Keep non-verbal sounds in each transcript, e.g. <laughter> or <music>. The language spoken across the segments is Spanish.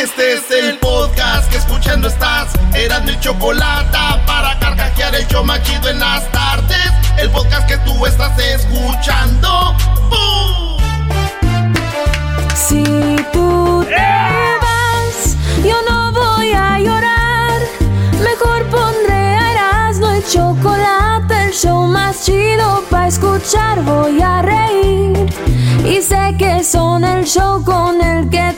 Este es el podcast que escuchando estás. Eran mi chocolate para carcajear el yo machido en las tardes. El podcast que tú estás escuchando. ¡Bum! Si tú te vas, yo no voy a llorar. Mejor pondré a Erasmo y chocolate, el show más chido para escuchar. Voy a reír y sé que son el show con el que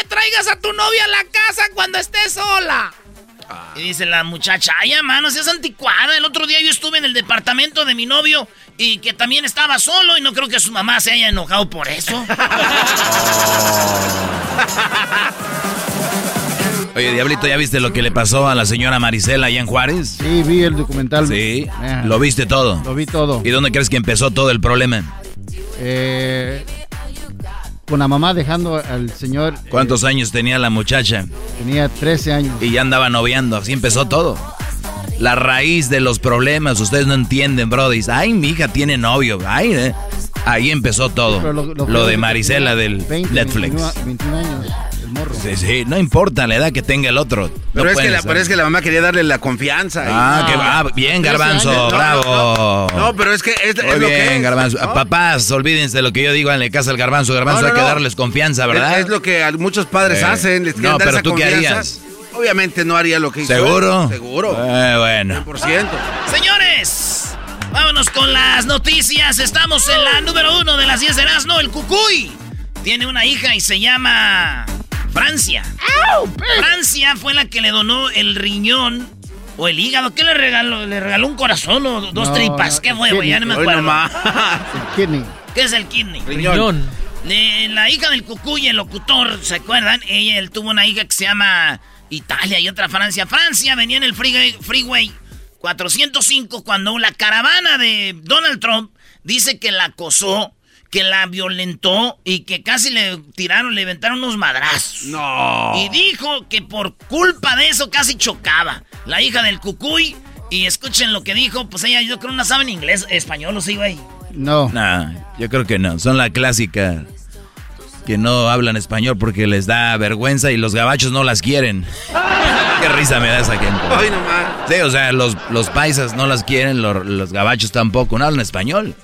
Que traigas a tu novia a la casa cuando estés sola. Y dice la muchacha, ay, mano, seas anticuada. El otro día yo estuve en el departamento de mi novio y que también estaba solo y no creo que su mamá se haya enojado por eso. <laughs> Oye, Diablito, ¿ya viste lo que le pasó a la señora Marisela allá en Juárez? Sí, vi el documental. Sí, Ajá. lo viste todo. Lo vi todo. ¿Y dónde crees que empezó todo el problema? Eh, con la mamá dejando al señor. ¿Cuántos años tenía la muchacha? Tenía 13 años. Y ya andaba noviando, así empezó todo. La raíz de los problemas, ustedes no entienden, Brody. Ay, mi hija tiene novio. Ay, eh. Ahí empezó todo. Lo, lo- lo- de Marisela del 20, Netflix. 21, 21 años. Morro. Sí, sí, no importa la edad que tenga el otro. Pero, No es que la, estar- pero es que la mamá quería darle la confianza. y- Ah, No. que va, bien, 13 Garbanzo. No, bravo. No, no. No, pero es que es, es Muy lo que bien, es. Garbanzo. ¿no? Papás, olvídense de lo que yo digo en la casa al Garbanzo. Garbanzo, No, no, hay que no. darles confianza, ¿verdad? Es, es lo que muchos padres Eh, hacen. Les quieren no, dar pero esa ¿tú qué harías? Obviamente no haría lo que hizo. ¿Seguro? Seguro. Eh, bueno. 100%. Señores, vámonos con las noticias. Estamos en la número uno de las 10 de Erasmo, el Cucuy. Tiene una hija y se llama Francia. Francia fue la que le donó el riñón o el hígado. ¿Qué le regaló? ¿Le regaló un corazón o dos No, tripas? ¿Qué el fue, güey? Ya no me acuerdo. <laughs> El kidney. ¿Qué es el kidney? Riñón. Le- la hija del Cucuy, el locutor, ¿se acuerdan? Ella él tuvo una hija que se llama Italia y otra Francia. Francia venía en el freeway, freeway 405 cuando la caravana de Donald Trump dice que la acosó, que la violentó y que casi le tiraron, le inventaron unos madrazos. No. Y dijo que por culpa de eso casi chocaba. La hija del Cucuy. Y escuchen lo que dijo, pues ella yo creo no sabe en inglés, español o sí, güey. No. Nah, yo creo que no. Son la clásica que no hablan español porque les da vergüenza y los gabachos no las quieren. <laughs> Qué risa me da esa gente. Hoy nomás. Sí, o sea, los, los paisas no las quieren, los, los gabachos tampoco, no hablan español.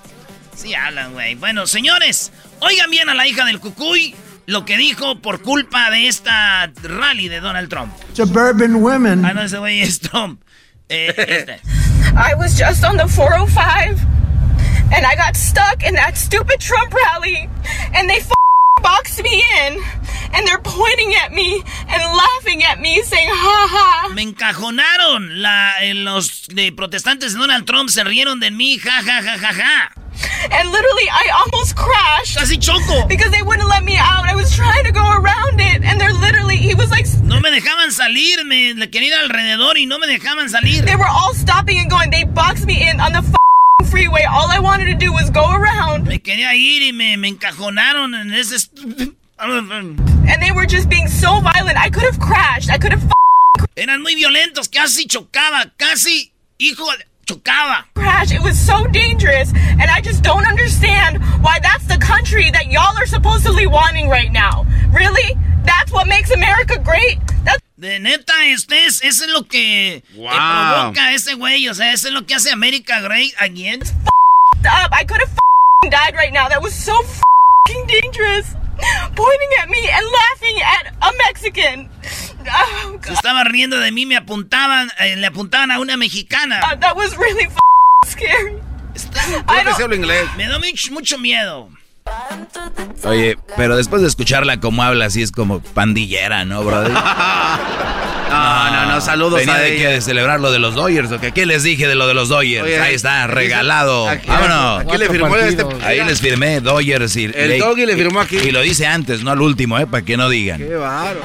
Sí hablan, güey. Bueno, señores, oigan bien a la hija del Cucuy lo que dijo por culpa de esta rally de Donald Trump. Suburban women. Ah, no, ese güey es Trump. Eh, <laughs> este. I was just on the 405 and I got stuck in that stupid Trump rally and they f- boxed me in and they're pointing at me and laughing at me saying ha ha. Me encajonaron. La, eh, los de protestantes de Donald Trump se rieron de mí, ja, ja, ja, ja, ja. And literally I almost crashed Casi choco. because they wouldn't let me out. I was trying to go around it and they're literally he was like No me dejaban salir, me le quería ir alrededor y no me dejaban salir. they were all stopping and going. They boxed me in on the f- freeway. All I wanted to do was go around. Me quería ir y me, me encajonaron en ese... And they were just being so violent. I could have crashed. I could have Eran muy violentos, casi chocaba, casi, hijo, de- chocaba. crashed. It was so dangerous. And I just don't understand why that's the country that y'all are supposedly wanting right now. Really? That's what makes America great? That's De neta, este es, eso es lo que te Wow. provoca ese güey, o sea, eso es lo que hace América great again. up. I could have died right now. That was so f***ing dangerous. Pointing at me and laughing at a Mexican. Oh, Se God. estaba riendo de mí, me apuntaban, eh, le apuntaban a una mexicana. Uh, that was really f- scary. Hablo inglés. <laughs> Me da mucho, mucho miedo. Oye, pero después de escucharla como habla, así es como pandillera, ¿no, brother? <laughs> No, no, no, saludos Venía a de, que ella. celebrar lo de los Dodgers, ¿o qué? ¿Qué les dije de lo de los Dodgers? Oye, Ahí está, regalado. aquí- Vámonos. aquí le firmó este. Ahí les firmé Dodgers y... El Doggy le firmó aquí. Y lo dice antes, no al último, ¿eh? Para que no digan. Qué bárbaro.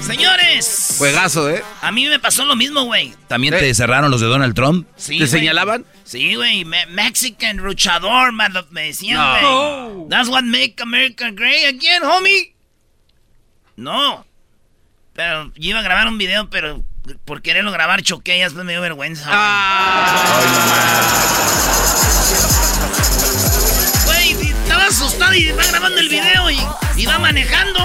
Señores, Juegazo, ¿eh? a mí me pasó lo mismo, güey. ¿También Eh. te cerraron los de Donald Trump? Sí, ¿Te güey. señalaban? Sí, güey, me- Mexican luchador, mother- me decían, No. güey. That's what make America great again, homie. No. Pero yo iba a grabar un video, pero por quererlo grabar choqué y después me dio vergüenza. güey. Güey, y estaba asustado y va grabando el video y, y va manejando.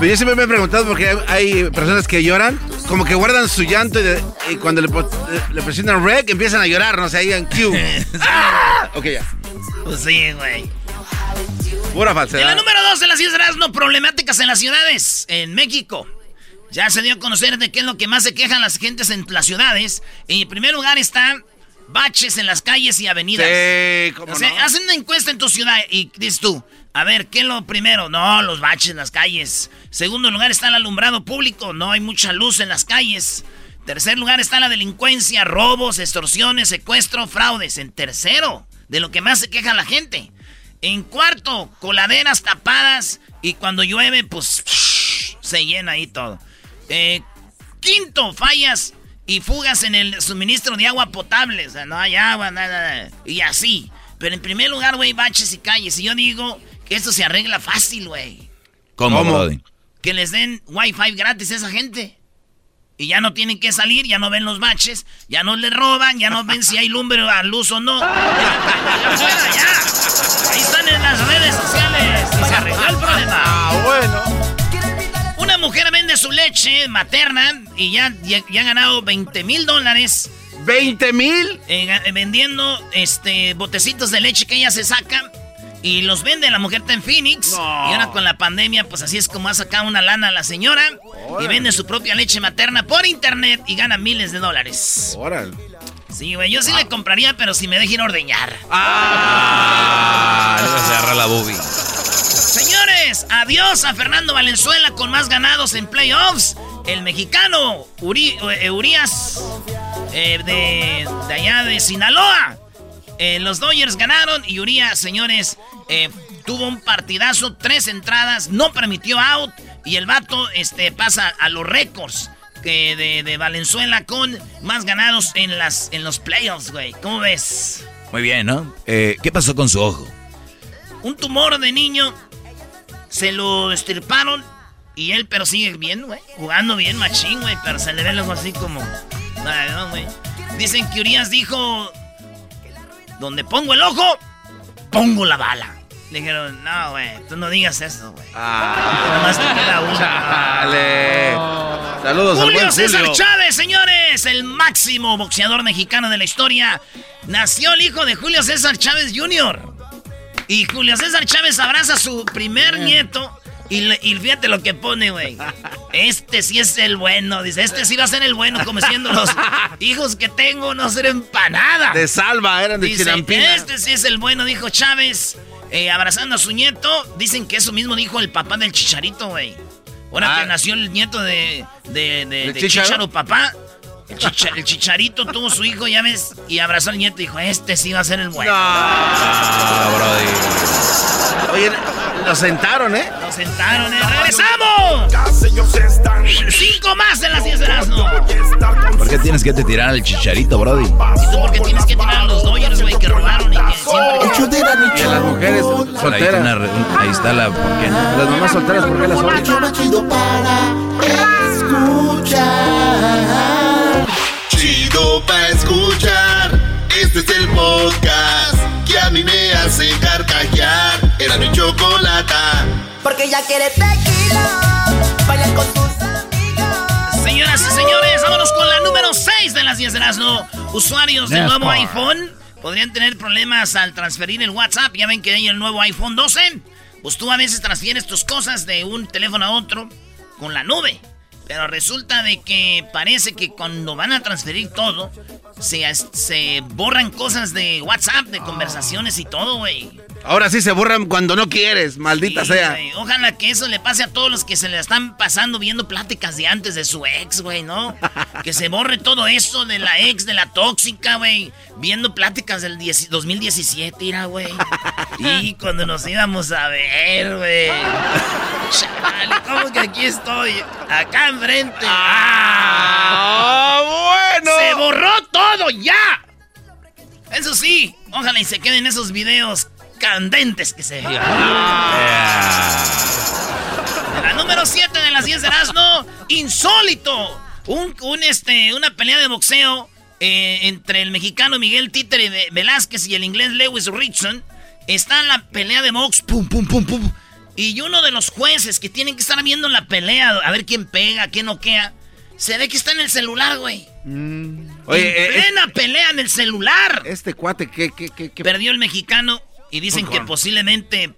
Pero yo siempre me he preguntado porque hay, hay personas que lloran, como que guardan su llanto y, de- y cuando le, le- le presionan rec empiezan a llorar, no sé, ahí en Q. ¡Ah! <laughs> Ok, ya. Pues sí, güey. Pura En la falsedad. número dos de las 10 no problemáticas en las ciudades, en México. Ya se dio a conocer de qué es lo que más se quejan las gentes en las ciudades. En primer lugar están baches en las calles y avenidas. Sí, cómo O sea, no. hacen una encuesta en tu ciudad y dices tú, a ver, ¿qué es lo primero? No, los baches en las calles. Segundo lugar está el alumbrado público, no hay mucha luz en las calles. Tercer lugar está la delincuencia, robos, extorsiones, secuestro, fraudes. En tercero, de lo que más se queja la gente. En cuarto, coladeras tapadas y cuando llueve, pues <sniffs> se llena ahí todo. Eh, quinto, fallas y fugas en el suministro de agua potable. O sea, no hay agua, nada, nada. Y así. Pero en primer lugar, güey, baches y calles. Y yo digo que esto se arregla fácil, güey. ¿Cómo, ¿Cómo? Que les den wifi gratis a esa gente. Y ya no tienen que salir, ya no ven los baches, ya no les roban, ya no ven si hay lumbre a luz o no. Ya, ya, ya. Ahí están en las redes sociales. Y se arregló el problema. Ah, bueno. Una mujer vende su leche materna y ya, ya, ya ha ganado 20 mil dólares ¿20 mil? eh, vendiendo este botecitos de leche que ella se saca y los vende. La mujer está en Phoenix. No. Y ahora con la pandemia, pues así es como ha sacado una lana la señora. Y vende su propia leche materna por internet y gana miles de dólares. Órale. Sí, güey, yo sí le compraría, pero si me dejen ordeñar. Ah, le vas a agarrar la boobie. Señores, adiós a Fernando Valenzuela con más ganados en playoffs. El mexicano Uri- eh, Urias eh, de, de allá de Sinaloa. Eh, los Dodgers ganaron y Urias, señores, eh, tuvo un partidazo, tres entradas, no permitió out y el vato este, pasa a los récords que de, de Valenzuela con más ganados en, las, en los playoffs, güey. ¿Cómo ves? Muy bien, ¿no? Eh, ¿Qué pasó con su ojo? Un tumor de niño se lo estirparon y él, pero sigue bien, güey. Jugando bien, machín, güey. Pero se le ve luego así como. Dicen que Urias dijo: Donde pongo el ojo, pongo la bala. Le dijeron: No, güey, tú no digas eso, güey. Nomás te queda uno. Chale. Saludos al Julio buen César Julio. Chávez, señores, el máximo boxeador mexicano de la historia. Nació el hijo de Julio César Chávez Jr. Y Julio César Chávez abraza a su primer nieto. Y, y fíjate lo que pone, güey. Este sí es el bueno. Dice, este sí va a ser el bueno, como siendo los hijos que tengo no sirven para nada. De salva, eran de Dice, este sí es el bueno, dijo Chávez, eh, abrazando a su nieto. Dicen que eso mismo dijo el papá del Chicharito, güey. Ahora Ah. que nació el nieto de, de. Chicharo, papá. El, chicha- el Chicharito tuvo su hijo, ya ves, y abrazó al nieto y dijo, este sí va a ser el bueno. Ah. Oye, lo sentaron, ¿eh? Lo Lo sentaron, ¿eh? ¡Regresamos! Cinco más en las 10 de Erasmo. ¿Por qué tienes que te tirar al chicharito, Brody? ¿Y tú por qué tienes que tirar a los Dodgers, güey, que robaron y que siempre... Y a las mujeres Ahí, solteras. una un- ahí está la... ¿Por qué no? Las mamás solteras, ¿por qué las? Choma chido para escuchar. Chido para escuchar. Este es el podcast que a mí me hace carcajear. Era mi chocolata. Porque ella quiere tequila, bailar con tus amigos. Señoras y señores, vámonos con la número 6 de las 10 de Erasmo. Usuarios del nuevo iPhone podrían tener problemas al transferir el WhatsApp. Ya ven que hay el nuevo iPhone 12. Pues tú a veces transfieres tus cosas de un teléfono a otro con la nube. Pero resulta de que parece que cuando van a transferir todo, se, se borran cosas de WhatsApp, de conversaciones y todo, güey. Ahora sí se borran cuando no quieres, maldita Sí, sea. Ojalá que eso le pase a todos los que se le están pasando viendo pláticas de antes de su ex, güey, ¿no? <laughs> que se borre todo eso de la ex, de la tóxica, güey. Viendo pláticas del 10 2017, mira, güey. <laughs> Y cuando nos íbamos a ver, güey. <laughs> Chale, ¿cómo que aquí estoy? Acá enfrente. ¡Ah! bueno! ¡Se borró todo ya! Eso sí, ojalá y se queden esos videos candentes que se La número 7 de las 10 de Erasmo, insólito. Un, un, este, una pelea de boxeo eh, entre el mexicano Miguel Títere Ve- Velázquez y el inglés Lewis Richardson. Está en la pelea de box, pum, pum, pum, pum. Y uno de los jueces que tienen que estar viendo la pelea, a ver quién pega, quién noquea, se ve que está en el celular, güey. Oye, en eh, plena pelea en el celular. este cuate, ¿qué, qué, qué, qué? Perdió el mexicano y dicen que posiblemente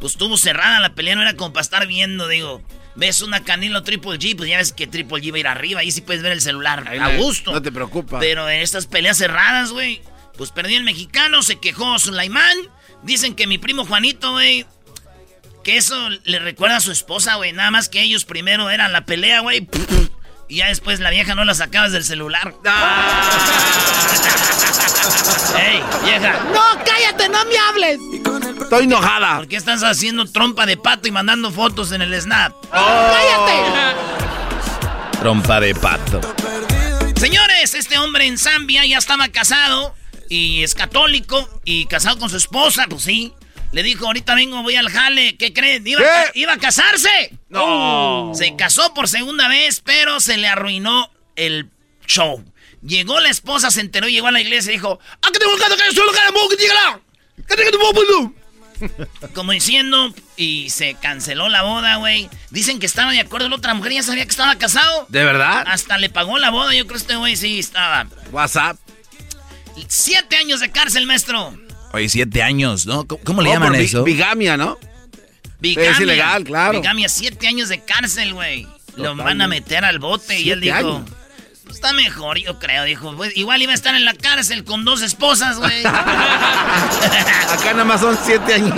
pues tuvo cerrada la pelea, no era como para estar viendo, digo. Ves una Canelo Triple G, pues ya ves que Triple G va a ir arriba, ahí sí puedes ver el celular, a gusto. No te preocupes. Pero en estas peleas cerradas, güey, pues perdió el mexicano, se quejó Sulaimán. Dicen que mi primo Juanito, güey, que eso le recuerda a su esposa, güey. Nada más que ellos primero eran la pelea, güey. Y ya después la vieja no la sacabas del celular. <laughs> ¡Ey, vieja! No, cállate, no me hables. Estoy enojada. ¿Por qué estás haciendo trompa de pato y mandando fotos en el Snap? Cállate. <laughs> Trompa de pato. Señores, este hombre en Zambia ya estaba casado y es católico y casado con su esposa, pues sí. Le dijo, ahorita vengo, voy al jale. ¿Qué creen? Iba, a, ¿Qué? iba a casarse. No. Se casó por segunda vez, pero se le arruinó el show. Llegó la esposa, se enteró, llegó a la iglesia y dijo, "Ah, que tengo que solo cara, que dígala. Que tengo tu boludo". Como diciendo, y se canceló la boda, güey. Dicen que estaba de acuerdo, la otra mujer ya sabía que estaba casado. ¿De verdad? Hasta le pagó la boda, yo creo que este güey sí estaba. WhatsApp. Siete años de cárcel, maestro. Oye, siete años, ¿no? ¿Cómo, cómo le Oh, llaman eso? Bigamia, ¿no? Bigamia. Es ilegal, claro. Bigamia, siete años de cárcel, güey. Lo van a meter al bote y él dijo... años. Está mejor, yo creo, dijo. Pues, igual iba a estar en la cárcel con dos esposas, güey. <laughs> Acá nada más son siete años.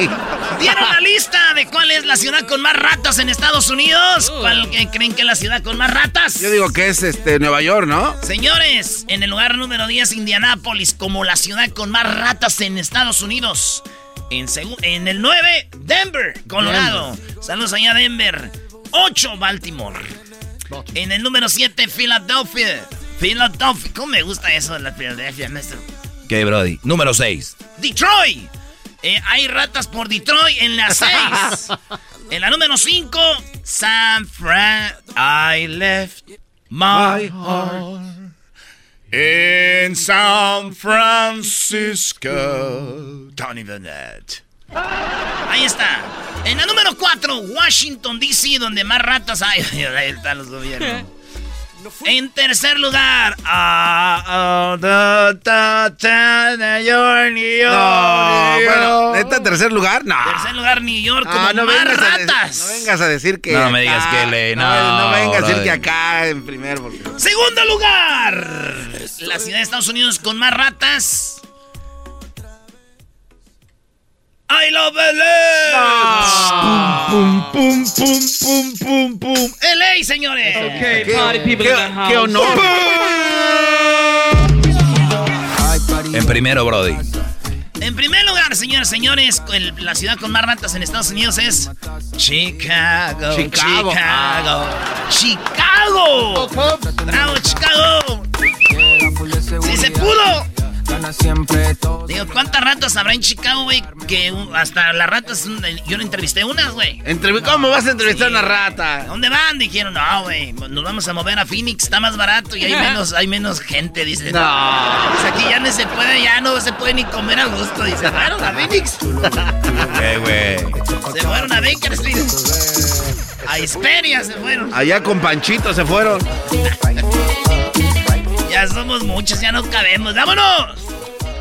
¿Dieron la lista de cuál es la ciudad con más ratas en Estados Unidos? ¿Cuál que creen que es la ciudad con más ratas? Yo digo que es este Nueva York, ¿no? Señores, en el lugar número 10, Indianápolis, como la ciudad con más ratas en Estados Unidos. En, en el 9, Denver, Colorado. Saludos allá, Denver. 8, Baltimore. En el número 7, Philadelphia. Philadelphia. ¿Cómo me gusta eso de la Philadelphia, maestro? ¿Qué, Brody? Número 6. Detroit. Eh, hay ratas por Detroit en la 6. <laughs> en la número 5, San Fran. I left my heart in San Francisco. Tony Bennett. Ahí está. En la número 4, Washington, D.C., donde más ratas hay. <laughs> Ahí están los gobiernos. En tercer lugar, ah, ah, da, da, da, New York, New York, No, bueno, York. ¿neta en tercer lugar? No. Tercer lugar, New York, como Ah, no más vengas, a de- ratas. no vengas a decir que. No me digas que le- No, no, no vengas a decir que acá en primer. Porque... Segundo lugar, la ciudad de Estados Unidos con más ratas. I love LA. Pum, pum, pum, pum, pum, pum. LA, señores. ¿Qué, qué- qué honor. En primero, Brody. En primer lugar, lugar, señores, señores. el- la ciudad con más ratas en Estados Unidos es Chicago. Chicago. Chicago. Chicago. Bravo, Chicago. Sí se pudo. Digo, ¿cuántas ratas habrá en Chicago, güey? Que hasta las ratas, mm, yo le entrevisté unas, güey. ¿Cómo vas a entrevistar a una rata? ¿Dónde van? Dijeron, no, güey, nos vamos a mover a Phoenix, está más barato y hay <laughs> menos, hay menos gente, dicen. No. Pues aquí ya no se puede, ya no se puede ni comer a gusto, dice. <laughs> Fueron a Phoenix. <laughs> Eh, güey. Se fueron a Bakersfield. A Hesperia se fueron. Allá con Panchito se fueron. Ya somos muchos, ya no cabemos. ¡Vámonos!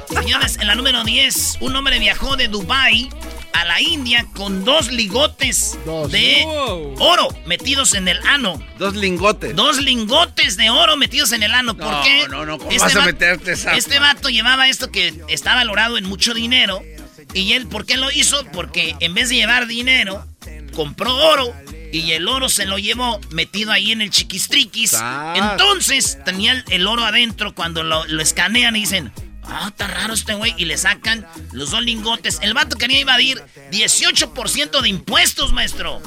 Señores, en la número 10, un hombre viajó de Dubai a la India con dos ligotes de oro metidos en el ano. Dos lingotes. Dos lingotes de oro metidos en el ano. ¿Por No, qué? no, no, ¿cómo vas a meterte esa- Este vato llevaba esto que está valorado en mucho dinero. Y él, ¿por qué lo hizo? Porque en vez de llevar dinero, compró oro. Y el oro se lo llevó metido ahí en el chiquistriquis. Entonces tenía el, oro adentro. Cuando lo, lo escanean y dicen, ah, está raro este güey. Y le sacan los dos lingotes. El vato quería evadir 18% de impuestos, maestro.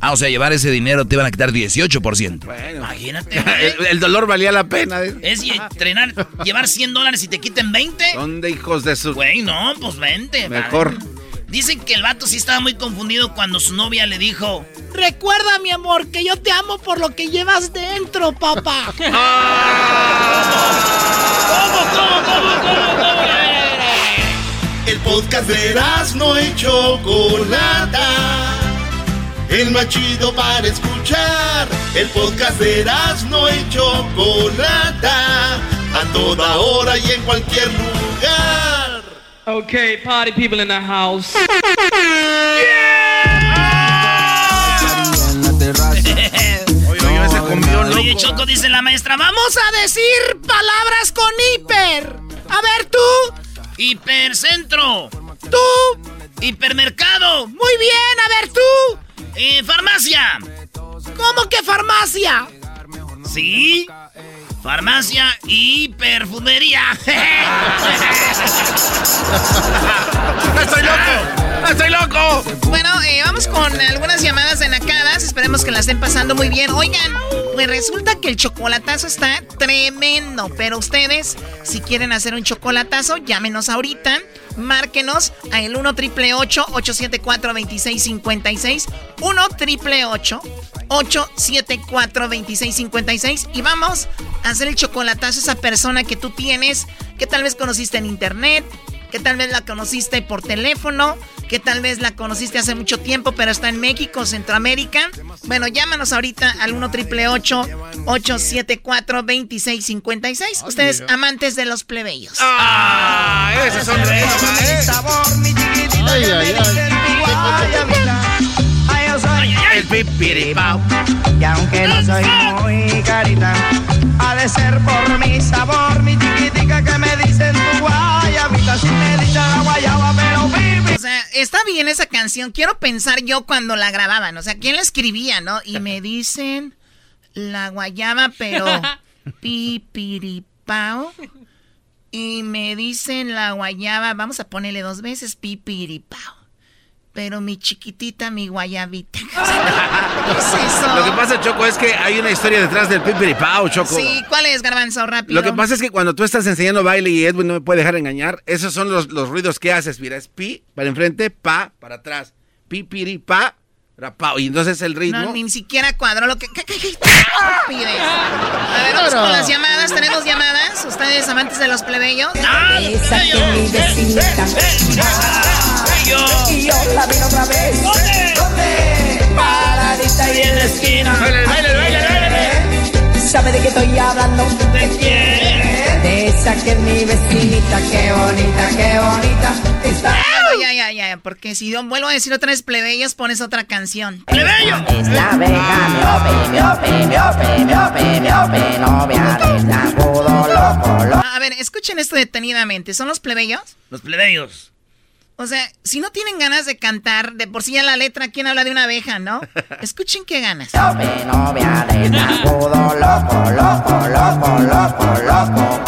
Ah, o sea, llevar ese dinero te iban a quitar 18%. Bueno. Imagínate. <laughs> El, el dolor valía la pena. ¿eh? Es entrenar, llevar 100 dólares y te quiten 20. ¿Dónde hijos de su... Güey, no, pues 20. Mejor. vale. Dicen que el vato sí estaba muy confundido cuando su novia le dijo: Recuerda, mi amor, que yo te amo por lo que llevas dentro, papá. <laughs> ¿Cómo, cómo, cómo, cómo, cómo? El podcast de no y Chocolata. El más chido para escuchar. El podcast de no y Chocolata. A toda hora y en cualquier lugar. Okay, party people in the house. Oye, oye, ese comió loco. Oye, Choco, dice la maestra: Vamos a decir palabras con hiper. A ver, tú. Hipercentro. Tú. Hipermercado. Muy bien, a ver, tú. Eh, farmacia. ¿Cómo que farmacia? Sí. Farmacia y perfumería. ¡No <laughs> estoy loco! ¡No estoy loco! Bueno, eh, vamos con algunas llamadas enacadas. Esperemos que la estén pasando muy bien. Oigan, pues resulta que el chocolatazo está tremendo. Pero ustedes, si quieren hacer un chocolatazo, llámenos ahorita. Márquenos a el 1 triple 874 2656 1 triple 874 2656 y vamos a hacer el chocolatazo a esa persona que tú tienes, que tal vez conociste en internet, que tal vez la conociste por teléfono, que tal vez la conociste hace mucho tiempo, pero está en México, Centroamérica. Bueno, llámanos ahorita al 1 triple 874 2656 Ustedes amantes de los plebeyos. ¡Ah! Esos son de Ay, ay, ay. El pipiripao. Y aunque no soy muy carita, ha de ser por mi sabor, mi chiquitica que me dicen la guayaba, pero. O sea, está bien esa canción. Quiero pensar yo cuando la grababan. O sea, ¿quién la escribía, no? Y me dicen la guayaba, pero <laughs> pipiripao. Y me dicen la guayaba, vamos a ponerle dos veces pipiripao. Pero mi chiquitita, mi guayabita. <laughs> ¿Qué es eso? Lo que pasa, Choco, es que hay una historia detrás del pipiripao, Choco. Sí, ¿cuál es, Garbanzo? Rápido. Lo que pasa es que cuando tú estás enseñando baile y Edwin no me puede dejar engañar, esos son los, los ruidos que haces. Mira, es pi para enfrente, pa para atrás. Pi, piri, pa, ra, pa. Y entonces el ritmo. No, ni siquiera cuadró lo que... ¿Qué, qué, qué pides? A ver, vamos con las llamadas. ¿Tenemos llamadas? ¿Ustedes amantes de los plebeyos? Esa que mi vecinita. Y yo la vi otra vez. ¿Dónde? Paradita ahí en la esquina. Baile, baile, baile, baile. ¿Sabe de qué estoy hablando? ¿De quién? De esa que es mi vecinita. Qué bonita, qué bonita. Está. Bueno, ya, ya, ya, porque si yo vuelvo a decir otra vez plebeyos, pones otra canción. ¡Plebeyo! Es la abeja miope, miope, miope, miope, miope, novia del zancudo loco, loco. A ver, escuchen esto detenidamente. ¿Son los plebeyos? Los plebeyos. O sea, si no tienen ganas de cantar, de por sí ya la letra, ¿quién habla de una abeja, no? <laughs> Escuchen qué ganas. Miope, novia zancudo loco, loco, loco, loco, loco.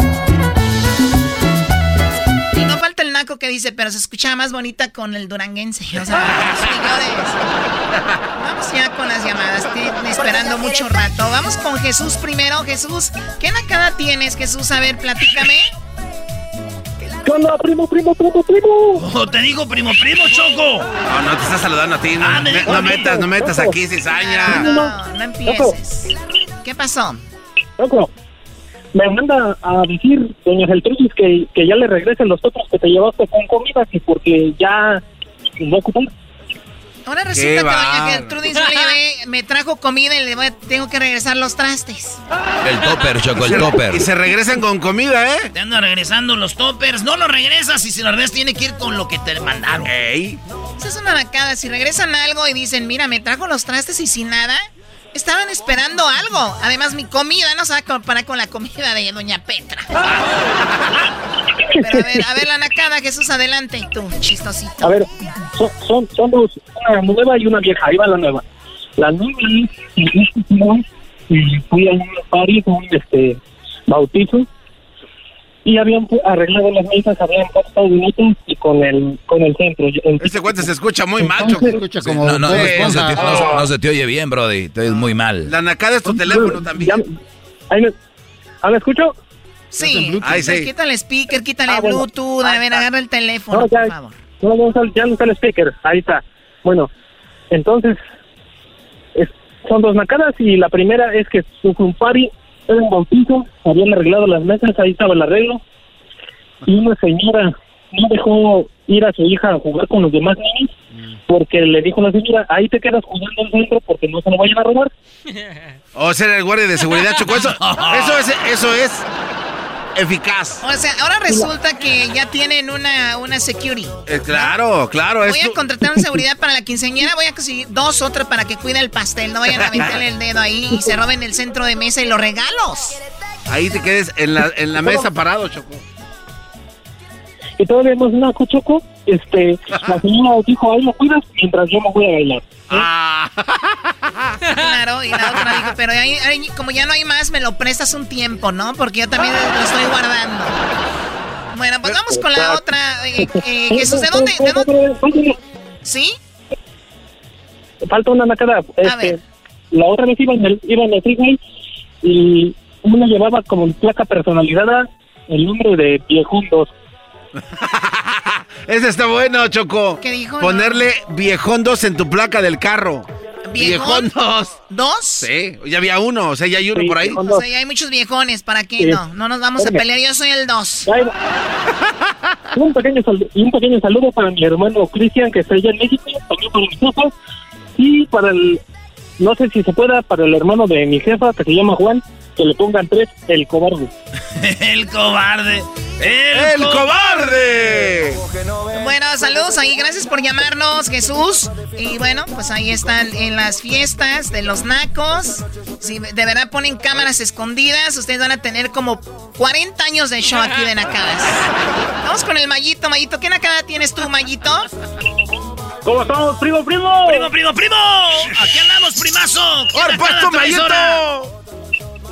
Y no falta el naco que dice, pero se escuchaba más bonita con el duranguense. O sea, señores. Vamos ya con las llamadas. Estoy esperando mucho rato. Vamos con Jesús primero. Jesús, ¿qué nacada tienes, Jesús? A ver, platícame. ¿Qué onda, primo, primo, primo, primo? Oh, te digo primo, primo, Choco. No, no te está saludando a ti. No, Ah, me no metas, no metas aquí, cizaña. No, no empieces. ¿Qué pasó? Loco, me manda a decir, doña Geltrudis, que, que ya le regresen los otros que te llevaste con comida, que porque ya no ocupan. Ahora resulta que doña. Gertrudis me, llevé- me trajo comida y le voy a- tengo que regresar los trastes. El topper, Choco, el topper. Y se regresan con comida, ¿eh? Te ando regresando los toppers. No los regresas y si los regresas tiene que ir con lo que te mandaron. Ey. Esa es una nacada. Si regresan algo y dicen, mira, me trajo los trastes y sin nada, estaban esperando algo. Además, mi comida no se va a comparar con la comida de doña Petra. <laughs> A ver, a ver la nacada, Jesús, adelante. Tú, chistosito. A ver, son, son, son dos, una nueva y una vieja. Ahí va la nueva. La nueva este y fui a un party, un este, bautizo, y habían arreglado las mesas, habían puesto bonitas y con el, con el centro. Este cuate se escucha muy mal. Escucha como No, no, no, se te, no se- no se te oye bien, Brody. Te oyes muy mal. La nacada es tu teléfono también. Ahí me, ¿ah, ¿me escucho? Sí, Ay, sí. quítale el speaker, quítale Ah, bueno. Bluetooth. A ver, agarra el teléfono, No, ya, por favor. no, ya no está el speaker. Ahí está. Bueno, entonces, es- son dos nacadas y la primera es que fue un party, era un bautizo, habían arreglado las mesas, ahí estaba el arreglo. Y una señora no dejó ir a su hija a jugar con los demás niños porque le dijo la señora, ahí te quedas jugando al centro porque no se lo vayan a robar. O ser el guardia de seguridad, Choco. Eso, <laughs> eso es, eso es eficaz. O sea, ahora resulta que ya tienen una, una security. Eh, claro, claro. Voy a contratar una <laughs> seguridad para la quinceañera, voy a conseguir dos otras para que cuide el pastel, no vayan a meterle el dedo ahí y se roben el centro de mesa y los regalos. Ahí te quedes en la, en la mesa parado, Choco. Y todavía más naco, Choco, este, <laughs> la señora dijo, ahí lo cuidas mientras yo me voy a bailar. Ah. <laughs> Claro, y la otra dijo, pero ahí- ahí, como ya no hay más, me lo prestas un tiempo, ¿no? Porque yo también lo estoy guardando. Bueno, pues vamos con la otra. eh, eh, Jesús, ¿de dónde? ¿De dónde? ¿Sí? Falta una nacada. Este. La otra vez iba en el, iba en el freeway y una llevaba como placa personalizada el nombre de 2. <laughs> Ese está bueno, Choco. ¿Qué dijo? Ponerle viejón 2 en tu placa del carro. ¿Viejón? 2. ¿Dos? Sí, ya había uno, o sea, ya hay uno Sí, por ahí. O sea, ya hay muchos viejones, ¿para qué Sí. no? No nos vamos a Órale. pelear, yo soy el dos. <laughs> Un pequeño un pequeño saludo para mi hermano Cristian que está allá en México, también para mi jefa y para el no sé si se pueda para el hermano de mi jefa que se llama Juan que le pongan tres el cobarde. <laughs> El cobarde. El, ¡El cobarde! Bueno, saludos ahí, gracias por llamarnos, Jesús. Y bueno, pues ahí están en las fiestas de los nacos. Si de verdad ponen cámaras escondidas, ustedes van a tener como 40 años de show aquí de nacadas. Vamos con el Mayito, Mayito. ¿Qué nacada tienes tú, Mayito? ¿Cómo estamos, primo, primo? Primo, primo, primo. Aquí andamos, primazo. ¿Qué ¡Por puesto? Mayito!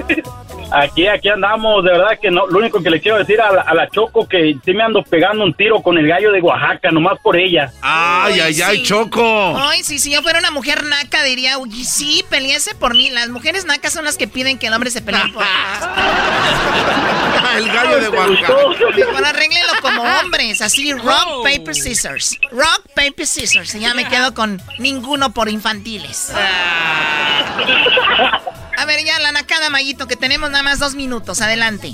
<laughs> Aquí, aquí andamos, de verdad que no, lo único que le quiero decir a la, a la Choco que sí me ando pegando un tiro con el gallo de Oaxaca, nomás por ella. ¡Ay, ay, ay, sí. Choco! Ay, sí, si yo fuera una mujer naca, diría, uy, sí, peleese por mí. Las mujeres nacas son las que piden que el hombre se pelee por. <laughs> El gallo de Oaxaca. Mejor arréglenlo como hombres, así, rock, paper, scissors. Rock, paper, scissors. Y ya me quedo con ninguno por infantiles. A ver, ya la nacada, Mayito, que tenemos nada más dos minutos. Adelante.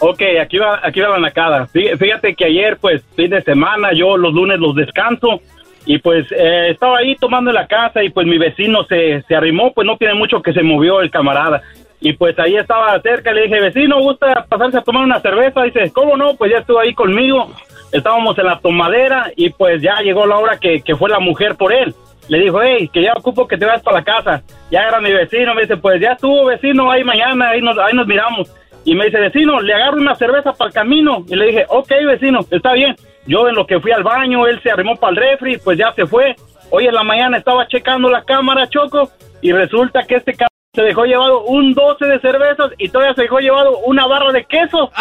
Ok, aquí va, aquí va la nacada. Fí- Fíjate que ayer, pues, fin de semana, yo los lunes los descanso. Y pues eh, estaba ahí tomando en la casa y pues mi vecino se, se arrimó, pues no tiene mucho que se movió el camarada. Y pues ahí estaba cerca, le dije, vecino, ¿gusta pasarse a tomar una cerveza? Dice, ¿cómo no? Pues ya estuvo ahí conmigo. Estábamos en la tomadera y pues ya llegó la hora que, que fue la mujer por él. Le dijo, hey, que ya ocupo que te vayas para la casa. Ya era mi vecino, me dice, pues ya estuvo vecino, ahí mañana, ahí nos, ahí nos miramos. Y me dice, vecino, le agarro una cerveza para el camino. Y le dije, ok, vecino, está bien. Yo en lo que fui al baño, él se arrimó para el refri, pues ya se fue. Hoy en la mañana estaba checando la cámara, Choco, y resulta que este cabrón se dejó llevado un 12 de cervezas y todavía se dejó llevado una barra de queso. <laughs>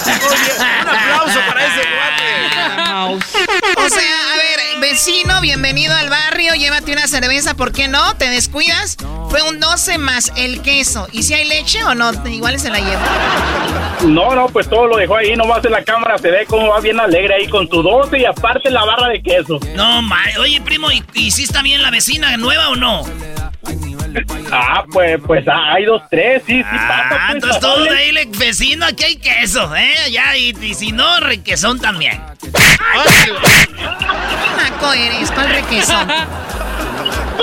Un aplauso para ese ver, vecino, bienvenido al barrio, llévate una cerveza, ¿por qué no? ¿Te descuidas? Fue un 12 más el queso. ¿Y si hay leche o no? Igual se la lleva. No, no, pues todo lo dejó ahí, nomás en la cámara se ve cómo va bien alegre ahí con su 12 y aparte la barra de queso. No, ma, oye, primo, ¿y, y si está bien la vecina nueva o no? Ah, pues, pues ah, hay dos, tres, sí, sí Ah, pasa. pues, entonces todo de ahí, le- vecino, aquí hay queso, ¿eh? Ya, y, y si no, requesón también. Maco eres, ¿cuál requesón?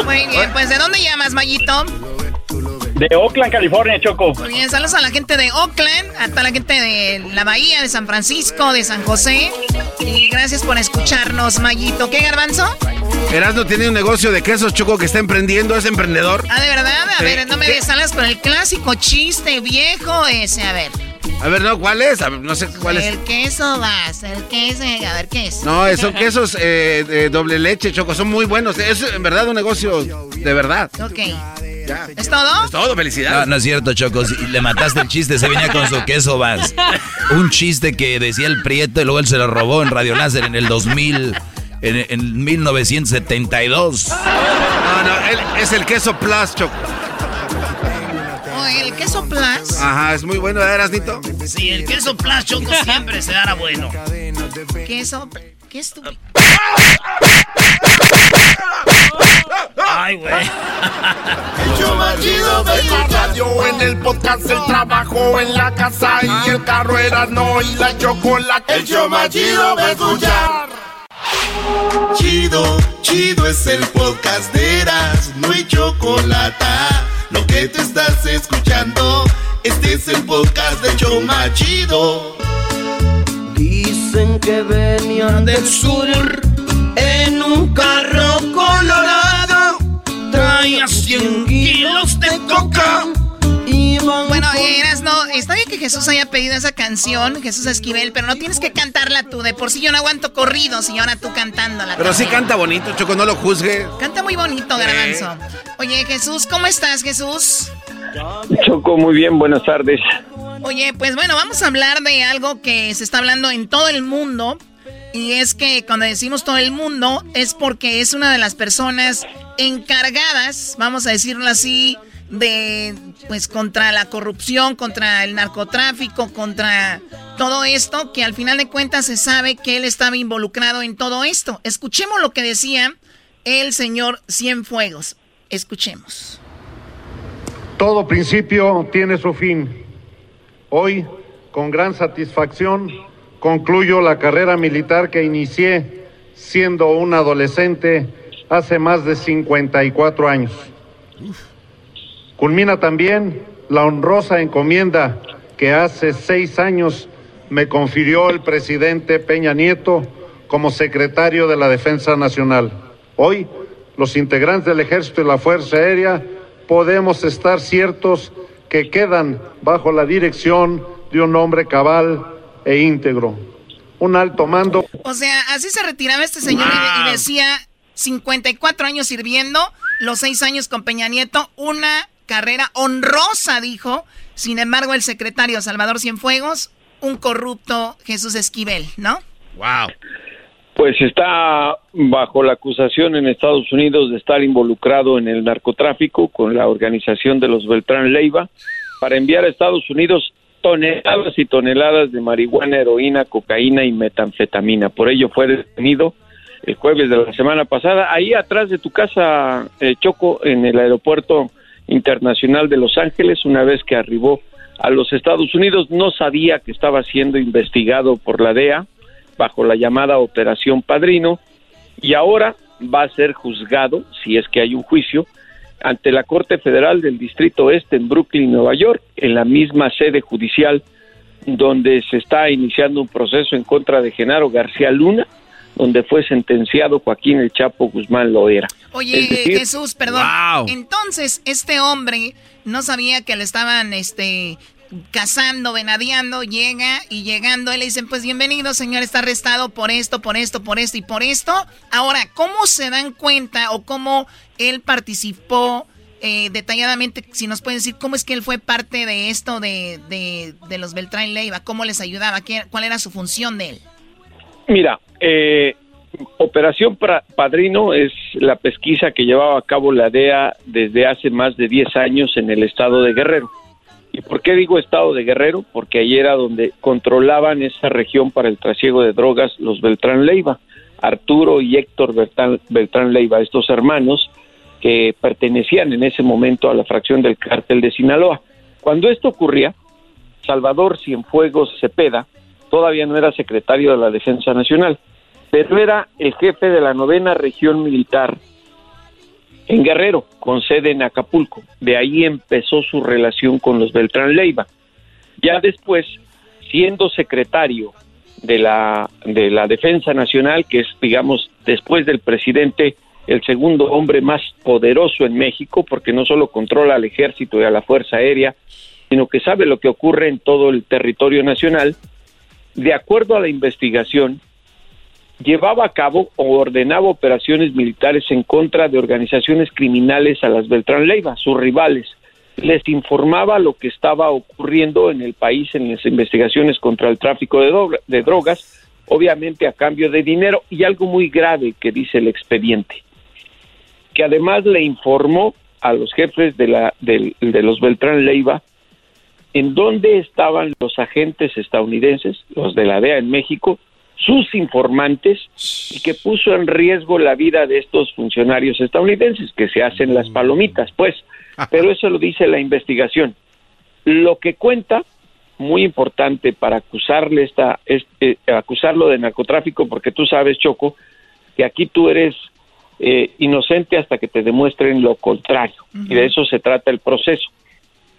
Muy bien, pues ¿de dónde llamas, Mayito? De Oakland, California, Choco. Muy bien, saludos a la gente de Oakland, a toda la gente de la Bahía, de San Francisco, de San José. Y gracias por escucharnos, Mayito. ¿Qué, Garbanzo? Erasmo tiene un negocio de quesos, Choco, que está emprendiendo, es emprendedor. Ah, ¿de verdad? A Sí. ver, no me ¿Qué? salgas con el clásico chiste viejo ese, a ver. A ver, no, ¿cuál es? A ver, no sé cuál es. El queso vas, el queso, a ver, ¿qué es? No, <laughs> son quesos eh, de doble leche, Choco, son muy buenos. Es en verdad un negocio de verdad. Ok. ¿Es todo? Es todo, No, felicidades. no es cierto, Choco. Si le mataste el chiste, se venía con su queso vas. Un chiste que decía el Prieto y luego él se lo robó en Radio Láser en el 2000, en, en 1972. No, no, él- es el queso plus, Choco. El queso plus. Ajá, es muy bueno, ¿verdad, Erasnito? Sí, el queso plus choco siempre se dará bueno. Queso. Qué estúpido. Ay, güey. El show más chido de la radio, en el podcast, el trabajo, en la casa y el carro era no y la chocolate. El show más chido de escuchar. Chido, chido es el podcast de Eras, no hay chocolate. Lo que te estás escuchando, este es el podcast de más chido. Dicen que venían del sur en un carro colorado. Traía 100 kilos de coca. Bueno, eras no, está bien que Jesús haya pedido esa canción, Jesús Esquivel, pero no tienes que cantarla tú. De por sí yo no aguanto corridos y ahora tú cantándola. Pero sí también. canta bonito, Choco, no lo juzgue. Canta muy bonito, Garbanzo. Oye, Jesús, ¿cómo estás, Jesús? Choco, muy bien, buenas tardes. Oye, pues bueno, vamos a hablar de algo que se está hablando en todo el mundo. Y es que cuando decimos todo el mundo es porque es una de las personas encargadas, vamos a decirlo así, de pues contra la corrupción, contra el narcotráfico, contra todo esto, que al final de cuentas se sabe que él estaba involucrado en todo esto. Escuchemos lo que decía el señor Cienfuegos. Escuchemos. Todo principio tiene su fin. Hoy, con gran satisfacción, concluyo la carrera militar que inicié siendo un adolescente hace más de 54 años. Culmina también la honrosa encomienda que hace seis años me confirió el presidente Peña Nieto como secretario de la Defensa Nacional. Hoy, los integrantes del Ejército y la Fuerza Aérea podemos estar ciertos que quedan bajo la dirección de un hombre cabal e íntegro. Un alto mando O sea, así se retiraba este señor y y, decía 54 años sirviendo, los seis años con Peña Nieto, una carrera honrosa, dijo. Sin embargo, el secretario Salvador Cienfuegos, un corrupto Jesús Esquivel, ¿no? Wow. Pues está bajo la acusación en Estados Unidos de estar involucrado en el narcotráfico con la organización de los Beltrán Leiva para enviar a Estados Unidos toneladas y toneladas de marihuana, heroína, cocaína y metanfetamina. Por ello fue detenido el jueves de la semana pasada, ahí atrás de tu casa, eh, Choco, en el aeropuerto internacional de Los Ángeles, una vez que arribó a los Estados Unidos, no sabía que estaba siendo investigado por la DEA bajo la llamada Operación Padrino y ahora va a ser juzgado, si es que hay un juicio, ante la Corte Federal del Distrito Este en Brooklyn, Nueva York, en la misma sede judicial donde se está iniciando un proceso en contra de Genaro García Luna, donde fue sentenciado Joaquín El Chapo Guzmán Loera. Oye, decir, Jesús, perdón. Wow. Entonces, este hombre no sabía que le estaban, este, cazando, venadeando, llega y llegando, él le dicen, pues bienvenido, señor, está arrestado por esto, por esto, por esto y por esto. Ahora, ¿cómo se dan cuenta o cómo él participó eh, detalladamente, si nos pueden decir cómo es que él fue parte de esto de, de, los Beltrán Leiva, cómo les ayudaba, ¿Qué, cuál era su función de él. Mira, eh, Operación Padrino es la pesquisa que llevaba a cabo la DEA desde hace más de 10 años en el estado de Guerrero. ¿Y por qué digo estado de Guerrero? Porque ahí era donde controlaban esa región para el trasiego de drogas los Beltrán Leiva, Arturo y Héctor Beltrán, Beltrán Leiva, estos hermanos que pertenecían en ese momento a la fracción del cártel de Sinaloa. Cuando esto ocurría, Salvador Cienfuegos Cepeda todavía no era secretario de la Defensa Nacional, pero era el jefe de la novena región militar en Guerrero, con sede en Acapulco. De ahí empezó su relación con los Beltrán Leiva. Ya después, siendo secretario de la, de la Defensa Nacional, que es, digamos, después del presidente, el segundo hombre más poderoso en México, porque no solo controla al ejército y a la Fuerza Aérea, sino que sabe lo que ocurre en todo el territorio nacional, de acuerdo a la investigación, llevaba a cabo o ordenaba operaciones militares en contra de organizaciones criminales a las Beltrán Leiva, sus rivales. Les informaba lo que estaba ocurriendo en el país en las investigaciones contra el tráfico de, drogas, obviamente a cambio de dinero, y algo muy grave que dice el expediente, que además le informó a los jefes de, la, de, de los Beltrán Leiva en dónde estaban los agentes estadounidenses, los de la DEA en México, sus informantes y que puso en riesgo la vida de estos funcionarios estadounidenses que se hacen las palomitas, pues. <laughs> Pero eso lo dice la investigación. Lo que cuenta, muy importante para acusarle esta, este, acusarlo de narcotráfico, porque tú sabes, Choco, que aquí tú eres eh, inocente hasta que te demuestren lo contrario. Y de eso se trata el proceso.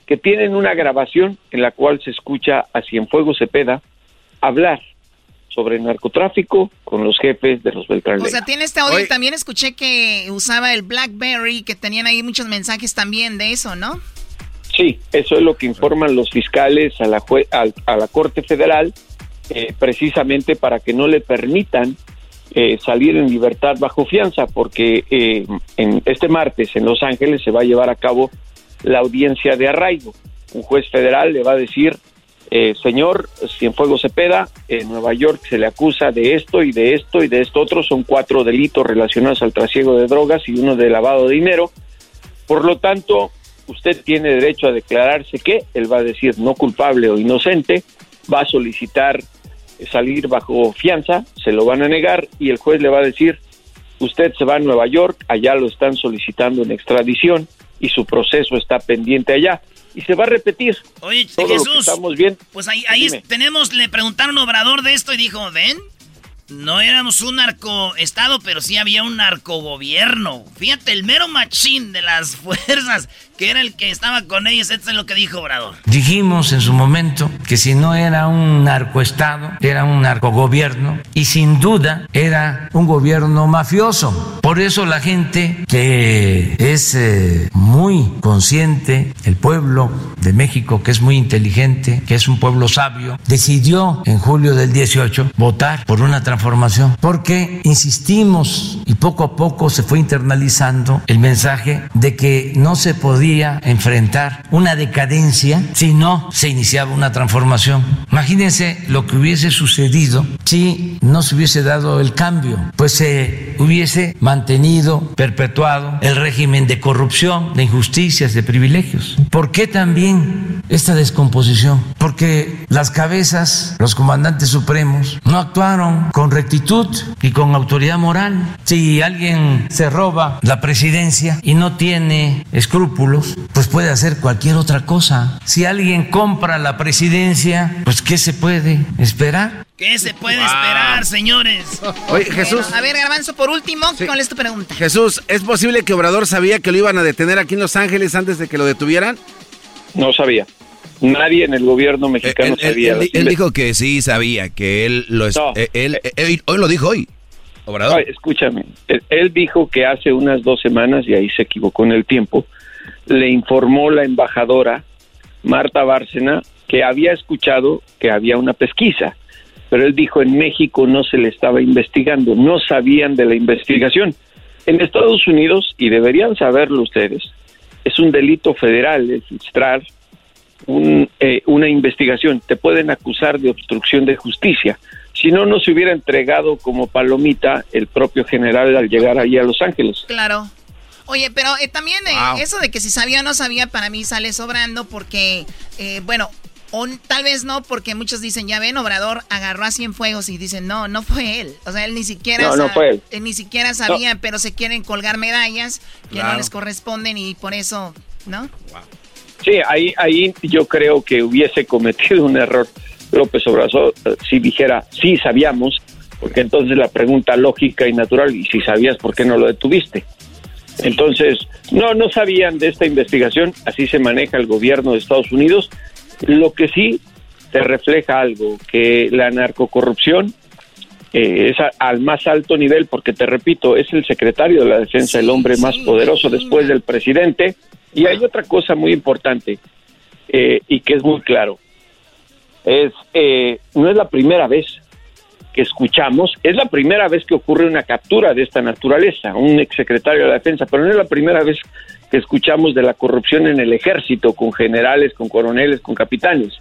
Que tienen una grabación en la cual se escucha a Cienfuegos Cepeda hablar sobre narcotráfico con los jefes de los Beltrán. O sea, tiene este audio y también escuché que usaba el BlackBerry, que tenían ahí muchos mensajes también de eso, ¿no? Sí, eso es lo que informan los fiscales a la, a, la Corte Federal, eh, precisamente para que no le permitan eh, salir en libertad bajo fianza, porque eh, en este martes en Los Ángeles se va a llevar a cabo la audiencia de arraigo. Un juez federal le va a decir eh, señor Cienfuegos Cepeda, en Nueva York se le acusa de esto y de esto y de esto otro, son cuatro delitos relacionados al trasiego de drogas y uno de lavado de dinero. Por lo tanto, usted tiene derecho a declararse que él va a decir no culpable o inocente, va a solicitar salir bajo fianza, se lo van a negar y el juez le va a decir usted se va a Nueva York, allá lo están solicitando en extradición y su proceso está pendiente allá y se va a repetir. Oye, Jesús, estamos bien. Pues ahí, ahí tenemos, le preguntaron a un obrador de esto y dijo, ven, no éramos un narcoestado, pero sí había un narcogobierno. Fíjate, el mero machín de las <laughs> fuerzas, que era el que estaba con ellos, esto es lo que dijo Obrador. Dijimos en su momento que si no era un narcoestado, era un narcogobierno y sin duda era un gobierno mafioso. Por eso la gente que es eh, muy consciente, el pueblo de México que es muy inteligente, que es un pueblo sabio, decidió en julio del 18 votar por una transformación porque insistimos y poco a poco se fue internalizando el mensaje de que no se podía enfrentar una decadencia si no se iniciaba una transformación. Imagínense lo que hubiese sucedido si no se hubiese dado el cambio, pues se hubiese mantenido, perpetuado el régimen de corrupción, de injusticias, de privilegios. ¿Por qué también esta descomposición? Porque las cabezas, los comandantes supremos, no actuaron con rectitud y con autoridad moral. Si alguien se roba la presidencia y no tiene escrúpulos, pues puede hacer cualquier otra cosa. Si alguien compra la presidencia, pues ¿qué se puede esperar? ¿Qué se puede esperar, señores? Oye, Jesús. a ver, Garbanzo, por último, ¿cuál es tu pregunta? Jesús, ¿es posible que Obrador sabía que lo iban a detener aquí en Los Ángeles antes de que lo detuvieran? No sabía. Nadie en el gobierno mexicano sabía. Él, dijo que sí sabía, que él lo... Eh, él, hoy lo dijo hoy. Obrador. escúchame, él, dijo que hace unas dos semanas, y ahí se equivocó en el tiempo, le informó la embajadora Marta Bárcena que había escuchado que había una pesquisa, pero él dijo en México no se le estaba investigando, no sabían de la investigación. En Estados Unidos, y deberían saberlo ustedes, es un delito federal registrar un, eh, una investigación. Te pueden acusar de obstrucción de justicia. Si no, no se hubiera entregado como palomita el propio general al llegar allí a Los Ángeles. Claro. Oye, pero eh, también eh, eso de que si sabía o no sabía, para mí sale sobrando porque, eh, bueno, o tal vez no, porque muchos dicen, ya ven, Obrador agarró a fuegos y dicen, no, no fue él. O sea, él ni siquiera, no, fue él. ni siquiera sabía, pero se quieren colgar medallas que no les corresponden y por eso, ¿no? Sí, ahí, ahí yo creo que hubiese cometido un error López Obrador si dijera, sí sabíamos, porque entonces la pregunta lógica y natural, y si sabías, ¿por qué no lo detuviste? Entonces, no, no sabían de esta investigación, así se maneja el gobierno de Estados Unidos. Lo que sí te refleja algo, que la narcocorrupción eh, es al más alto nivel, porque te repito, es el secretario de la defensa, el hombre más poderoso después del presidente. Y hay otra cosa muy importante eh, y que es muy claro. Es, eh, no es la primera vez escuchamos, es la primera vez que ocurre una captura de esta naturaleza, un exsecretario de la defensa, pero no es la primera vez que escuchamos de la corrupción en el ejército, con generales, con coroneles, con capitanes.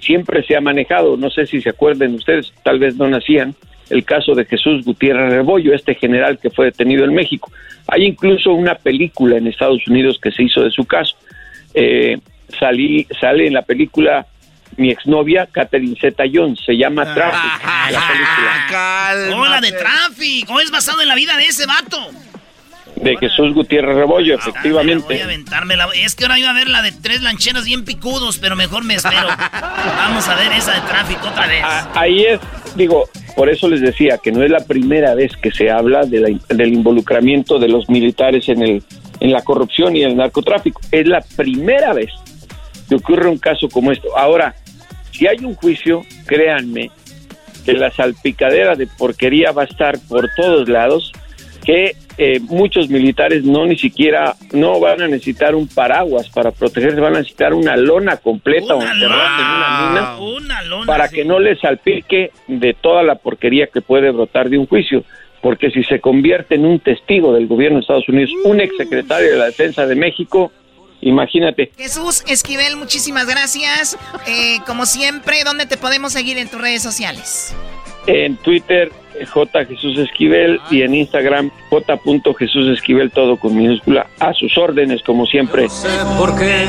Siempre se ha manejado, no sé si se acuerden ustedes, tal vez no nacían, el caso de Jesús Gutiérrez Rebollo, este general que fue detenido en México. Hay incluso una película en Estados Unidos que se hizo de su caso. Eh, sale en la película mi exnovia, Catherine Zeta Jones. Se llama Traffic. la película. ¡Oh, la de Traffic! ¿Cómo es basado en la vida de ese vato? De Jesús Gutiérrez Rebollo, efectivamente. Voy a aventarme la... Es que ahora iba a ver la de tres lancheros bien picudos, pero mejor me espero. <laughs> Vamos a ver esa de Traffic otra vez. Ah, ahí es, digo, por eso les decía que no es la primera vez que se habla de del involucramiento de los militares en, el, en la corrupción y el narcotráfico. Es la primera vez que ocurre un caso como esto. Ahora, si hay un juicio, créanme que la salpicadera de porquería va a estar por todos lados, que eh, muchos militares no ni siquiera, no van a necesitar un paraguas para protegerse, van a necesitar una lona completa una o enterrarse en una mina Una lona, para sí. que no les salpique de toda la porquería que puede brotar de un juicio. Porque si se convierte en un testigo del gobierno de Estados Unidos, un exsecretario de la Defensa de México, imagínate. Jesús Esquivel, muchísimas gracias. Eh, como siempre, ¿dónde te podemos seguir en tus redes sociales? En Twitter, J. Jesús Esquivel, y en Instagram, J. Jesús Esquivel, todo con minúscula, a sus órdenes, como siempre. ¿Por qué?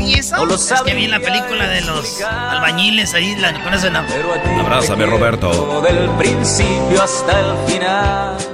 ¿Y eso? Es que vi la película de los albañiles ahí, la, con ese nombre. Abrázame, Roberto. Del principio hasta el final.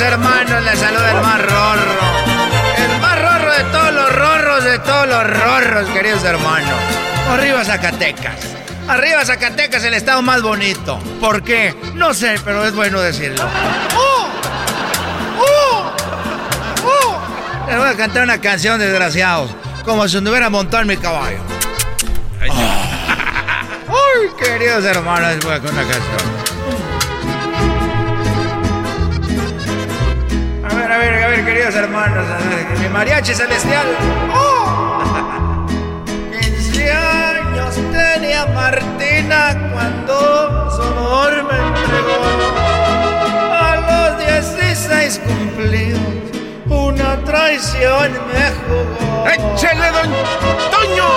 Hermanos, les saluda el más rorro. El más rorro de todos los rorros, de todos los rorros, queridos hermanos. Arriba Zacatecas. Arriba Zacatecas, el estado más bonito. ¿Por qué? No sé, pero es bueno decirlo. ¡Oh! ¡Oh! ¡Oh! Les voy a cantar una canción, desgraciados. Como si me hubiera montado en mi caballo. <laughs> ¡Ay, queridos hermanos! Les voy a cantar una canción. Ver, a ver, a ver, queridos hermanos, mi mariachi celestial. ¡Oh! <laughs> 15 años tenía Martina cuando su amor me entregó. A los 16 cumplidos, una traición me jugó. ¡Échele, don Toño!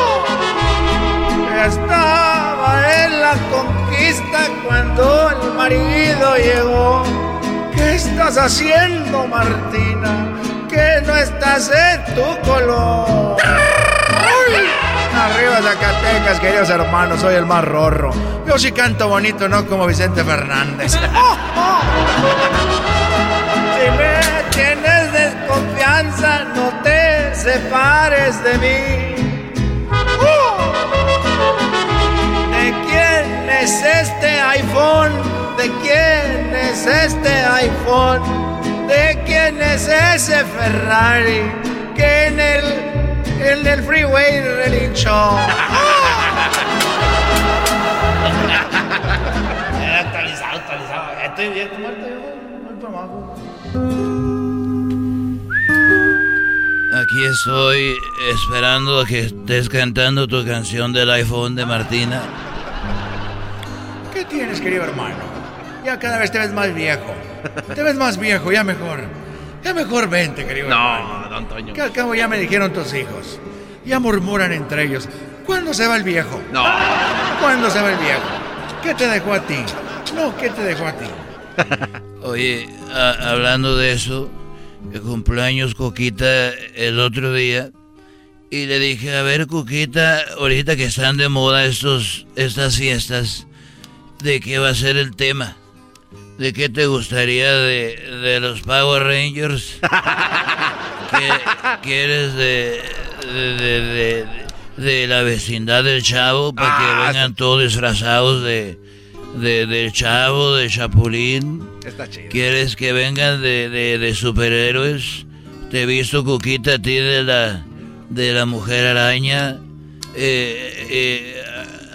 Estaba en la conquista cuando el marido llegó. ¿Qué estás haciendo, Martina? Que no estás en tu color. Arriba Zacatecas, queridos hermanos, soy el más rorro. Yo sí canto bonito, no como Vicente Fernández. <laughs> Si me tienes desconfianza, no te separes de mí. ¿De quién es este iPhone? ¿De quién es este iPhone? ¿De quién ¿Quién es ese Ferrari que en el, en el freeway relinchó? <laughs> actualizado, actualizado. Estoy bien, muerto Aquí estoy esperando a que estés cantando tu canción del iPhone de Martina. ¿Qué tienes, querido hermano? Ya cada vez te ves más viejo. Te ves más viejo, ya mejor. Ya mejor vente, querido hermano. No, don Toño. Que al cabo ya me dijeron tus hijos. Ya murmuran entre ellos. ¿Cuándo se va el viejo? No. ¿Cuándo se va el viejo? ¿Qué te dejó a ti? No, ¿qué te dejó a ti? <laughs> Oye, a- hablando de eso, el cumpleaños Coquita el otro día. Y le dije, a ver, Coquita, ahorita que están de moda estos, estas fiestas, ¿de qué va a ser el tema? ¿De qué te gustaría de, de los Power Rangers? <laughs> ¿Qué- ¿Quieres de, de, la vecindad del Chavo para que Ah, vengan todos disfrazados de, de, del Chavo, de Chapulín? Está chido. ¿Quieres que vengan de, de, de superhéroes? Te he visto, Cuquita, a ti de la, de la Mujer Araña. Eh, eh,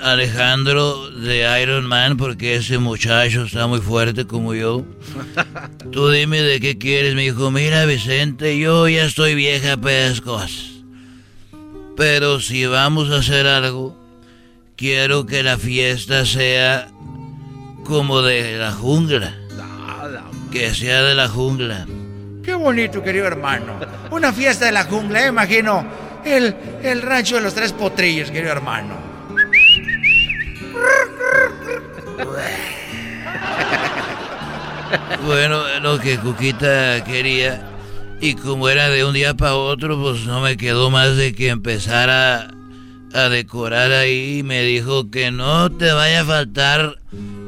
Alejandro de Iron Man, porque ese muchacho está muy fuerte como yo. <laughs> Tú dime de qué quieres. Me dijo, mira, Vicente, yo ya estoy vieja para esas cosas. Pero si vamos a hacer algo, quiero que la fiesta sea como de la jungla. Que sea de la jungla. Qué bonito, querido hermano. Una fiesta de la jungla, eh, imagino. El, el rancho de los tres potrillos, querido hermano. <laughs> Bueno, lo que Cuquita quería. Y como era de un día para otro, pues no me quedó más de que empezar a, a decorar ahí. Me dijo que no te vaya a faltar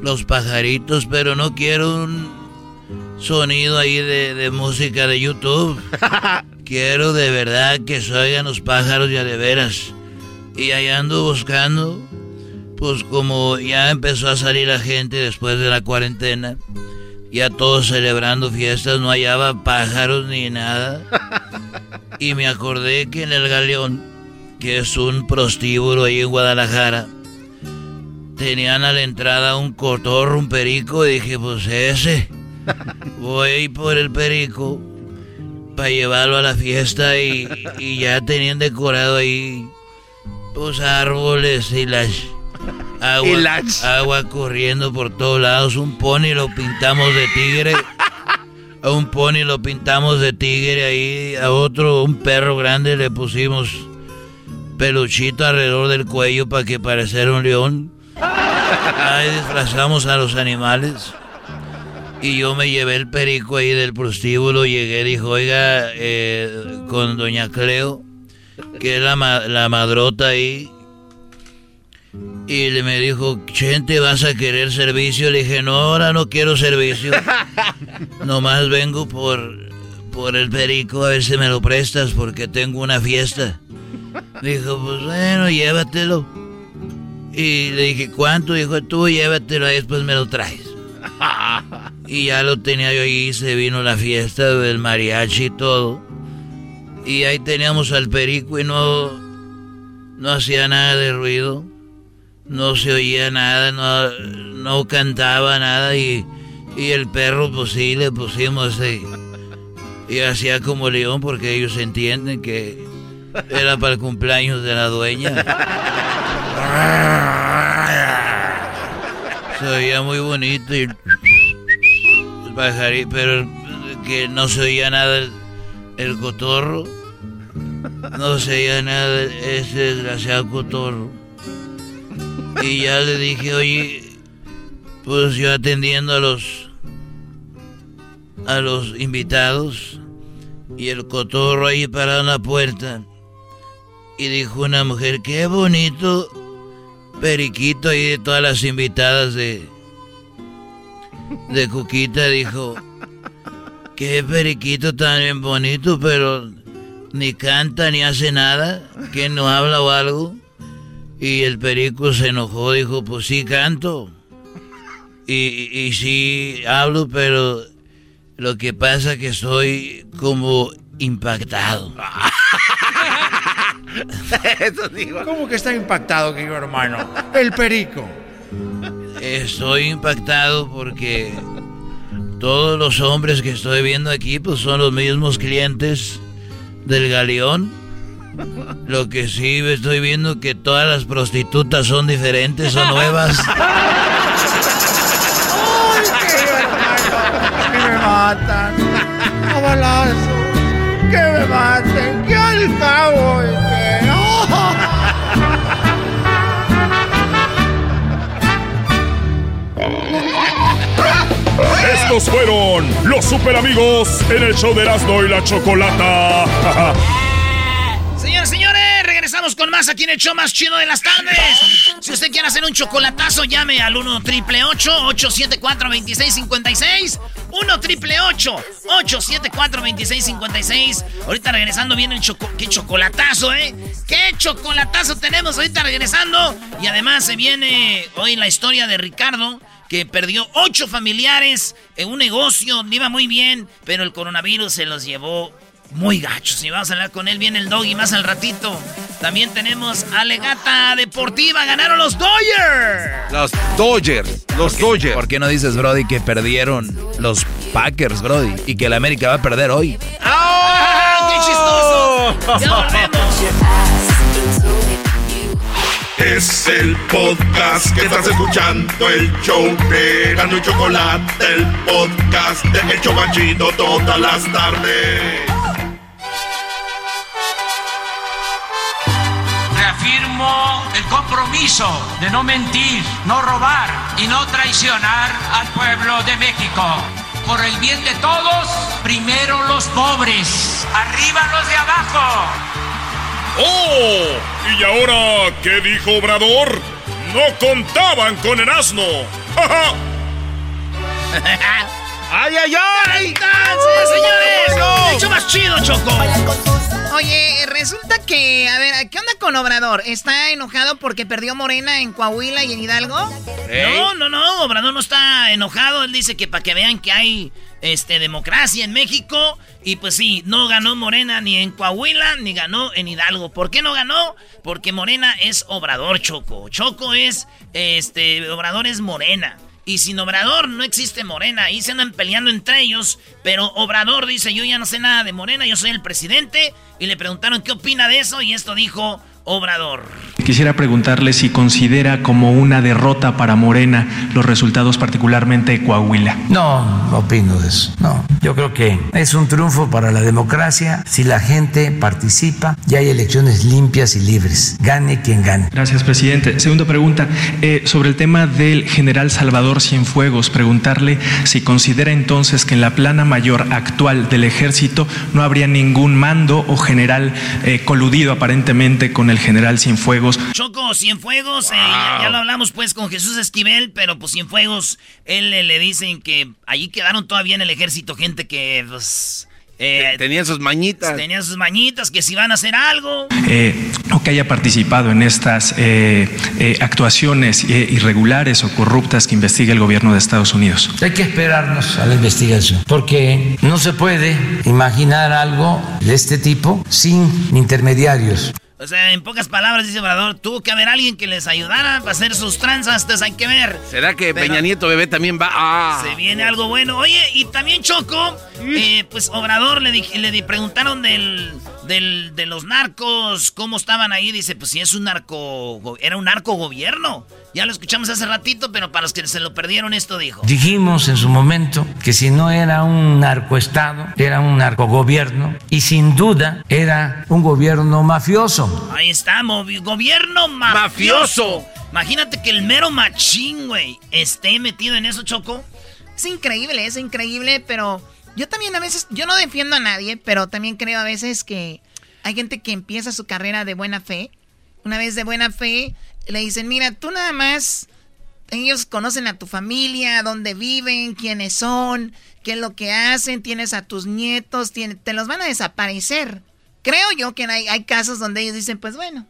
los pajaritos, pero no quiero un sonido ahí de, de música de YouTube. <laughs> quiero de verdad que se oigan los pájaros ya de veras. Y ahí ando buscando, pues como ya empezó a salir la gente después de la cuarentena, ya todos celebrando fiestas, no hallaba pájaros ni nada. <laughs> Y me acordé que en el Galeón, que es un prostíbulo ahí en Guadalajara, tenían a la entrada un cotorro, un perico, y dije, pues ese, <laughs> voy por el perico para llevarlo a la fiesta y, y ya tenían decorado ahí pues árboles y las agua, Y agua corriendo por todos lados. Un pony lo pintamos de tigre. A <laughs> un pony lo pintamos de tigre ahí. A otro, un perro grande, le pusimos peluchito alrededor del cuello para que pareciera un león. Ahí disfrazamos a los animales. Y yo me llevé el perico ahí del prostíbulo. Llegué, dijo, oiga, eh, con doña Cleo, que es la, ma- la madrota ahí. Y le me dijo, Chente, ¿vas a querer servicio? Le dije, no, ahora no quiero servicio. <laughs> Nomás vengo por, por el perico a ver si me lo prestas porque tengo una fiesta. Dijo, pues bueno, llévatelo. Y le dije, ¿cuánto? Dijo, tú llévatelo, ahí después me lo traes. <laughs> Y ya lo tenía yo ahí, se vino la fiesta del mariachi y todo. Y ahí teníamos al perico y no, no hacía nada de ruido. No se oía nada, no, no cantaba nada y, y el perro pues sí le pusimos ese- y hacía como león porque ellos entienden que era para el cumpleaños de la dueña. Se oía muy bonito y el pajarito, pero que no se oía nada el, el cotorro. No se oía nada ese desgraciado cotorro. Y ya le dije, oye, pues yo atendiendo a los a los invitados y el cotorro ahí parado en la puerta. Y dijo una mujer, qué bonito periquito ahí de todas las invitadas de de Cuquita dijo, qué periquito tan bonito, pero ni canta ni hace nada, que no habla o algo. Y el perico se enojó, dijo, pues sí canto. Y, y, y sí hablo, pero Lo que pasa que estoy como impactado. <laughs> Eso digo. ¿Cómo que está impactado, querido hermano? El perico. Estoy impactado porque todos los hombres que estoy viendo aquí pues son los mismos clientes del galeón. Lo que sí estoy viendo que todas las prostitutas son diferentes, son nuevas. <laughs> ¡Ay, querido hermano! Que me matan. A balazos. Que me maten. Que al cabo. Que... Estos fueron los super amigos en el show de Erasmo y la Chocolata. <laughs> Con más aquí en el show más chido de las tardes. Si usted quiere hacer un chocolatazo, llame al 1 triple 874 2656 1 triple 874 2656 Ahorita regresando viene el choco... ¡Qué chocolatazo, eh! ¡Qué chocolatazo tenemos ahorita regresando! Y además se viene hoy la historia de Ricardo que perdió ocho familiares en un negocio iba muy bien, pero el coronavirus se los llevó muy gachos. Y vamos a hablar con él, viene el doggy más al ratito. También tenemos Alegata Deportiva, ganaron los Dodgers. Los Dodgers, los Dodgers. ¿Por qué no dices, Brody, que perdieron los Packers, Brody? Y que el América va a perder hoy. ¡Ah, ¡Qué chistoso! ¡Ya volvemos! Es el podcast que estás escuchando, el show de Gano y Chocolate, el podcast de El Chobachito todas las tardes. Compromiso de no mentir, no robar y no traicionar al pueblo de México. Por el bien de todos, primero los pobres, arriba los de abajo. ¡Oh! ¿Y ahora qué dijo Obrador? No contaban con el asno. ¡Ja, ja! <laughs> ¡Ay, ay, ay! ¡Entonces, señores! show más chido, Choco. Oye, resulta que, a ver, ¿qué onda con Obrador? ¿Está enojado porque perdió Morena en Coahuila y en Hidalgo? No, no, no, Obrador no está enojado. Él dice que para que vean que hay este, democracia en México. Y pues sí, no ganó Morena ni en Coahuila ni ganó en Hidalgo. ¿Por qué no ganó? Porque Morena es Obrador Choco. Choco es, este, Obrador es Morena. Y sin Obrador no existe Morena. Ahí se andan peleando entre ellos. Pero Obrador dice, yo ya no sé nada de Morena, yo soy el presidente. Y le preguntaron qué opina de eso y esto dijo Obrador. Quisiera preguntarle si considera como una derrota para Morena los resultados particularmente de Coahuila. No, no opino de eso. No, yo creo que es un triunfo para la democracia si la gente participa y hay elecciones limpias y libres. Gane quien gane. Gracias, presidente. Segunda pregunta, eh, sobre el tema del general Salvador Cienfuegos, preguntarle si considera entonces que en la plana mayor actual del ejército no habría ningún mando o general eh, coludido aparentemente con el general Cienfuegos. Choco, Cienfuegos, eh, ya, ya lo hablamos pues con Jesús Esquivel, pero pues Cienfuegos, él eh, le dicen que allí quedaron todavía en el ejército gente que pues... eh, Tenían sus mañitas. Tenían sus mañitas, que si van a hacer algo. eh, o que haya participado en estas eh, eh, actuaciones eh, irregulares o corruptas que investiga el gobierno de Estados Unidos. Hay que esperarnos a la investigación, porque no se puede imaginar algo de este tipo sin intermediarios. O sea, en pocas palabras, dice Obrador, tuvo que haber alguien que les ayudara para hacer sus tranzas, entonces hay que ver. ¿Será que Pero- Peña Nieto bebé también va? Ah. Se viene algo bueno. Oye, y también Choco, eh, pues Obrador le, dij- le di- preguntaron del, del, de los narcos, cómo estaban ahí. Dice, pues si es un narco, era un narco gobierno. Ya lo escuchamos hace ratito, pero para los que se lo perdieron, esto dijo. Dijimos en su momento que si no era un narcoestado, era un narcogobierno y sin duda era un gobierno mafioso. Ahí está, movi- gobierno mafioso. Imagínate que el mero machín, güey, esté metido en eso, Choco. Es increíble, es increíble, pero yo también a veces, yo no defiendo a nadie, pero también creo a veces que hay gente que empieza su carrera de buena fe. Una vez de buena fe, le dicen, mira, tú nada más, ellos conocen a tu familia, dónde viven, quiénes son, qué es lo que hacen, tienes a tus nietos, te los van a desaparecer. Creo yo que hay, hay casos donde ellos dicen, pues bueno,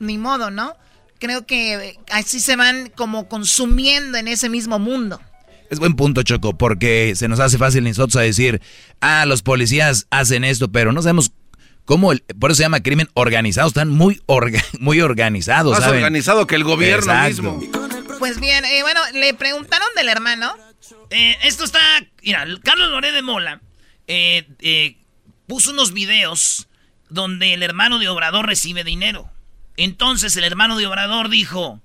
ni modo, ¿no? Creo que eh, así se van como consumiendo en ese mismo mundo. Es buen punto, Choco, porque se nos hace fácil nosotros a decir, ah, los policías hacen esto, pero no sabemos cómo, el- por eso se llama crimen organizado, están muy, orga- <laughs> muy organizados. Más ¿saben? organizado que el gobierno Exacto. mismo. Pues bien, eh, bueno, le preguntaron del hermano. Eh, esto está. Mira, Carlos Loré de Mola eh, eh, puso unos videos donde el hermano de Obrador recibe dinero. Entonces el hermano de Obrador dijo: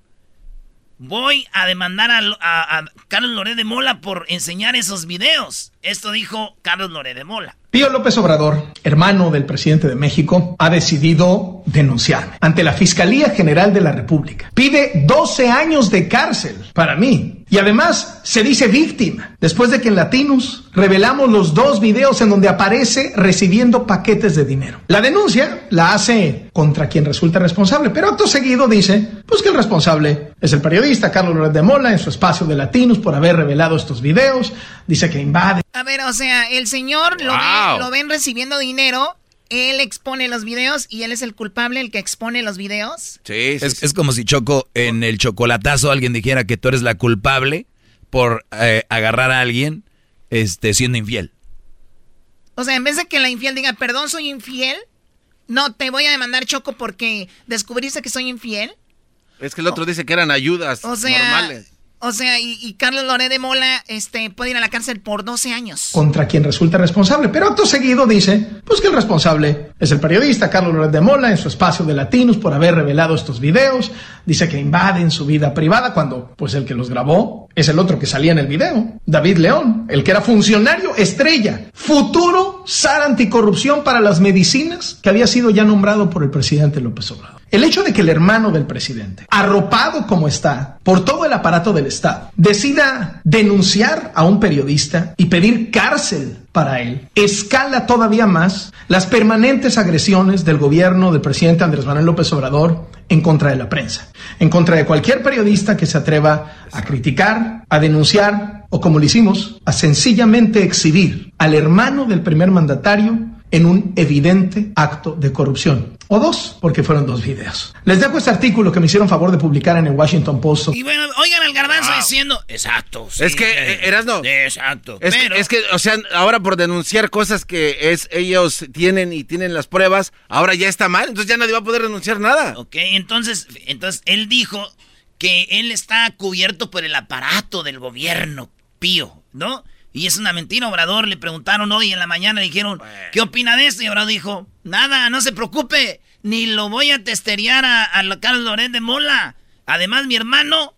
Voy a demandar a, Carlos Loré de Mola por enseñar esos videos. Esto dijo Carlos Loré de Mola. Pío López Obrador, hermano del presidente de México, ha decidido denunciarme ante la Fiscalía General de la República. Pide 12 años de cárcel para mí. Y además se dice víctima, después de que en Latinos revelamos los dos videos en donde aparece recibiendo paquetes de dinero. La denuncia la hace contra quien resulta responsable, pero acto seguido dice, pues que el responsable es el periodista Carlos Loret de Mola en su espacio de Latinos por haber revelado estos videos. Dice que invade A ver, o sea, el señor lo, Wow. ve- lo ven recibiendo dinero, él expone los videos y él es el culpable, el que expone los videos. es, es como si Choco en el chocolatazo alguien dijera que tú eres la culpable por eh, agarrar a alguien este, siendo infiel. O sea, en vez de que la infiel diga, perdón, soy infiel, no, te voy a demandar Choco porque descubriste que soy infiel. Es que el otro dice que eran ayudas O sea, normales. O sea, y, Carlos Loré de Mola este, puede ir a la cárcel por 12 años. contra quien resulta responsable. Pero acto seguido dice, pues que el responsable es el periodista Carlos Loret de Mola en su espacio de Latinos por haber revelado estos videos. Dice que invaden su vida privada cuando, pues el que los grabó es el otro que salía en el video, David León, el que era funcionario estrella, futuro SAR anticorrupción para las medicinas, que había sido ya nombrado por el presidente López Obrador. El hecho de que el hermano del presidente, arropado como está por todo el aparato del Estado, decida denunciar a un periodista y pedir cárcel para él, escala todavía más las permanentes agresiones del gobierno del presidente Andrés Manuel López Obrador en contra de la prensa, en contra de cualquier periodista que se atreva a criticar, a denunciar o, como lo hicimos, a sencillamente exhibir al hermano del primer mandatario en un evidente acto de corrupción. O dos, porque fueron dos videos. Les dejo este artículo que me hicieron favor de publicar en el Washington Post. Y bueno, oigan al garbanzo diciendo, exacto. sí, Es que, eh, eh, Erasno. Exacto. Es, pero, que, es que, o sea, ahora por denunciar cosas que es ellos tienen y tienen las pruebas, ahora ya está mal, entonces ya nadie va a poder denunciar nada. Ok, entonces, entonces él dijo que él está cubierto por el aparato del gobierno, pío, ¿no? Y es una mentira, Obrador. Le preguntaron hoy en la mañana, le dijeron, ¿qué opina de esto? Y Obrador dijo, nada, no se preocupe, ni lo voy a testerear a, a Carlos Loret de Mola. Además, mi hermano,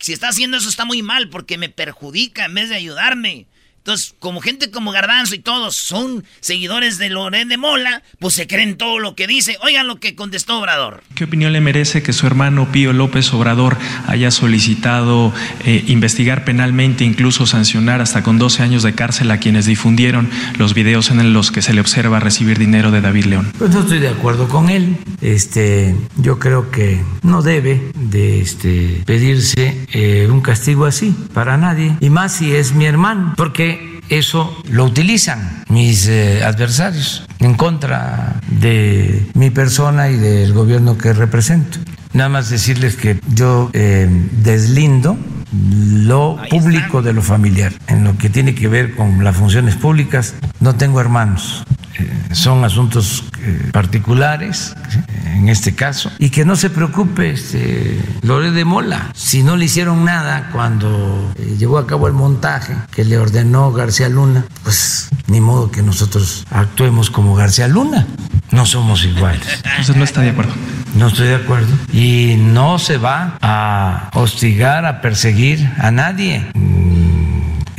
si está haciendo eso está muy mal porque me perjudica en vez de ayudarme. Entonces, como gente como Garbanzo y todos son seguidores de Loret de Mola, pues se creen todo lo que dice. Oigan lo que contestó Obrador. ¿Qué opinión le merece que su hermano Pío López Obrador haya solicitado eh, investigar penalmente, incluso sancionar hasta con 12 años de cárcel a quienes difundieron los videos en los que se le observa recibir dinero de David León? Pues no estoy de acuerdo con él. Este, yo creo que no debe de este, pedirse eh, un castigo así para nadie. Y más si es mi hermano, porque eso lo utilizan mis eh, adversarios en contra de mi persona y del gobierno que represento. Nada más decirles que yo eh, deslindo lo público de lo familiar. En lo que tiene que ver con las funciones públicas, no tengo hermanos. Eh, son asuntos eh, particulares, en este caso, y que no se preocupe este, Lore de Mola. Si no le hicieron nada cuando eh, llevó a cabo el montaje que le ordenó García Luna, pues ni modo que nosotros actuemos como García Luna. No somos iguales. Entonces no está de acuerdo. No estoy de acuerdo. Y no se va a hostigar, a perseguir a nadie.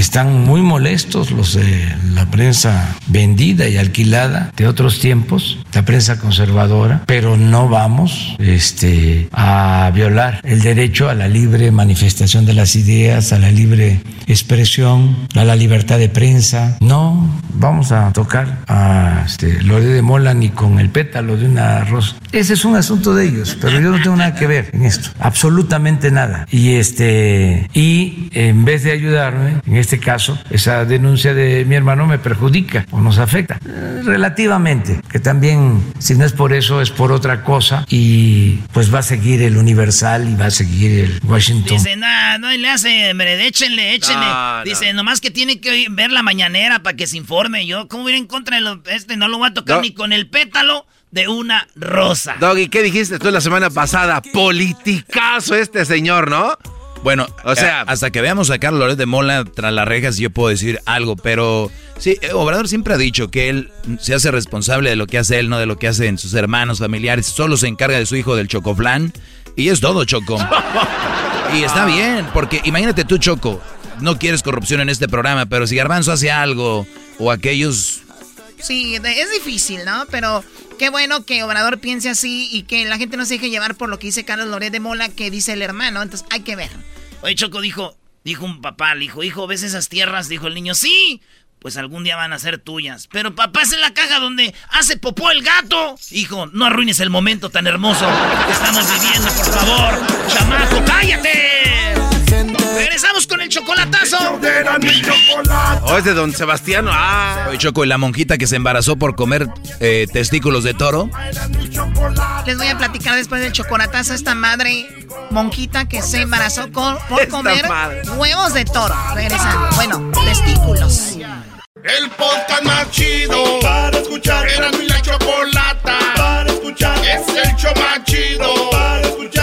Están muy molestos los de la prensa vendida y alquilada de otros tiempos, la prensa conservadora, pero no vamos este, a violar el derecho a la libre manifestación de las ideas, a la libre expresión, a la libertad de prensa. No vamos a tocar a este, de Mola ni con el pétalo de una rosa. Ese es un asunto de ellos, pero yo no tengo nada que ver en esto, absolutamente nada. Y este y en vez de ayudarme, en este caso, esa denuncia de mi hermano me perjudica o nos afecta Eh, relativamente, que también si no es por eso es por otra cosa y pues va a seguir el Universal y va a seguir el Washington. Dice, nada, no le hace, hombre, échenle, échenle. dice, me- no. dice, nomás que tiene que ver la mañanera para que se informe. Yo, ¿cómo ir en contra de lo- este? No lo voy a tocar No. ni con el pétalo de una rosa. Doggy, ¿qué dijiste tú la semana pasada? Politicazo este señor, ¿no? Bueno, O sea- a- hasta que veamos a Carlos Loret de Mola tras las rejas, yo puedo decir algo, pero sí, eh, Obrador siempre ha dicho que él se hace responsable de lo que hace él, no de lo que hacen sus hermanos, familiares, solo se encarga de su hijo del chocoflán y es todo, Choco. Y está bien, porque imagínate tú, Choco, no quieres corrupción en este programa, pero si Garbanzo hace algo o aquellos... Sí, es difícil, ¿no? Pero qué bueno que Obrador piense así y que la gente no se deje llevar por lo que dice Carlos Loret de Mola, que dice el hermano. Entonces hay que ver. Oye, Choco dijo, dijo un papá, le dijo, hijo, ¿ves esas tierras? Dijo el niño, sí. Pues algún día van a ser tuyas. Pero papá, es en la caja donde hace popó el gato. Hijo, no arruines el momento tan hermoso que estamos viviendo, por favor. Chamaco, cállate. Regresamos con el chocolatazo. ¿O es de don Sebastián? Ah. Oye, Choco, y la monjita que se embarazó por comer eh, testículos de toro. Les voy a platicar después del chocolatazo esta madre monjita que se embarazó con- por Esta comer madre. huevos de toro. Regresando. Bueno, testículos. El podcast más chido para escuchar. Era mi la chocolata para escuchar. Es el show más chido para escuchar.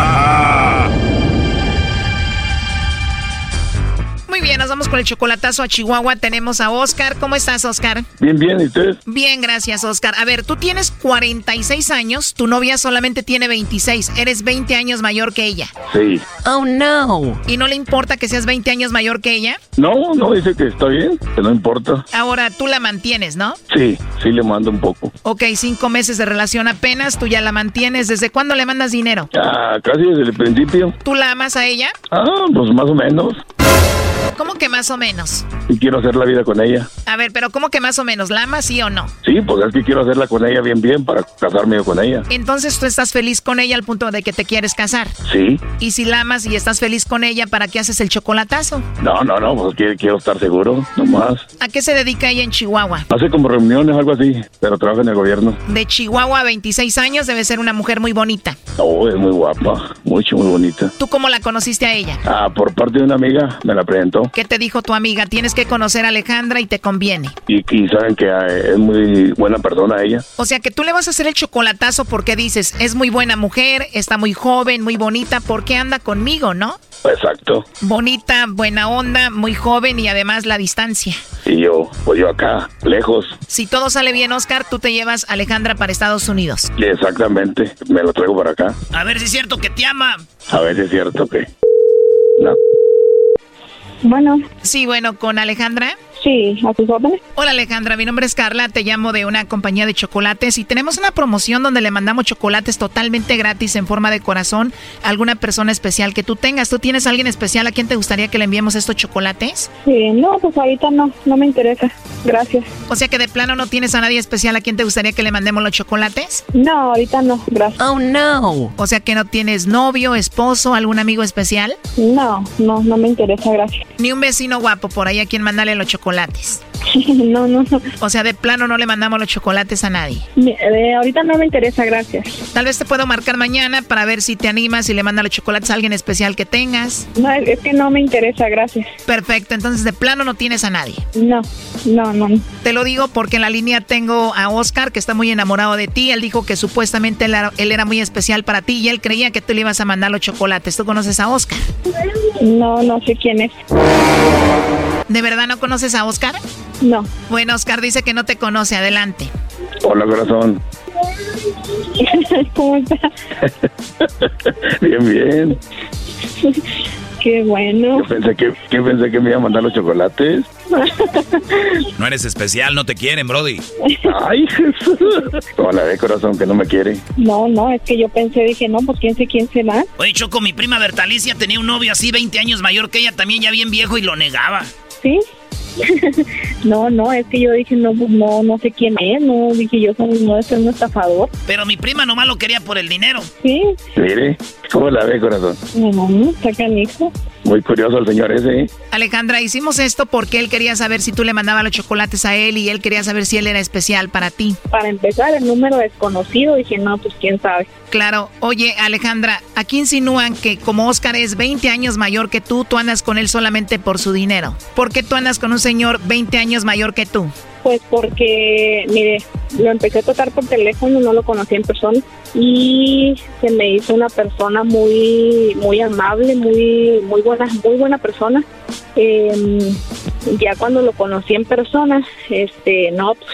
Muy bien, nos vamos con el chocolatazo a Chihuahua. Tenemos a Oscar. ¿Cómo estás, Oscar? Bien, bien, ¿y ustedes? Bien, gracias, Oscar. A ver, tú tienes 46 años, tu novia solamente tiene 26. Eres 20 años mayor que ella. Sí. Oh, no. ¿Y no le importa que seas 20 años mayor que ella? No, no, dice que está bien, que no importa. Ahora tú la mantienes, ¿no? Sí, sí le mando un poco. Ok, cinco meses de relación apenas, tú ya la mantienes. ¿Desde cuándo le mandas dinero? Ah, casi desde el principio. ¿Tú la amas a ella? Ah, pues más o menos. ¿Cómo que más o menos? Y quiero hacer la vida con ella. A ver, pero ¿cómo que más o menos? ¿La amas sí o no? Sí, pues es que quiero hacerla con ella bien, bien para casarme yo con ella. Entonces tú estás feliz con ella al punto de que te quieres casar. Sí. Y si la amas y estás feliz con ella, ¿para qué haces el chocolatazo? No, no, no, pues quiero, quiero estar seguro, nomás. ¿A qué se dedica ella en Chihuahua? Hace como reuniones, algo así, pero trabaja en el gobierno. De Chihuahua a 26 años debe ser una mujer muy bonita. Oh, es muy guapa, mucho, muy bonita. ¿Tú cómo la conociste a ella? Ah, por parte de una amiga me la presentó. ¿Qué te dijo tu amiga? Tienes que conocer a Alejandra y te conviene. Y, y saben que ah, es muy buena persona ella. O sea que tú le vas a hacer el chocolatazo porque dices, es muy buena mujer, está muy joven, muy bonita, ¿por qué anda conmigo, no? Exacto. Bonita, buena onda, muy joven y además la distancia. Y yo, pues yo acá, lejos. Si todo sale bien, Oscar, tú te llevas a Alejandra para Estados Unidos. Exactamente, me lo traigo para acá. A ver si es cierto que te ama. A ver si es cierto que... Bueno. Sí, bueno, ¿con Alejandra? Sí, a tus órdenes. Hola Alejandra, mi nombre es Carla, te llamo de una compañía de chocolates y tenemos una promoción donde le mandamos chocolates totalmente gratis en forma de corazón a alguna persona especial que tú tengas. ¿Tú tienes a alguien especial a quien te gustaría que le enviemos estos chocolates? Sí, no, pues ahorita no, no me interesa. Gracias. O sea que de plano no tienes a nadie especial a quien te gustaría que le mandemos los chocolates? No, ahorita no, gracias. Oh, no. O sea que no tienes novio, esposo, algún amigo especial? No, no, no me interesa, gracias. Ni un vecino guapo por ahí a quien mandarle los chocolates. <laughs> no, no, no. O sea, de plano no le mandamos los chocolates a nadie. Eh, ahorita no me interesa, gracias. Tal vez te puedo marcar mañana para ver si te animas y le mandas los chocolates a alguien especial que tengas. No, es que no me interesa, gracias. Perfecto, entonces de plano no tienes a nadie. No, no, no. Te lo digo porque en la línea tengo a Oscar que está muy enamorado de ti. Él dijo que supuestamente él era, él era muy especial para ti y él creía que tú le ibas a mandar los chocolates. ¿Tú conoces a Oscar? No, no sé quién es. ¿De verdad no conoces a Oscar? No. Bueno, Oscar dice que no te conoce. Adelante. Hola, corazón. <laughs> ¿Cómo está? <laughs> bien, bien. Qué bueno. Yo pensé que, pensé que me iba a mandar los chocolates. <laughs> No eres especial, no te quieren, Brody. Ay, Jesús. Hola, de corazón que no me quiere. No, no, es que yo pensé, dije, no, pues quién sé quién será. Oye, Choco, mi prima Bertalicia tenía un novio así 20 años mayor que ella, también ya bien viejo y lo negaba. ¿Sí? <laughs> no, no, es que yo dije, no, pues no, no sé quién es, no, dije yo, no es un estafador. Pero mi prima nomás lo quería por el dinero. Sí. Mire, ¿cómo la ve, corazón? No, está canijo. Muy curioso el señor ese, ¿eh? Alejandra, hicimos esto porque él quería saber si tú le mandabas los chocolates a él y él quería saber si él era especial para ti. Para empezar, el número desconocido, dije, no, pues quién sabe. Claro. Oye, Alejandra, aquí insinúan que como Oscar es 20 años mayor que tú, tú andas con él solamente por su dinero. ¿Por qué tú andas con un señor 20 años mayor que tú? Pues porque, mire, lo empecé a tocar por teléfono, no lo conocí en persona y se me hizo una persona muy, muy amable, muy, muy buena, muy buena persona. Em, ya cuando lo conocí en persona, este, no, pues,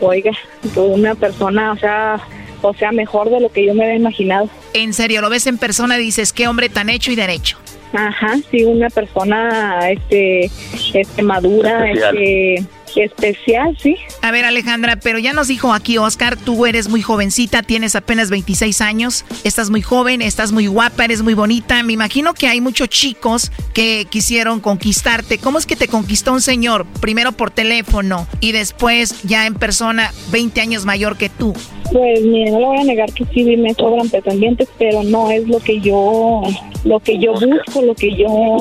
oiga, una persona, o sea, o sea, mejor de lo que yo me había imaginado. En serio, lo ves en persona y dices, qué hombre tan hecho y derecho. Ajá, sí, una persona, este, este madura, Especial. este especial, sí. A ver, Alejandra, pero ya nos dijo aquí Oscar, tú eres muy jovencita, tienes apenas 26 años, estás muy joven, estás muy guapa, eres muy bonita. Me imagino que hay muchos chicos que quisieron conquistarte. ¿Cómo es que te conquistó un señor? Primero por teléfono y después ya en persona, 20 años mayor que tú. Pues mire, no le voy a negar que sí me sobran pretendientes, pero no es lo que yo, lo que yo busco, lo que yo,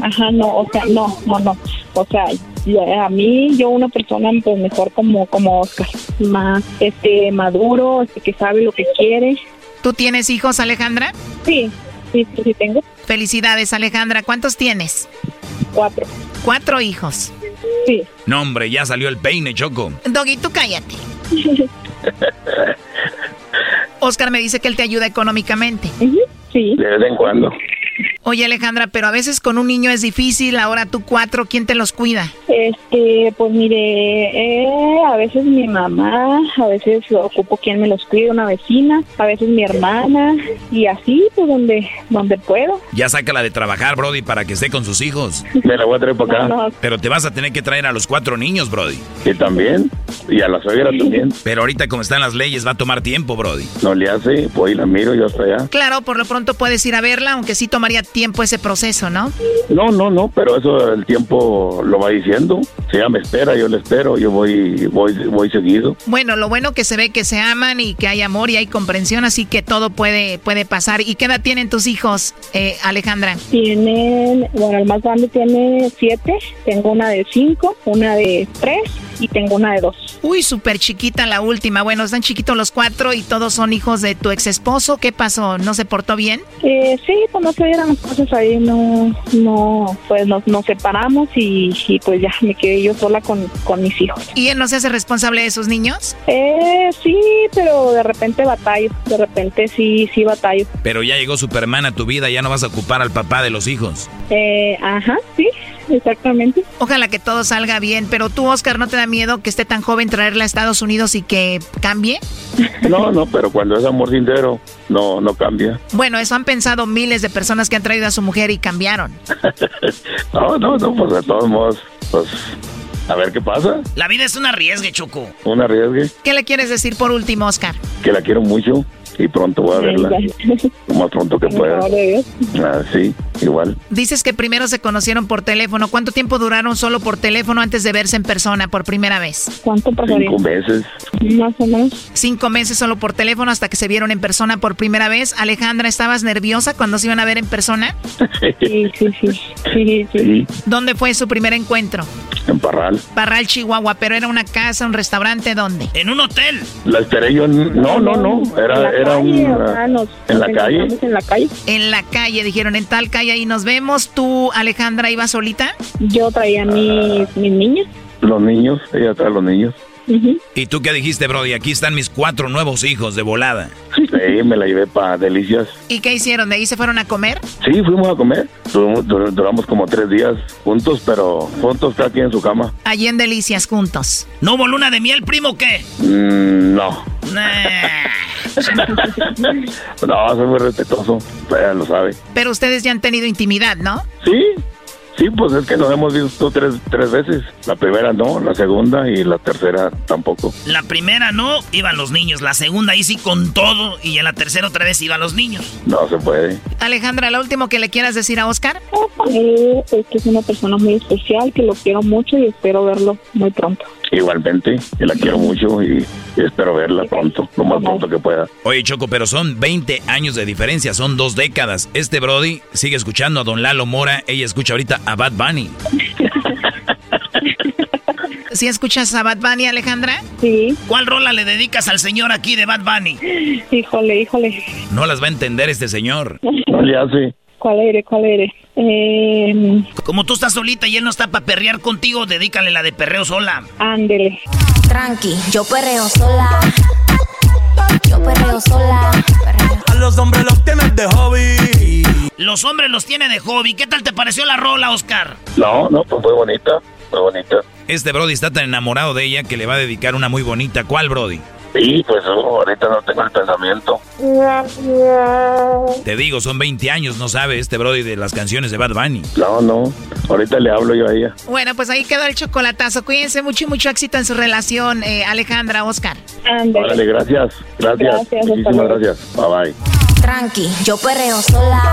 ajá, no, o sea, no, no, no, o sea, a mí yo una persona pues mejor como como Oscar, más este maduro, este que sabe lo que quiere. ¿Tú tienes hijos, Alejandra? Sí, sí, sí, sí tengo. Felicidades, Alejandra. ¿Cuántos tienes? Cuatro. Cuatro hijos. Sí. No, hombre, ya salió el peine, Choco. Doggy, tú cállate. <laughs> Oscar me dice que él te ayuda económicamente. Sí. De vez en cuando. Oye, Alejandra, pero a veces con un niño es difícil, ahora tú cuatro, ¿quién te los cuida? Este, pues mire, eh, a veces mi mamá, a veces ocupo quien me los cuide, una vecina, a veces mi hermana, y así, pues donde, donde puedo. Ya sácala de trabajar, Brody, para que esté con sus hijos. Me la voy a traer para acá. No, no. Pero te vas a tener que traer a los cuatro niños, Brody. Y también. Y a la suegra también. Pero ahorita como están las leyes va a tomar tiempo, Brody. No le hace, pues ahí la miro yo hasta allá. Claro, por lo pronto puedes ir a verla, aunque sí tomaría tiempo ese proceso, ¿no? No, no, no, pero eso el tiempo lo va diciendo. Si ella me espera, yo le espero, yo voy, voy, voy seguido. Bueno, lo bueno que se ve que se aman y que hay amor y hay comprensión, así que todo puede, puede pasar. ¿Y qué edad tienen tus hijos, eh, Alejandra? Tienen, bueno, el más grande tiene siete, tengo una de cinco, una de tres y tengo una de dos. Uy, súper chiquita la última. Bueno, están chiquitos los cuatro y todos son hijos de tu ex esposo. ¿Qué pasó? ¿No se portó bien? Eh, sí, pues no se las cosas ahí, no, no, pues nos, nos separamos y, y pues ya me quedé yo sola con, con mis hijos. ¿Y él no se hace responsable de sus niños? Eh, sí, pero de repente batallo, de repente sí, sí batallo. Pero ya llegó Superman a tu vida, ya no vas a ocupar al papá de los hijos. Eh, ajá, sí, exactamente. Ojalá que todo salga bien, pero tú, Oscar, ¿no te da miedo que esté tan joven traerla a Estados Unidos y que cambie? No, no, pero cuando es amor sincero, no, no cambia. Bueno, eso han pensado miles de personas que han traído a su mujer y cambiaron. <laughs> No, no, no, pues de todos modos, pues a ver qué pasa. La vida es un arriesgue, Choco. Un arriesgue, ¿Qué le quieres decir por último, Oscar? que la quiero mucho y pronto voy a verla. Lo más pronto que <laughs> pueda. Ah, sí, igual. Dices que primero se conocieron por teléfono. ¿Cuánto tiempo duraron solo por teléfono antes de verse en persona por primera vez? ¿Cuánto pasaría? Cinco meses. Más o menos. Cinco meses solo por teléfono hasta que se vieron en persona por primera vez. Alejandra, ¿estabas nerviosa cuando se iban a ver en persona? Sí, sí, sí. Sí, sí. <laughs> ¿Dónde fue su primer encuentro? En Parral. Parral, Chihuahua, pero era una casa, un restaurante, ¿dónde? En un hotel. La esperé yo. en- No, no, no. Era, era un. Ah, nos- en la calle. En la calle. En la calle, dijeron, en tal calle ahí nos vemos. ¿Tú, Alejandra, ibas solita? Yo traía mis, mis niñas. Los niños, ella trae los niños. ¿Y tú qué dijiste, Brody? Aquí están mis cuatro nuevos hijos de volada. Sí, me la llevé para Delicias. ¿Y qué hicieron? ¿De ahí se fueron a comer? Sí, fuimos a comer. Duramos, dur- duramos como tres días juntos, pero juntos cada quien en su cama. Allí en Delicias, juntos. ¿No hubo luna de miel, primo, o qué? Mm, no. Nah. <laughs> No, soy muy respetuoso. Ella lo sabe. Pero ustedes ya han tenido intimidad, ¿no? Sí, Sí, pues es que nos hemos visto tres, tres veces. La primera no, la segunda y la tercera tampoco. La primera no, iban los niños. La segunda ahí sí con todo. Y en la tercera otra vez iban los niños. No se puede. Alejandra, lo último que le quieras decir a Oscar. Eh, es que es una persona muy especial, que lo quiero mucho y espero verlo muy pronto. Igualmente, yo la quiero mucho y, y espero verla pronto, lo más pronto que pueda. Oye, Choco, pero son 20 años de diferencia, son dos décadas. Este Brody sigue escuchando a Don Lalo Mora, ella escucha ahorita a Bad Bunny. ¿Sí escuchas a Bad Bunny, Alejandra? Sí. ¿Cuál rola le dedicas al señor aquí de Bad Bunny? Híjole, híjole. No las va a entender este señor. No le hace. ¿Cuál eres? ¿Cuál eres? Eh, Como tú estás solita y él no está para perrear contigo, dedícale la de perreo sola. ándele. Tranqui, yo perreo sola. Yo perreo sola. A los hombres los tienes de hobby. Los hombres los tiene de hobby. ¿Qué tal te pareció la rola, Oscar? No, no, pues muy bonita, muy bonita. Este Brody está tan enamorado de ella que le va a dedicar una muy bonita. ¿Cuál, Brody? Sí, pues oh, ahorita no tengo el pensamiento. Te digo, son 20 años, no sabe este Brody de las canciones de Bad Bunny. No, no, ahorita le hablo yo a ella. Bueno, pues ahí quedó el chocolatazo. Cuídense mucho y mucho éxito en su relación, eh, Alejandra, Oscar. Órale, gracias, gracias, Gracias, muchísimas gracias. Bye bye. Tranqui, yo perreo sola.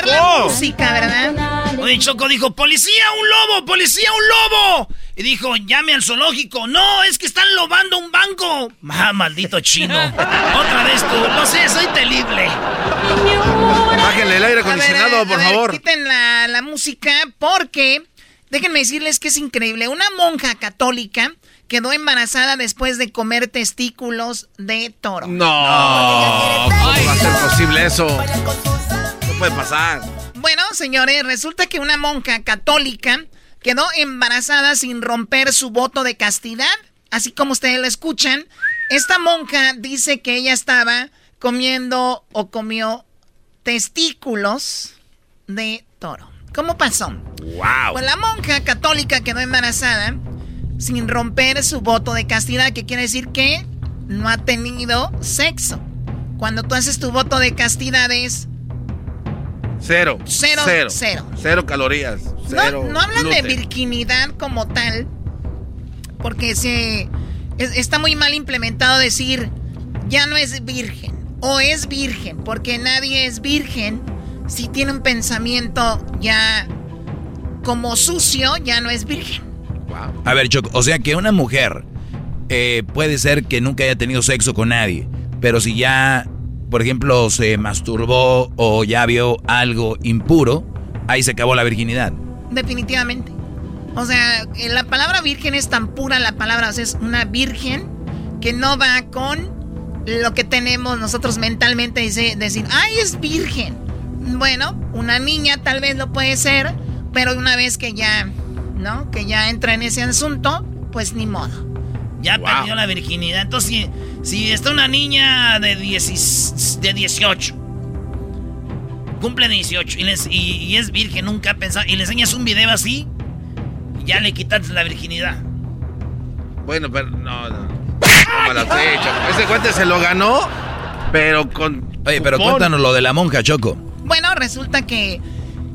Poner la música, ¿verdad? Oye, Choco dijo, policía, un lobo, policía, un lobo. Y dijo, llame al zoológico. No, es que están lobando un banco. Ah, maldito chino. Otra vez tú. No sé, soy terrible. Bájenle el aire A ver, acondicionado, a por ver, favor. Quiten la, la música porque déjenme decirles que es increíble. Una monja católica quedó embarazada después de comer testículos de toro. No. ¿Cómo va a ser posible eso? Puede pasar. Bueno, señores, resulta que una monja católica quedó embarazada sin romper su voto de castidad. Así como ustedes lo escuchan, esta monja dice que ella estaba comiendo o comió testículos de toro. ¿Cómo pasó? ¡Wow! Pues la monja católica quedó embarazada sin romper su voto de castidad, que quiere decir que no ha tenido sexo. Cuando tú haces tu voto de castidad es Cero. Cero, Cero. cero. Cero calorías. Cero. no, no hablan de virginidad como tal, porque se es- está muy mal implementado decir ya no es virgen o es virgen, porque nadie es virgen si tiene un pensamiento ya como sucio, ya no es virgen. A ver, Choco, o sea que una mujer eh, puede ser que nunca haya tenido sexo con nadie, pero si ya, por ejemplo, se masturbó o ya vio algo impuro, ahí se acabó la virginidad. Definitivamente. O sea, eh, la palabra virgen es tan pura la palabra, o sea, es una virgen que no va con lo que tenemos nosotros mentalmente, dice, decir, ay, es virgen. Bueno, una niña tal vez lo puede ser, pero una vez que ya, ¿no? Que ya entra en ese asunto, pues ni modo. Ya perdió la virginidad. Entonces, si, si está una niña de, 10 de 18, cumple 18 y, les- y- y es virgen, nunca ha pensado, y le enseñas un video así, ya le quitas la virginidad. Bueno, pero no, no. ¿Cómo la fecha? Ese cuate se lo ganó, pero con. Oye, pero cupón. cuéntanos lo de la monja, Choco. Bueno, resulta que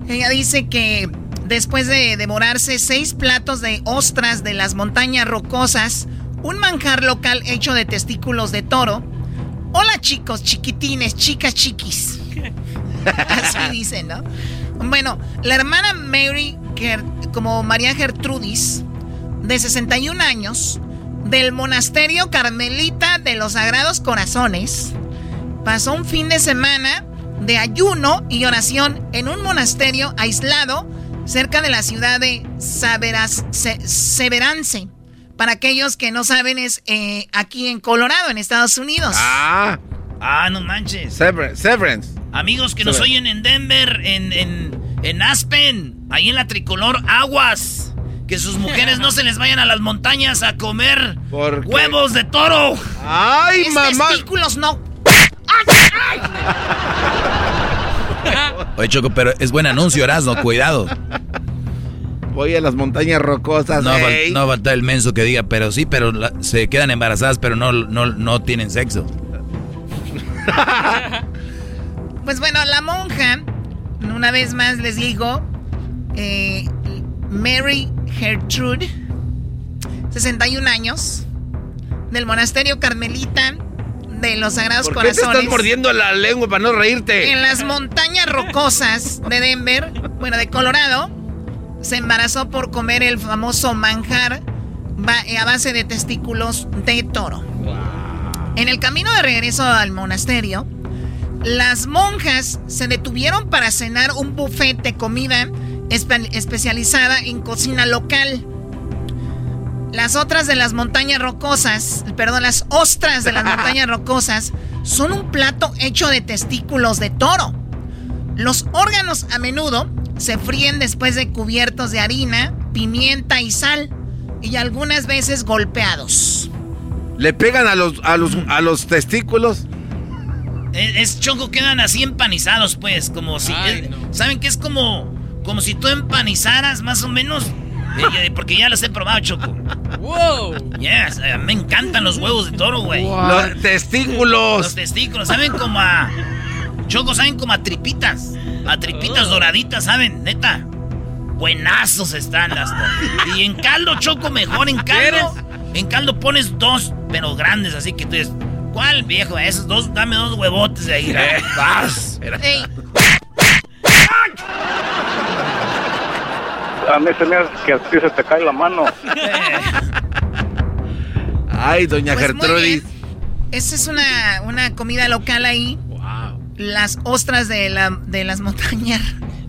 ella dice que después de devorarse seis platos de ostras de las montañas rocosas, un manjar local hecho de testículos de toro. Hola chicos, chiquitines, chicas chiquis. <laughs> Así dicen, ¿no? Bueno, la hermana Mary, como María Gertrudis, de 61 años, del monasterio carmelita de los Sagrados Corazones, pasó un fin de semana de ayuno y oración en un monasterio aislado cerca de la ciudad de Severance. Para aquellos que no saben, es eh, aquí en Colorado, en Estados Unidos. Ah, ah no manches. Severance. Amigos que nos oyen en Denver, en, en Aspen, ahí en la tricolor, aguas. Que sus mujeres no <laughs> se les vayan a las montañas a comer huevos de toro. ¡Ay, mamá! testículos no. Oye, Choco, pero es buen anuncio, Erasmo, cuidado. Voy a las montañas rocosas. No, no falta el menso que diga, pero sí, pero se quedan embarazadas, pero no, no, no tienen sexo. <laughs> pues bueno, la monja, una vez más les digo, eh, Mary Gertrude, 61 años, del monasterio carmelita de los Sagrados ¿Por Corazones. Qué te estás mordiendo la lengua para no reírte? En las montañas rocosas de Denver, bueno, de Colorado, se embarazó por comer el famoso manjar a base de testículos de toro. En el camino de regreso al monasterio, las monjas se detuvieron para cenar un buffet de comida especializada en cocina local. Las otras de las montañas rocosas, perdón, las ostras de las <laughs> montañas rocosas son un plato hecho de testículos de toro. Los órganos a menudo se fríen después de cubiertos de harina, pimienta y sal y algunas veces golpeados. ¿Le pegan a los, a los, a los testículos? Es, choco, quedan así empanizados, pues, como si... ¿Saben qué es como, como si tú empanizaras más o menos porque ya los he probado, Choco. <laughs> ¡Wow! Yes, eh, me encantan los huevos de toro, güey. Los testículos. Los testículos, saben como a. Choco, saben como a tripitas. A tripitas oh. doraditas, ¿saben? Neta. Buenazos están las. Y en caldo, Choco, mejor en caldo. En caldo pones dos, pero grandes, así que tú dices, ¿cuál viejo? Esos dos, dame dos huevotes de ahí. Vas. A mí se me hace que a ti se te cae la mano. Ay, doña pues Gertrudis. Esa es una, una comida local ahí. Las ostras de, la, de las montañas.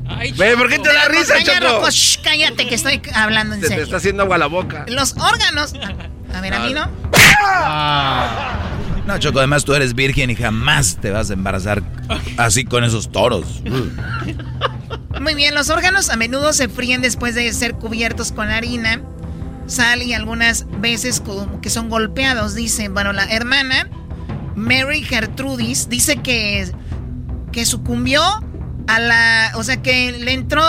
Ay, ¿por qué te da risa, Choco? cállate que estoy hablando en Se serio. te está haciendo agua la boca. Los órganos... A ver, a mí no. Ah. No, Choco, además tú eres virgen y jamás te vas a embarazar así con esos toros. Muy bien, los órganos a menudo se fríen después de ser cubiertos con harina, sal y algunas veces como que son golpeados, dice. Bueno, la hermana Mary Gertrudis dice que, que sucumbió a la... O sea, que le entró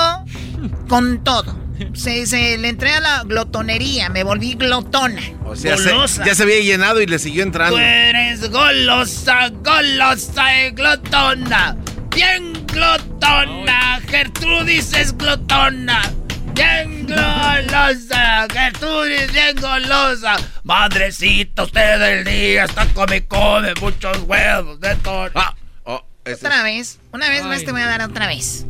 con todo. Se, se, le entré a la glotonería, me volví glotona. O sea, ya se había llenado y le siguió entrando. Tú eres golosa, golosa y glotona. Bien glotona, Gertrudis es glotona. Bien golosa, Gertrudis bien golosa. Madrecita, usted del día está come, come muchos huevos de todo. Ah, otra vez, una vez más te voy a dar otra vez.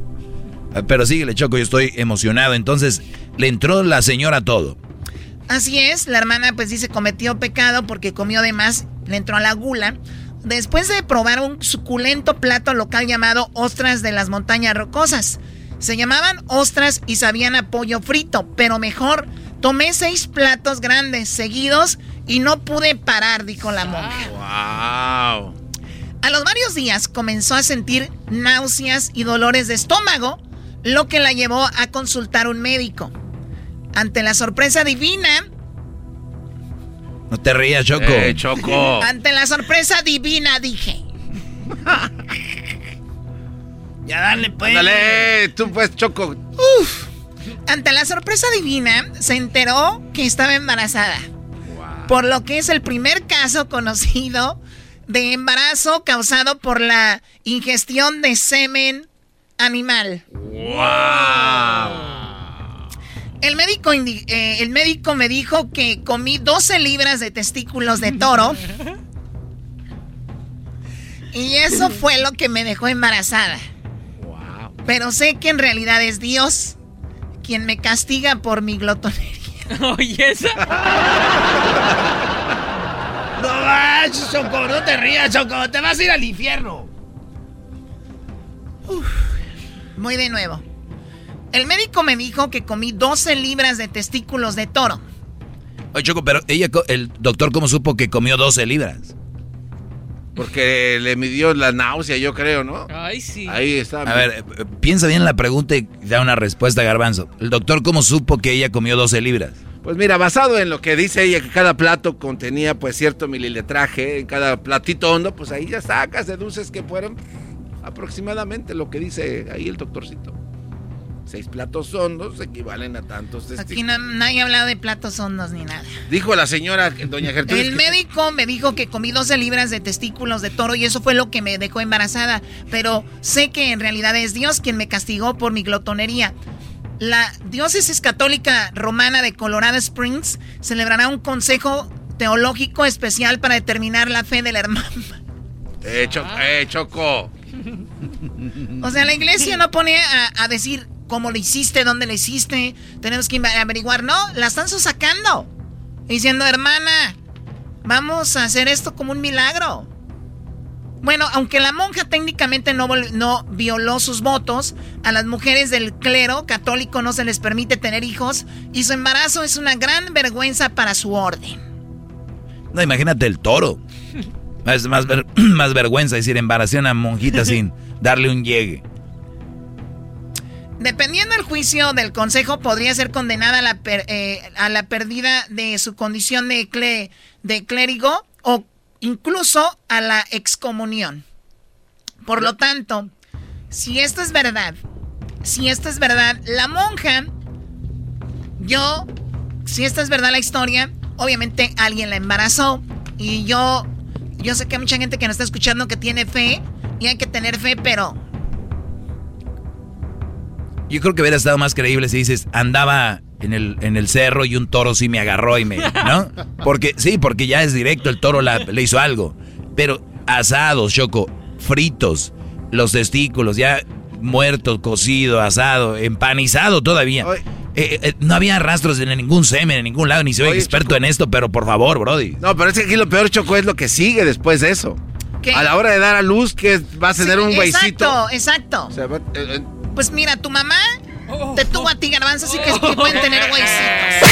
Ah, pero síguele, Choco, yo estoy emocionado. Entonces, le entró la señora todo. Así es, la hermana pues dice cometió pecado porque comió de más, le entró a la gula después de probar un suculento plato local llamado ostras de las montañas rocosas. Se llamaban ostras y sabían a pollo frito, pero mejor tomé seis platos grandes seguidos y no pude parar, dijo la monja. Wow. A los varios días comenzó a sentir náuseas y dolores de estómago, lo que la llevó a consultar un médico. Ante la sorpresa divina, no te rías, Choco. Eh, Choco. <laughs> Ante la sorpresa divina, dije. <laughs> ya dale, pues. Dale, tú pues, Choco. Uf. Ante la sorpresa divina, se enteró que estaba embarazada. Por lo que es el primer caso conocido de embarazo causado por la ingestión de semen animal. ¡Wow! El médico, eh, el médico me dijo que comí 12 libras de testículos de toro. <laughs> Y eso fue lo que me dejó embarazada. Pero sé que en realidad es Dios quien me castiga por mi glotonería. <laughs> Oye, esa. No manches, Choco, no te rías, Choco. Te vas a ir al infierno. Uf, muy de nuevo. El médico me dijo que comí 12 libras de testículos de toro. Oye, Choco, pero ella, el doctor, ¿cómo supo que comió 12 libras? Porque le midió la náusea, yo creo, ¿no? Ay, sí. Ahí está. A ver, eh, piensa bien la pregunta y da una respuesta, Garbanzo. ¿El doctor cómo supo que ella comió 12 libras? Pues mira, basado en lo que dice ella, que cada plato contenía pues cierto mililetraje, en cada platito hondo, pues ahí ya sacas, deduces que fueron aproximadamente lo que dice ahí el doctorcito. Seis platos hondos equivalen a tantos testículos. Aquí no, nadie ha hablado de platos hondos ni nada. Dijo la señora, doña Gertrudis. El médico me dijo que comí 12 libras de testículos de toro y eso fue lo que me dejó embarazada. Pero sé que en realidad es Dios quien me castigó por mi glotonería. La diócesis católica romana de Colorado Springs celebrará un consejo teológico especial para determinar la fe del hermano. Eh, Choco, eh, Choco. O sea, la iglesia no pone a, a decir cómo lo hiciste, dónde lo hiciste. Tenemos que averiguar. No, la están sacando. Diciendo, hermana, vamos a hacer esto como un milagro. Bueno, aunque la monja técnicamente no, no violó sus votos, a las mujeres del clero católico no se les permite tener hijos y su embarazo es una gran vergüenza para su orden. No, imagínate el toro. Es más, ver- <clears throat> más vergüenza decir embaracé a una monjita <laughs> sin darle un llegue. Dependiendo del juicio del consejo, podría ser condenada a la, per- eh, a la pérdida de su condición de, cle- de clérigo o incluso a la excomunión. Por lo tanto, si esto es verdad, si esto es verdad, la monja, yo, si esta es verdad la historia, obviamente alguien la embarazó y yo, yo sé que hay mucha gente que nos está escuchando que tiene fe y hay que tener fe, pero Yo creo que hubiera estado más creíble si dices, andaba en el, en el cerro y un toro sí me agarró y me... ¿No? <laughs> Porque, sí, porque ya es directo, el toro la- le hizo algo. Pero asados, Choco, fritos, los testículos, ya muerto, cocido, asado, empanizado todavía. Eh, eh, no había rastros de ningún semen en ningún lado, ni soy Oye, experto en esto, pero por favor, Brody. No, pero es que aquí lo peor, Choco, es lo que sigue después de eso. ¿Qué? A la hora de dar a luz, que vas a tener Sí, un güeycito. Exacto, exacto. O sea, va- eh, eh, Pues mira, tu mamá te tuvo a ti, garbanzo, así que, que pueden tener <laughs> güeycitos.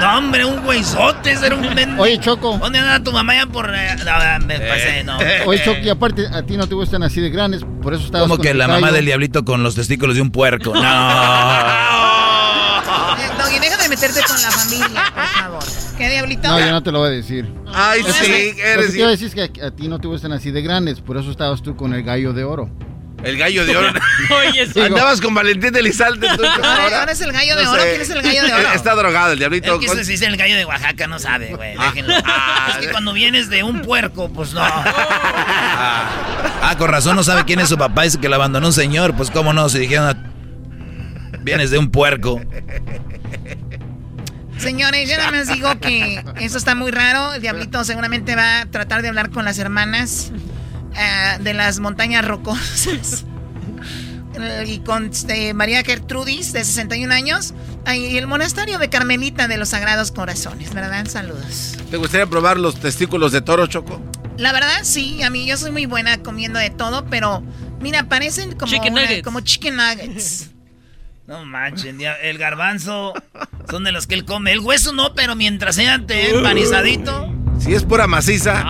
No, hombre, un güeyzote, ese era un men- Oye, Choco. ¿Dónde anda tu mamá ya por.? eh, no, me pasé, no. <laughs> Oye, Choco, y aparte, a ti no te gustan así de grandes, por eso estabas Como con que la mamá del diablito con los testículos de un puerco. No. <laughs> Eh, Doggy, deja de meterte con la familia, por favor. ¿Qué diablito? No, yo no te lo voy a decir. Ay, Es sí, que- Lo que eres... te iba a decir es que a, a ti no te gustan así de grandes, por eso estabas tú con el gallo de oro. El gallo de oro. <laughs> Oye, sí. Andabas con Valentín Elizalde. tú, Ahora, ahora es el gallo de No oro. sé. ¿Quién es el gallo de <laughs> oro? Está drogado el diablito. Es que ese sí es el gallo de Oaxaca, no sabe, güey. Déjenlo. Ah. Es que cuando vienes de un puerco, pues no. <laughs> Ah, con razón no sabe quién es su papá, dice que lo abandonó un señor. Pues cómo no, si dijeron, ah, vienes de un puerco. Señores, yo nada más digo que eso está muy raro. El diablito seguramente va a tratar de hablar con las hermanas eh, de las montañas rocosas. <laughs> Y con este, María Gertrudis, de 61 años. Y el monasterio de Carmelita de los Sagrados Corazones, ¿verdad? Saludos. ¿Te gustaría probar los testículos de toro, Choco? La verdad, sí, a mí yo soy muy buena comiendo de todo, pero mira, parecen como, Chicken una- nuggets. como chicken nuggets. <laughs> No manchen, el garbanzo son de los que él come. El hueso no, pero mientras sea empanizadito. Si es pura maciza,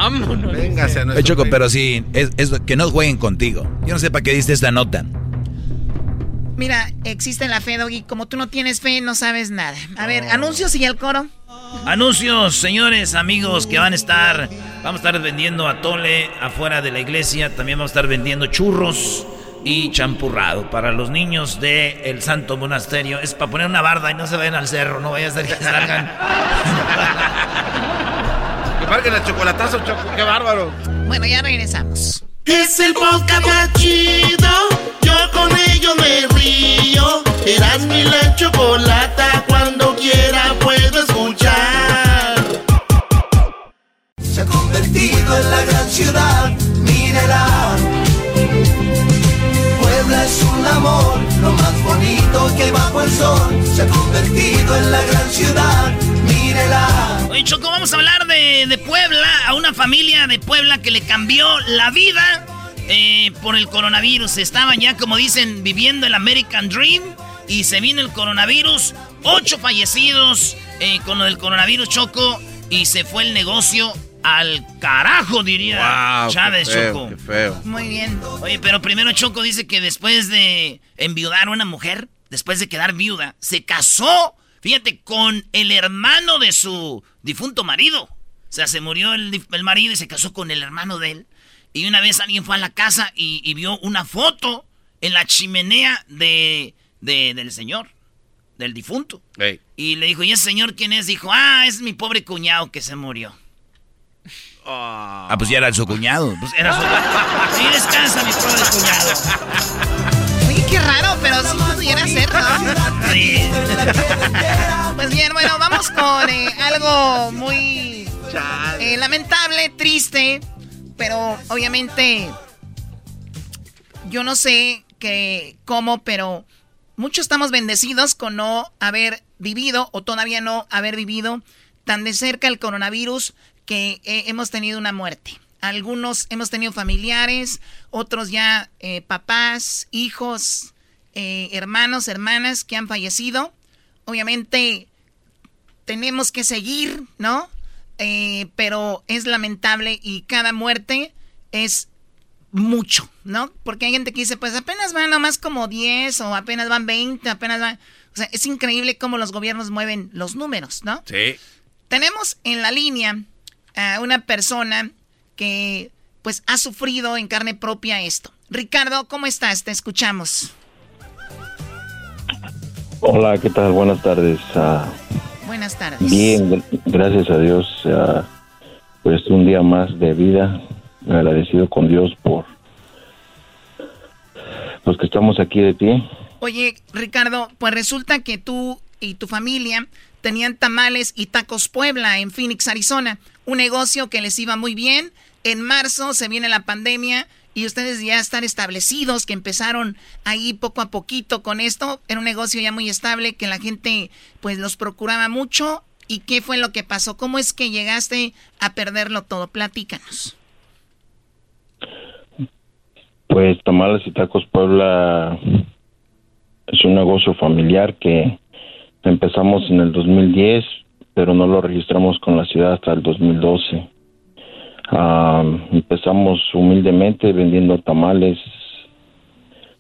véngase a nuestro Choco, país. pero sí, es, es que no jueguen contigo. Yo no sé para qué diste esta nota. Mira, existe la fe, Doggy. Como tú no tienes fe, no sabes nada. A ver, anuncios y el coro. Anuncios, señores, amigos, que van a estar. Vamos a estar vendiendo atole afuera de la iglesia. También vamos a estar vendiendo churros y champurrado para los niños del el Santo Monasterio. Es para poner una barda y no se vayan al cerro, no vaya a ser que salgan. <laughs> Que marquen chocolatazo, Qué bárbaro. Bueno, ya regresamos. Es el podcast chido. Yo con ello me río. Eras mi la chocolata. Cuando quiera puedo escuchar. Se ha convertido en la gran ciudad. Mírela. Puebla es un amor. Lo más bonito que bajo el sol. Se ha convertido en la gran ciudad Oye, Choco, vamos a hablar de, de Puebla, a una familia de Puebla que le cambió la vida eh, por el coronavirus. Estaban ya, como dicen, viviendo el American Dream y se vino el coronavirus. Ocho fallecidos eh, con lo del coronavirus, Choco, y se fue el negocio al carajo, diría Chávez, Choco. Qué feo. Muy bien. Oye, pero primero Choco dice que después de enviudar a una mujer, después de quedar viuda, se casó, fíjate, con el hermano de su difunto marido. O sea, se murió el, el marido y se casó con el hermano de él. Y una vez alguien fue a la casa y, y vio una foto en la chimenea de, de- del señor, del difunto. Y le dijo, ¿y ese señor quién es? Dijo, ah, es mi pobre cuñado que se murió. Ah, pues ya era su cuñado. Pues Era su... Sí, descansa, mi pobre cuñado. Qué raro, pero sí pudiera ser, ¿no? Sí. Pues bien, bueno, vamos con eh, algo muy eh, lamentable, triste, pero obviamente yo no sé que cómo, pero muchos estamos bendecidos con no haber vivido o todavía no haber vivido tan de cerca el coronavirus que eh, hemos tenido una muerte. Algunos hemos tenido familiares, otros ya eh, papás, hijos, eh, hermanos, hermanas que han fallecido. Obviamente tenemos que seguir, ¿no? Eh, pero es lamentable y cada muerte es mucho, ¿no? Porque hay gente que dice, pues apenas van nomás como 10 o apenas van 20, apenas van... O sea, es increíble cómo los gobiernos mueven los números, ¿no? Sí. Tenemos en la línea a una persona que pues ha sufrido en carne propia esto. Ricardo, ¿cómo estás? Te escuchamos. Hola, ¿qué tal? Buenas tardes. Ah, Buenas tardes. bien, gr- gracias a Dios. ah, pues un día más de vida. Agradecido con Dios por pues que estamos aquí de pie. Oye, Ricardo, pues resulta que tú y tu familia tenían tamales y tacos Puebla en Phoenix, Arizona. Un negocio que les iba muy bien. En marzo se viene la pandemia y ustedes ya están establecidos, que empezaron ahí poco a poquito con esto. Era un negocio ya muy estable, que la gente pues los procuraba mucho. ¿Y qué fue lo que pasó? ¿Cómo es que llegaste a perderlo todo? Platícanos. Pues Tamales y Tacos Puebla es un negocio familiar que empezamos en el 2010, pero no lo registramos con la ciudad hasta el 2012. Ah, empezamos humildemente vendiendo tamales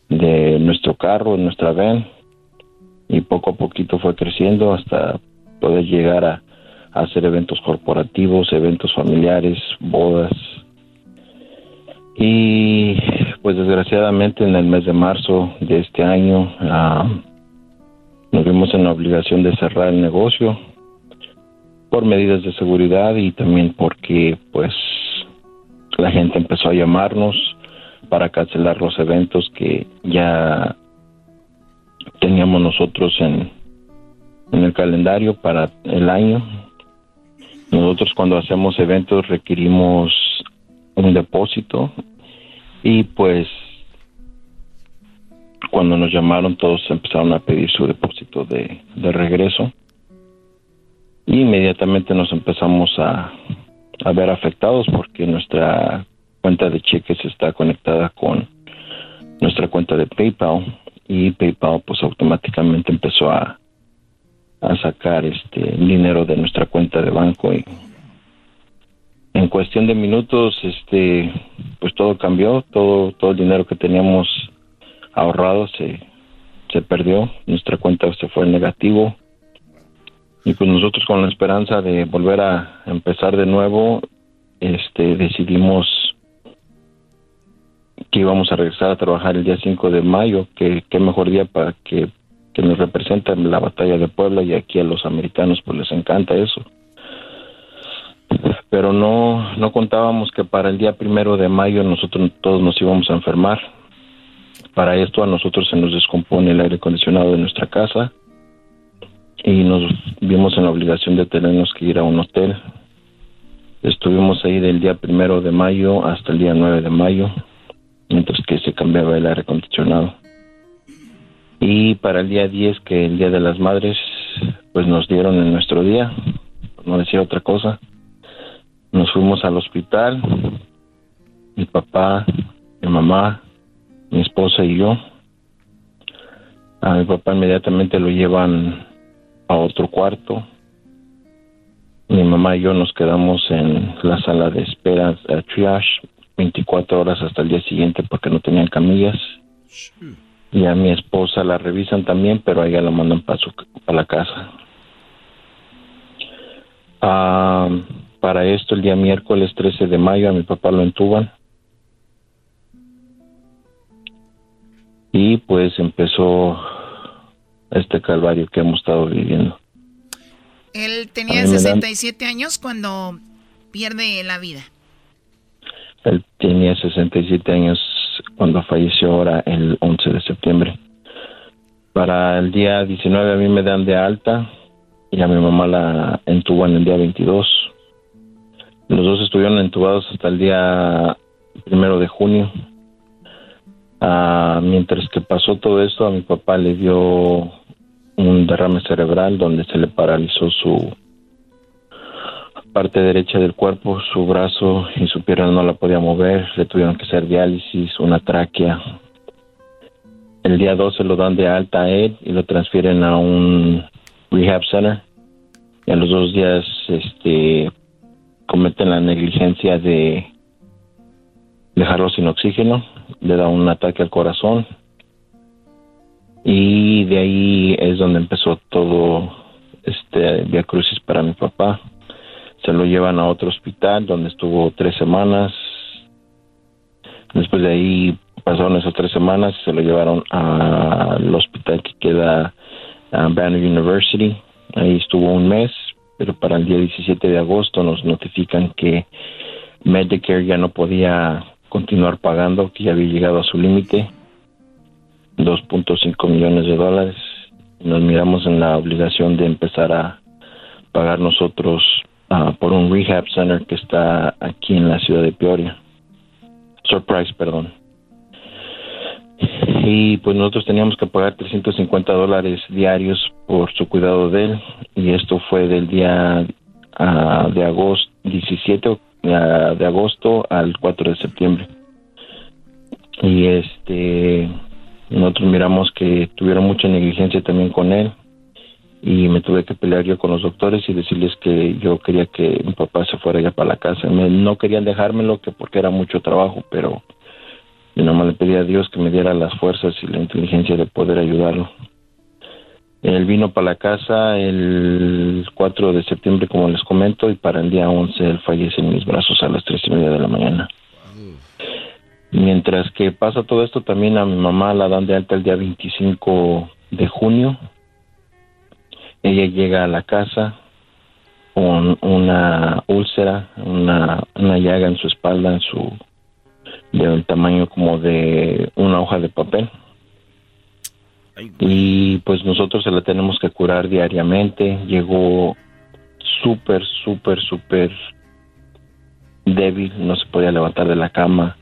de nuestro carro, en nuestra van, y poco a poquito fue creciendo hasta poder llegar a, a hacer eventos corporativos, eventos familiares, bodas. Y pues desgraciadamente en el mes de marzo de este año ah, nos vimos en la obligación de cerrar el negocio por medidas de seguridad y también porque pues la gente empezó a llamarnos para cancelar los eventos que ya teníamos nosotros en, en el calendario para el año. Nosotros cuando hacemos eventos requerimos un depósito y pues cuando nos llamaron todos empezaron a pedir su depósito de, de regreso y inmediatamente nos empezamos a, a ver afectados porque nuestra cuenta de cheques está conectada con nuestra cuenta de PayPal y PayPal pues automáticamente empezó a, a sacar este dinero de nuestra cuenta de banco y en cuestión de minutos este pues todo cambió todo todo el dinero que teníamos ahorrado se se perdió nuestra cuenta se fue en negativo y pues nosotros con la esperanza de volver a empezar de nuevo este decidimos que íbamos a regresar a trabajar el día 5 de mayo que qué mejor día para que que nos representa en la batalla de Puebla y aquí a los americanos pues les encanta eso. Pero no no contábamos que para el día primero de mayo nosotros todos nos íbamos a enfermar. Para esto a nosotros se nos descompone el aire acondicionado de nuestra casa y nos vimos en la obligación de tenernos que ir a un hotel estuvimos ahí del día primero de mayo hasta el día 9 de mayo mientras que se cambiaba el aire acondicionado y para el día 10, que el Día de las Madres, pues nos dieron en nuestro día, no decir otra cosa. Nos fuimos al hospital, mi papá, mi mamá, mi esposa y yo. A mi papá inmediatamente lo llevan a otro cuarto. Mi mamá y yo nos quedamos en la sala de espera a triage 24 horas hasta el día siguiente porque no tenían camillas. Y a mi esposa la revisan también, pero a ella la mandan para para la casa. Ah, para esto, el día miércoles 13 de mayo, a mi papá lo entuban. Y pues empezó este calvario que hemos estado viviendo. Él tenía 67 años cuando pierde la vida. Él tenía 67 años cuando falleció ahora el 11 de septiembre. Para el día 19 a mí me dan de alta y a mi mamá la entuban el día 22. Los dos estuvieron entubados hasta el día primero de junio. Ah, mientras que pasó todo esto, a mi papá le dio un derrame cerebral donde se le paralizó su parte derecha del cuerpo, su brazo y su pierna no la podía mover, le tuvieron que hacer diálisis, una tráquea. El día 12 lo dan de alta a él y lo transfieren a un rehab center. Y a los dos días este, cometen la negligencia de dejarlo sin oxígeno, le da un ataque al corazón y de ahí es donde empezó todo este via crucis para mi papá. Se lo llevan a otro hospital donde estuvo tres semanas. Después de ahí pasaron esas tres semanas y se lo llevaron al hospital que queda a Banner University. Ahí estuvo un mes, pero para el día 17 de agosto nos notifican que Medicare ya no podía continuar pagando, que ya había llegado a su límite 2.5 millones de dólares. Nos miramos en la obligación de empezar a pagar nosotros ah, por un rehab center que está aquí en la ciudad de Peoria. Surprise, perdón. Y pues nosotros teníamos que pagar 350 dólares diarios por su cuidado de él. Y esto fue del día ah, de agosto, 17 ah, de agosto al 4 de septiembre. Y este nosotros miramos que tuvieron mucha negligencia también con él y me tuve que pelear yo con los doctores y decirles que yo quería que mi papá se fuera ya para la casa. no querían dejármelo que porque era mucho trabajo, pero yo nomás le pedí a Dios que me diera las fuerzas y la inteligencia de poder ayudarlo. Él vino para la casa el 4 de septiembre, como les comento, y para el día 11 él fallece en mis brazos a las tres y media de la mañana. Mientras que pasa todo esto, también a mi mamá la dan de alta el día 25 de junio. Ella llega a la casa con una úlcera, una, una llaga en su espalda, en su de un tamaño como de una hoja de papel. Y pues nosotros se la tenemos que curar diariamente. Llegó súper, súper, súper débil, no se podía levantar de la cama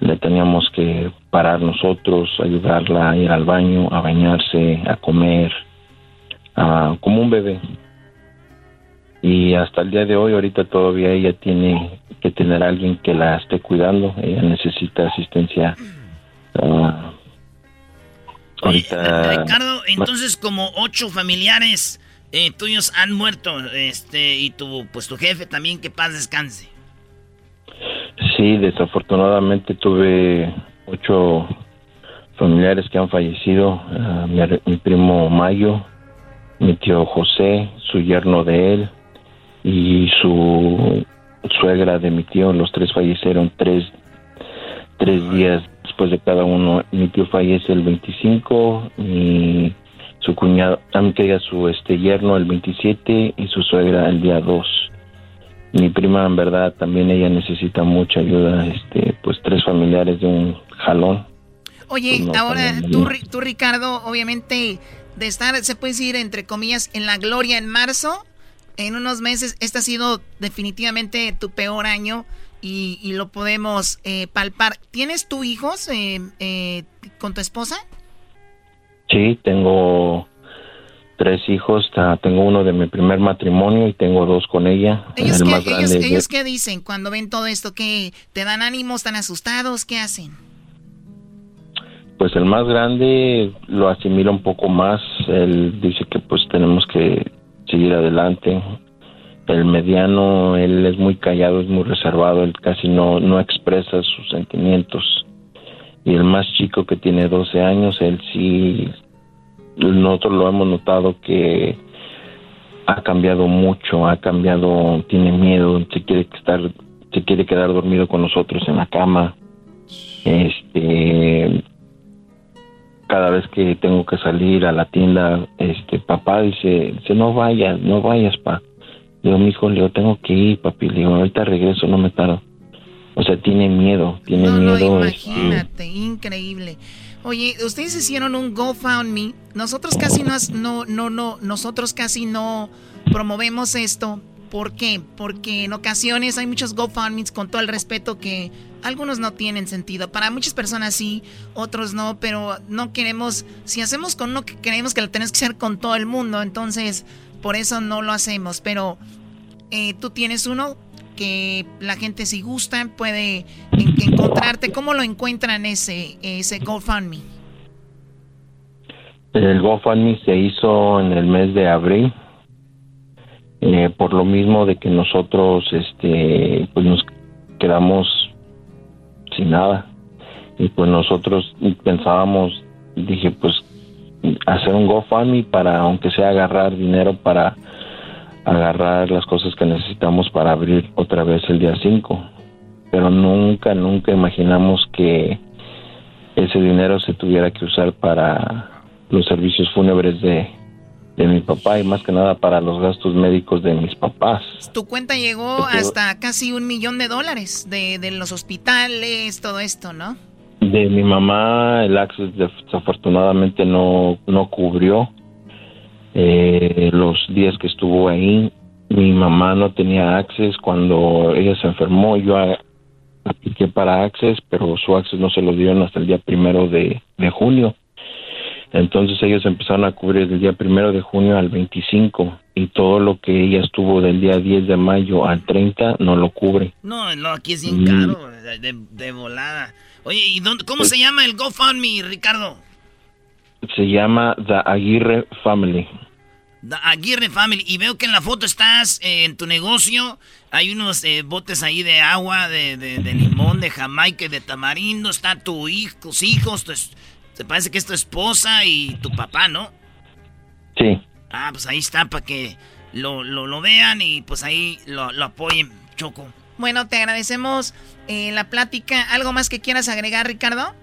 le teníamos que parar nosotros, ayudarla a ir al baño, a bañarse, a comer, como un bebé. Y hasta el día de hoy, ahorita todavía ella tiene que tener a alguien que la esté cuidando, ella necesita asistencia. Ah, ahorita, Ricardo, entonces como ocho familiares eh, tuyos han muerto, este, y tu, pues tu jefe también, que paz descanse. Sí, desafortunadamente tuve ocho familiares que han fallecido. Ah, mi, primo Mayo, mi tío José, su yerno de él y su suegra de mi tío. Los tres fallecieron tres, tres días después de cada uno. Mi tío fallece el 25 y su cuñado, también quería su este yerno el 27 y su suegra el día 2 mi prima en verdad también ella necesita mucha ayuda, este, pues tres familiares de un jalón. Oye, pues ahora tú, tú Ricardo, obviamente de estar, se puede decir entre comillas, en la gloria en marzo, en unos meses, este ha sido definitivamente tu peor año y, lo podemos eh, palpar. ¿Tienes tú hijos eh, eh, con tu esposa? Sí, tengo tres hijos. Tengo uno de mi primer matrimonio y tengo dos con ella. ¿Ellos, el qué, más ellos, ellos qué dicen cuando ven todo esto? ¿Qué te dan ánimo? ¿Están asustados? ¿Qué hacen? Pues el más grande lo asimila un poco más. Él dice que pues tenemos que seguir adelante. El mediano, él es muy callado, es muy reservado, él casi no, no expresa sus sentimientos. Y el más chico que tiene 12 años, él sí, nosotros lo hemos notado que ha cambiado mucho, ha cambiado, tiene miedo, se quiere estar, se quiere quedar dormido con nosotros en la cama. Este, cada vez que tengo que salir a la tienda, este papá dice, dice no vayas, no vayas, pa. Le digo, mi hijo, le digo, tengo que ir, papi. Le digo, ahorita regreso, no me tardo. O sea, tiene miedo, tiene No, no, miedo. este, imagínate, increíble. Oye, ustedes hicieron un GoFundMe. Nosotros casi no, no, no, no, nosotros casi no promovemos esto. ¿Por qué? Porque en ocasiones hay muchos GoFundMes con todo el respeto que algunos no tienen sentido. Para muchas personas sí, otros no, pero no queremos, si hacemos con uno que creemos que lo tenemos que hacer con todo el mundo, entonces por eso no lo hacemos. Pero eh, tú tienes uno que la gente si gusta puede en- encontrarte. ¿Cómo lo encuentran ese, ese GoFundMe? El GoFundMe se hizo en el mes de abril. eh, por lo mismo de que nosotros este pues nos quedamos sin nada y pues nosotros pensábamos dije pues hacer un GoFundMe para aunque sea agarrar dinero para agarrar las cosas que necesitamos para abrir otra vez el día 5 pero nunca nunca imaginamos que ese dinero se tuviera que usar para los servicios fúnebres de, de mi papá y más que nada para los gastos médicos de mis papás. Tu cuenta llegó hasta casi un millón de dólares de, de los hospitales, todo esto, ¿no? De mi mamá el Access desafortunadamente no, no cubrió eh, los días que estuvo ahí. Mi mamá no tenía Access cuando ella se enfermó. Yo a- apliqué para Access, pero su Access no se lo dieron hasta el día primero de, de junio. Entonces ellos empezaron a cubrir del día primero de junio al 25 y todo lo que ella estuvo del día 10 de mayo al 30 no lo cubre. No, no, aquí es bien Mm. caro, de, de- de volada. Oye, ¿y dónde, cómo se llama el GoFundMe, Ricardo? Se llama The Aguirre Family. The Aguirre Family. Y veo que en la foto estás eh, en tu negocio. Hay unos eh, botes ahí de agua, de, de- de limón, de jamaica y de tamarindo. Está tu hijo, tus hijos. Tu es- te parece que es tu esposa y tu papá, ¿no? Sí. Ah, pues ahí está para que lo, lo, lo vean y pues ahí lo, lo apoyen, Choco. Bueno, te agradecemos eh, la plática. ¿Algo más que quieras agregar, Ricardo?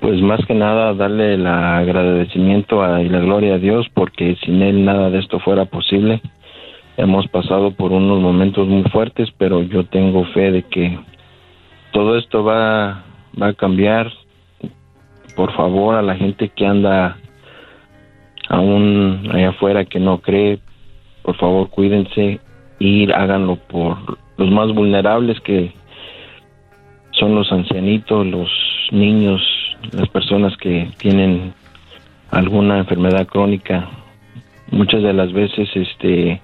Pues más que nada darle el agradecimiento a- y la gloria a Dios porque sin Él nada de esto fuera posible. Hemos pasado por unos momentos muy fuertes, pero yo tengo fe de que todo esto va, va a cambiar. Por favor, a la gente que anda aún allá afuera que no cree, por favor cuídense y háganlo por los más vulnerables que son los ancianitos, los niños, las personas que tienen alguna enfermedad crónica. Muchas de las veces, este,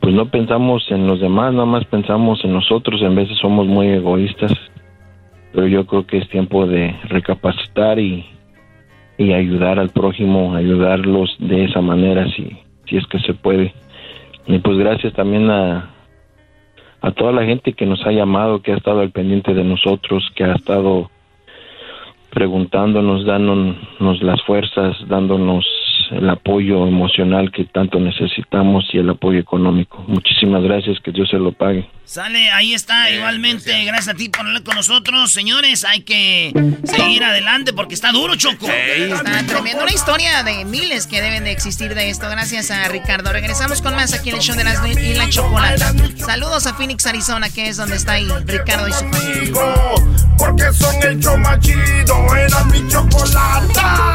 pues no pensamos en los demás, nada más pensamos en nosotros. En veces somos muy egoístas, pero yo creo que es tiempo de recapacitar y, y ayudar al prójimo, ayudarlos de esa manera, si, si es que se puede. Y pues gracias también a, a toda la gente que nos ha llamado, que ha estado al pendiente de nosotros, que ha estado preguntándonos, dándonos las fuerzas, dándonos el apoyo emocional que tanto necesitamos y el apoyo económico. Muchísimas gracias, que Dios se lo pague. Sale, ahí está, igualmente. Gracias. a ti por hablar con nosotros. Señores, hay que seguir adelante porque está duro, Choco. Está tremendo. Una historia de miles que deben de existir de esto. Gracias a Ricardo. Regresamos con más aquí en el show de las y la chocolata. Saludos a Phoenix, Arizona, que es donde está ahí Ricardo y su familia. Porque son el show más chido, era mi chocolata.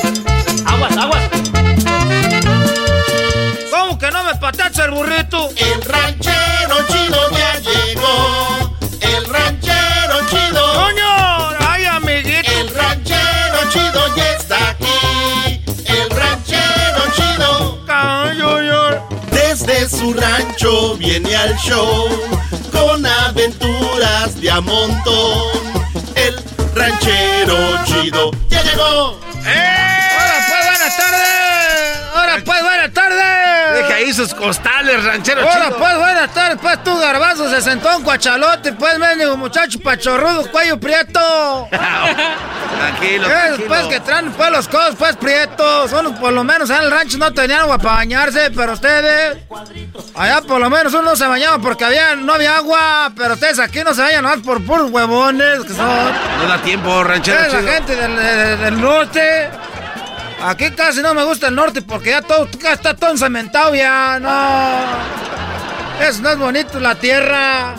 me patacha el burrito? El ranchero chido ya llegó. El ranchero chido. ¡Coño! ¡Ay, amiguito! El ranchero chido ya está aquí. El ranchero chido. Desde su rancho viene al show con aventuras de a montón. El ranchero chido ya llegó. ¡Ahora pues, buenas tardes! Sus costales, ranchero Ahora chido. pues, buenas tardes, pues tú garbanzo se sentó un cuachalote, pues mendigo muchacho pachorrudo, cuello prieto. <laughs> Tranquilo, Eh, tranquilo. Pues que traen pues los codos pues prietos. Unos por lo menos en el rancho no tenían agua para bañarse, pero ustedes. Allá por lo menos uno se bañaba porque había, no había agua, pero ustedes aquí no se bañan más por puros huevones que son. No da tiempo, ranchero Es la chido. gente del, de- del norte. Aquí casi no me gusta el norte porque ya todo está todo encementado ya, no. Eso no es bonito la tierra.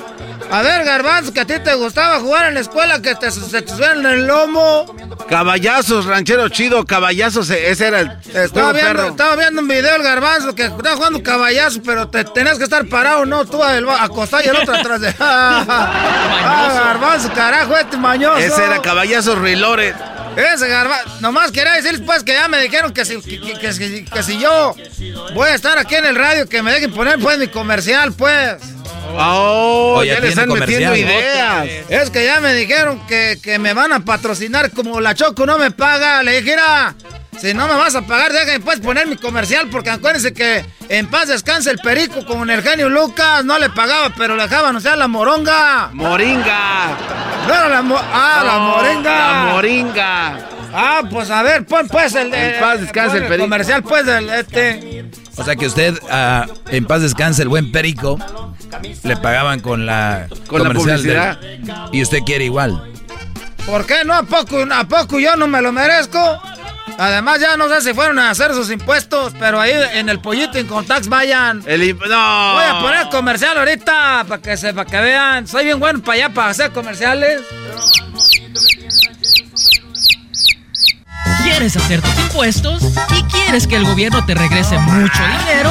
A ver, Garbanzo, que a ti te gustaba jugar en la escuela, que te, se te el lomo. Caballazos, ranchero chido, caballazos, e- ese era el Estaba juego viendo, perro. estaba viendo un video el Garbanzo que estaba jugando caballazo, pero te tenías que estar parado, no, tú acostado y el otro atrás de... <laughs> ah, Garbanzo, carajo, este mañoso. Ese era caballazos Rilores. Ese garbanzo. Nomás quería decirles pues que ya me dijeron que si, que, que- que si- que si yo voy a estar aquí en el radio, que me dejen poner pues mi comercial, pues. Oh, Oh, ya ya le están metiendo ideas. Es que ya me dijeron que, que me van a patrocinar como la Choco no me paga. Le dije, "Mira, si no me vas a pagar, déjame pues poner mi comercial, porque acuérdense que en paz descanse el perico con el genio Lucas. No le pagaba, pero le dejaban, o sea, la moronga. Moringa. No era la mo- Ah, la Oh, moringa. La moringa. Ah, pues a ver, pon pues el de. En paz descanse pon el perico. comercial, pues del este. O sea que usted, ah, en paz descanse, el buen Perico, le pagaban con la Con la comercial del- publicidad. y usted quiere igual. ¿Por qué no? ¿A poco, ¿A poco yo no me lo merezco? Además, ya no sé si fueron a hacer sus impuestos, pero ahí en el pollito en Contax vayan. El no. Voy a poner comercial ahorita para que, se, para que vean. Soy bien bueno para allá para hacer comerciales. ¿Quieres hacer tus impuestos y quieres que el gobierno te regrese mucho dinero?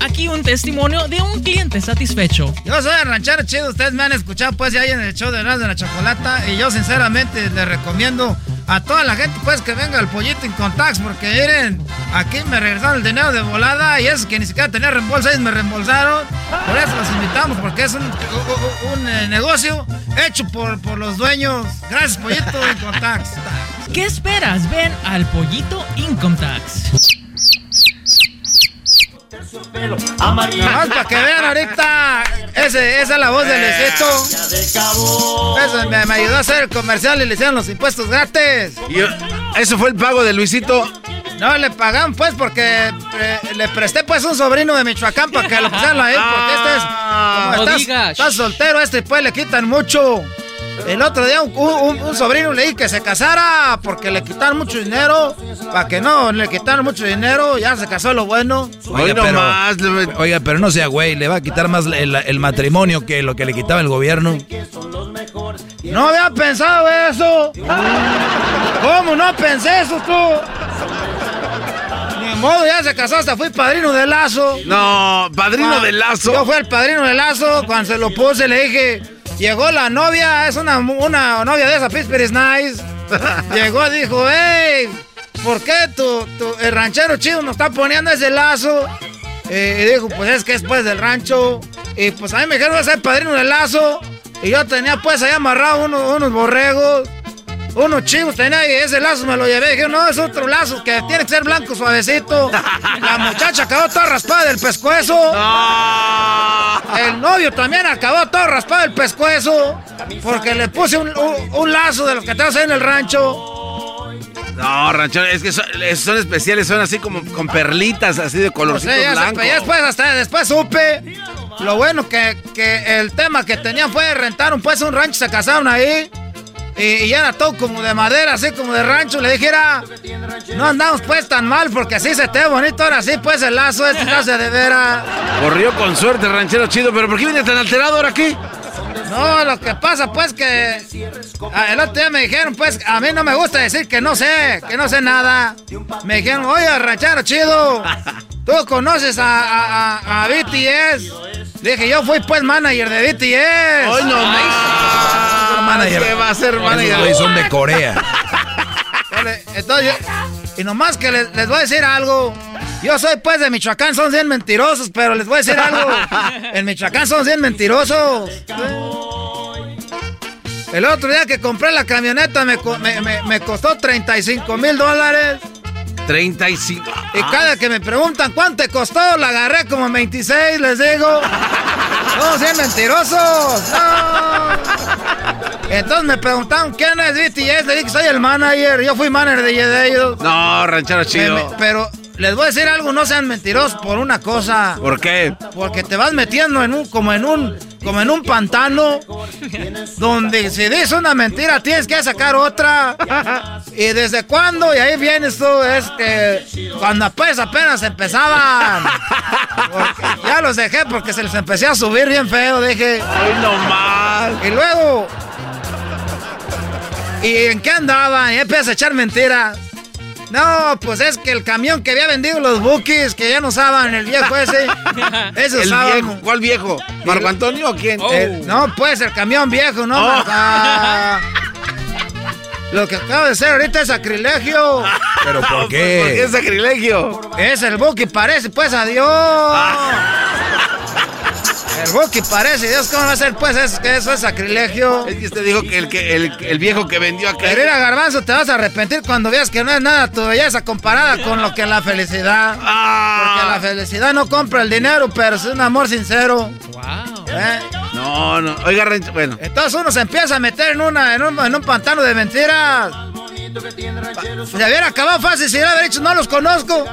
Aquí un testimonio de un cliente satisfecho. Yo soy el ranchero chido, ustedes me han escuchado pues ya en el show de Erasmo de la Chocolata y yo sinceramente les recomiendo a toda la gente pues que venga al pollito en Contax porque miren, aquí me regresaron el dinero de volada y eso que ni siquiera tenía reembolso, ellos me reembolsaron. Por eso los invitamos porque es un, un, un, eh, negocio hecho por, por los dueños. Gracias pollito en Contax. ¿Qué esperas? Ven al pollito Nomás para que vean ahorita, ese, esa es la voz del Luisito. Eso me, me ayudó a hacer el comercial y le hicieron los impuestos gratis. Y, uh, ¿Eso fue el pago de Luisito? No, le pagan pues porque eh, le presté pues un sobrino de Michoacán para que lo pusieran ahí, porque este es, como No estás, digas. estás soltero, este pues le quitan mucho. El otro día un, un- un sobrino le dije que se casara porque le quitaron mucho dinero, para que no le quitaron mucho dinero, ya se casó lo bueno. Oiga, pero, oiga, pero no sea güey, le va a quitar más el, el matrimonio que lo que le quitaba el gobierno. No había pensado eso. ¿Cómo no pensé eso tú? Ni modo, ya se casó, hasta fui padrino de lazo. No, padrino Ah, de lazo. Yo fui el padrino de lazo. Cuando se lo puse, le dije: Llegó la novia, es una, una novia de esa Pittsburgh is nice. <laughs> Llegó, dijo: Hey, ¿por qué tu, tu- el ranchero chido nos está poniendo ese lazo? Eh, y dijo: Pues es que es pues del rancho. Y pues a mí me dijeron: Voy a ser padrino de lazo. Y yo tenía pues ahí amarrado unos, unos borregos. Unos chivos tenía y ese lazo me lo llevé. Dije, no, es otro lazo que tiene que ser blanco suavecito. La muchacha acabó toda raspada del pescuezo. El novio también acabó todo raspado del pescuezo. Porque le puse un, un- un lazo de los que traes ahí en el rancho. No, ranchero, es que son, especiales, son así como con perlitas, así de O colorcito sea, ya, se- blanco. ya después, hasta después supe. Lo bueno que, que el tema que tenían fue rentaron pues un rancho, se casaron ahí. Y, y era todo como de madera, así como de rancho. Le dijera, no andamos pues tan mal porque así se te ve bonito. Ahora sí, pues el lazo este lazo de veras. Corrió con suerte, ranchero chido, pero ¿por qué viene tan alterado ahora aquí? No, lo que pasa pues que ah, el otro día me dijeron pues a mí no me gusta decir que no sé, que no sé nada. Me dijeron, oye, ranchero chido, ¿tú conoces a, a, a- a BTS? Dije, yo fui pues manager de BTS. Hoy no más. ¿Qué va a ser Esos manager? güeyes son de Corea. <laughs> Entonces, yo- y nomás que les, les voy a decir algo. Yo soy pues de Michoacán, son 100 mentirosos, pero les voy a decir algo. <laughs> En Michoacán son 100 mentirosos. El otro día que compré la camioneta me, co- me- me- me costó 35 mil dólares. 35. Y cada que me preguntan cuánto te costó, la agarré como 26, les digo. Son 100 mentirosos. No. Entonces me preguntaron quién es BTS, le dije que soy el manager, yo fui manager de de ellos. No, ranchero chido. Me- me- pero les voy a decir algo, no sean mentirosos por una cosa. ¿Por qué? Porque te vas metiendo en un, como en un, como en un pantano, donde si dices una mentira tienes que sacar otra. ¿Y desde cuándo? Y ahí vienes tú, es que cuando pues apenas empezaban. Porque ya los dejé porque se les empecé a subir bien feo, dije. Ay, no más. Y luego. ¿Y en qué andaban? Y empiezas a echar mentiras. No, pues es que el camión que había vendido los bookies, que ya no usaban, el viejo ese. <laughs> Ese El usaban. viejo, ¿Cuál viejo? ¿Marco Antonio o quién? Eh, no, pues el camión viejo, ¿no? Oh. Ah, <laughs> lo que acaba de ser ahorita es sacrilegio. <laughs> ¿Pero por ¿Por qué qué? es sacrilegio? Es el Buki, parece, pues adiós. El Buki parece, Dios, ¿cómo va a ser? Pues es que eso es sacrilegio. Es que usted dijo que el, que, el, el viejo que vendió acá. Pero mira, Garbanzo, te vas a arrepentir cuando veas que no es nada tu belleza comparada con lo que es la felicidad. Ah. Porque la felicidad no compra el dinero, pero es un amor sincero. Wow. ¿eh? No, no. Oiga, bueno. Entonces uno se empieza a meter en, una, en, un, en un pantano de mentiras. Se hubiera acabado fácil si hubiera dicho, no los conozco.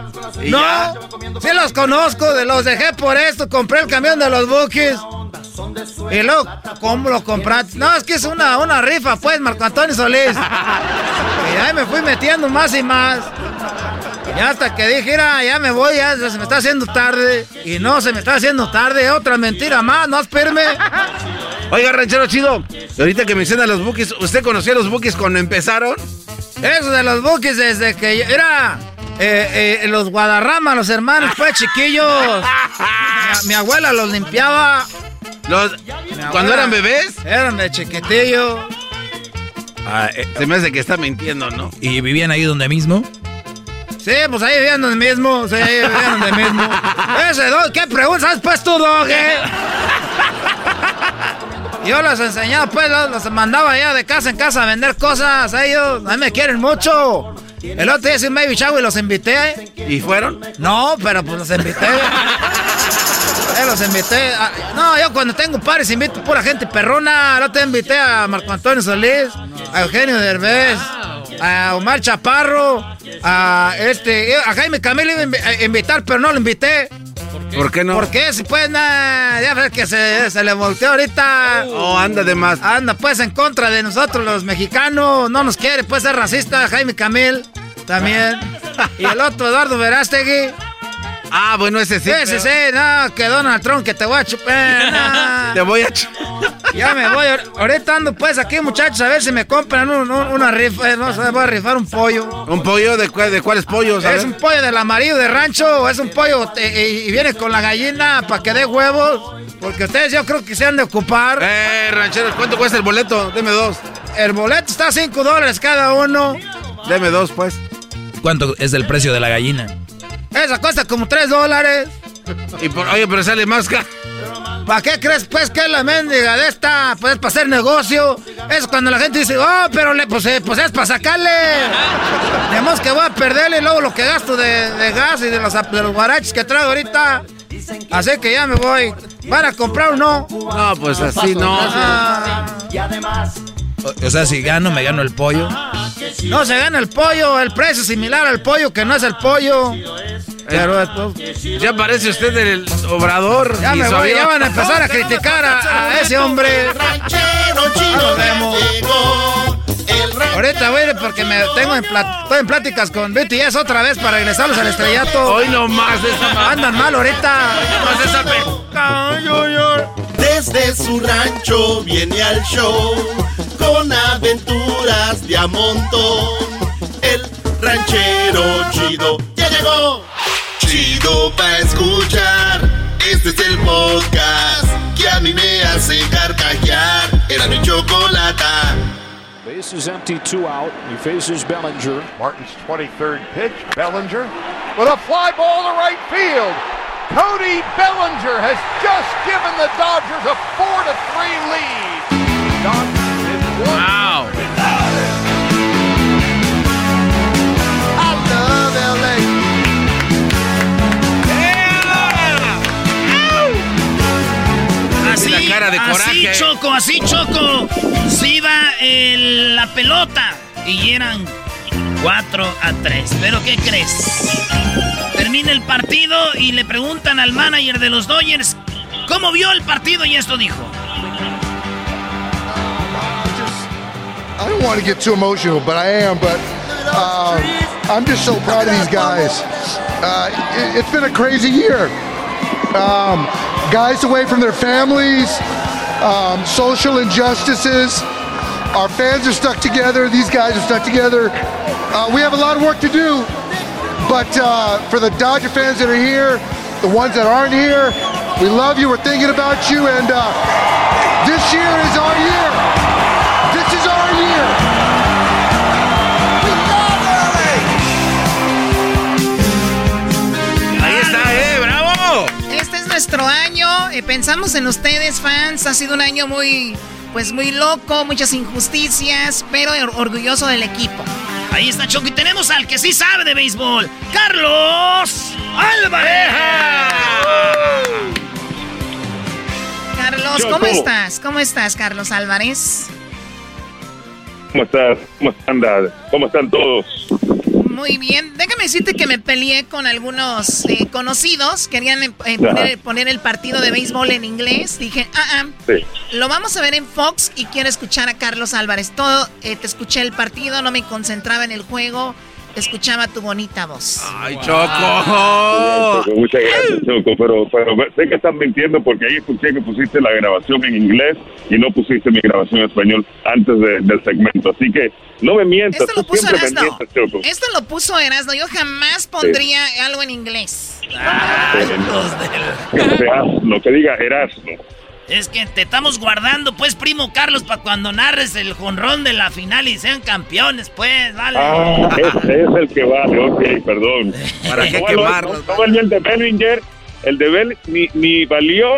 ¿Y no, sí los conozco, de los dejé por esto, compré el camión de los buques. Y luego, ¿cómo lo compraste? No, es que es una, una rifa, pues, Marco Antonio Solís. Y ahí me fui metiendo más y más. Y hasta que dije, "Mira, ya me voy, ya se me está haciendo tarde. Y no, se me está haciendo tarde, otra mentira más, no espérame. Oiga, ranchero chido. Ahorita que menciona los buques, ¿usted conocía los buques cuando empezaron? Eso de los buques desde que yo- era eh, eh, los Guadarrama, los hermanos, pues chiquillos. <laughs> Mi, mi abuela los limpiaba. Los, abuela- ¿Cuando eran bebés? Eran de chiquitillo. Ah, eh, Se me hace que está mintiendo, ¿no? ¿Y vivían ahí donde mismo? Sí, pues ahí vivían donde mismo. Sí, ahí vivían donde mismo. <laughs> Ese dog, ¿qué preguntas sabes pues tú, dog? eh? <laughs> Yo los enseñaba, pues, los, los mandaba allá de casa en casa a vender cosas a ellos. A mí me quieren mucho. El otro día hice un baby shower y los invité. ¿Y fueron? No, pero pues los invité. <laughs> Eh, los invité. a- no, yo cuando tengo pares invito pura gente perrona. No te invité a Marco Antonio Solís, a Eugenio Derbez, a Omar Chaparro, a este, a Jaime Camilo iba a invitar, pero no lo invité. ¿Por qué no? Porque si pues nada, ya ves que se, se le volteó ahorita. Oh, anda de más. Anda pues en contra de nosotros los mexicanos. No nos quiere pues ser racista. Jaime Camil también. <laughs> Y el otro Eduardo Verástegui. Ah, bueno, ese sí. Sí, sí, sí, no, que Donald Trump, que te voy a chupar. <laughs> no. Te voy a... ch- Ya me voy. Ahorita ando pues aquí, muchachos, a ver si me compran un- un- una rifa. eh, No sé, voy a rifar un pollo. ¿Un pollo? ¿De, cuál- de cuáles pollos? ¿Es un pollo del amarillo de rancho o es un pollo eh, y, y viene con la gallina para que dé huevos? Porque ustedes yo creo que se han de ocupar. Eh, ranchero, ¿cuánto cuesta el boleto? Deme dos. El boleto está a 5 dólares cada uno. Deme dos, pues. ¿Cuánto es el precio de la gallina? Esa cuesta como 3 dólares. Y por, oye, pero sale más caro. ¿Para qué crees, pues, que es la mendiga de esta? Pues para hacer negocio. Es cuando la gente dice, oh, pero le, pues, eh, pues es para sacarle. Tenemos que voy a perderle luego lo que gasto de, de gas y de los, de los guaraches que traigo ahorita. Así que ya me voy. ¿Van a comprar o no? No, pues así no. Y además... O, o sea, si gano, me gano el pollo. No se gana el pollo, el precio es similar al pollo que no es el pollo. Pero esto- Ya parece usted el obrador. ya me voy, ya van a empezar a criticar a, a ese hombre. Ranchero Ahorita voy a ir porque me tengo en, estoy en pláticas con BTS otra vez para regresarlos al estrellato. Hoy no más de esa Andan mal ahorita. más de esa. Desde su rancho viene al show con aventuras de a montón. El ranchero chido ya llegó. Chido pa' escuchar. Este es el podcast que a mí me hace carcajear. Era mi chocolata. Base is empty, two out. He faces Bellinger. Martin's 23rd pitch. Bellinger with a fly ball to right field. Cody Bellinger has just given the Dodgers a 4 to 3 lead. Wow. I love LA. Así, la cara de así. Choco, así Choco. Se iba el- la pelota y eran 4 a 3. ¿Pero qué crees? Termina el partido y le preguntan al manager de los Dodgers cómo vio el partido y esto dijo. I don't want to get too emotional, but I am. But uh, I'm just so proud of these guys. Uh, it, it's been a crazy year. Um, guys away from their families, um, social injustices. Our fans are stuck together. These guys are stuck together. Uh, we have a lot of work to do. But uh, for the Dodger fans that are here, the ones that aren't here, we love you. We're thinking about you. And uh, this year is our year. This is our year. We love LA. Ahí está, eh, bravo. Este es nuestro año. eh, pensamos en ustedes, fans. Ha sido un año muy, pues muy loco, muchas injusticias, pero or- orgulloso del equipo. Ahí está Choco y tenemos al que sí sabe de béisbol, Carlos Álvarez. Carlos, Choco. ¿cómo estás? ¿Cómo estás, Carlos Álvarez? ¿Cómo estás? ¿Cómo están? ¿Cómo están todos? Muy bien. Déjame decirte que me peleé con algunos eh, conocidos. Querían eh, poner, poner el partido de béisbol en inglés. Dije, ah, ah, Sí. lo vamos a ver en Fox y quiero escuchar a Carlos Álvarez. Todo, eh, te escuché el partido, no me concentraba en el juego, escuchaba tu bonita voz. Ay, Choco, Muchas gracias, Choco, pero, pero sé que estás mintiendo porque ahí escuché que pusiste la grabación en inglés y no pusiste mi grabación en español antes de- del segmento. Así que no me mientas, Esto lo tú puso Erasno. Choco. Esto lo puso Erasno. Yo jamás pondría algo en inglés. Que sea lo que diga Erasmo. Es que te estamos guardando, pues, primo Carlos, para cuando narres el jonrón de la final y sean campeones, pues, vale. Ah, ese es el que vale, ok, perdón. <laughs> ¿Para qué quemarlo? No, no valió el de Bellinger, el de Bell ni, ni valió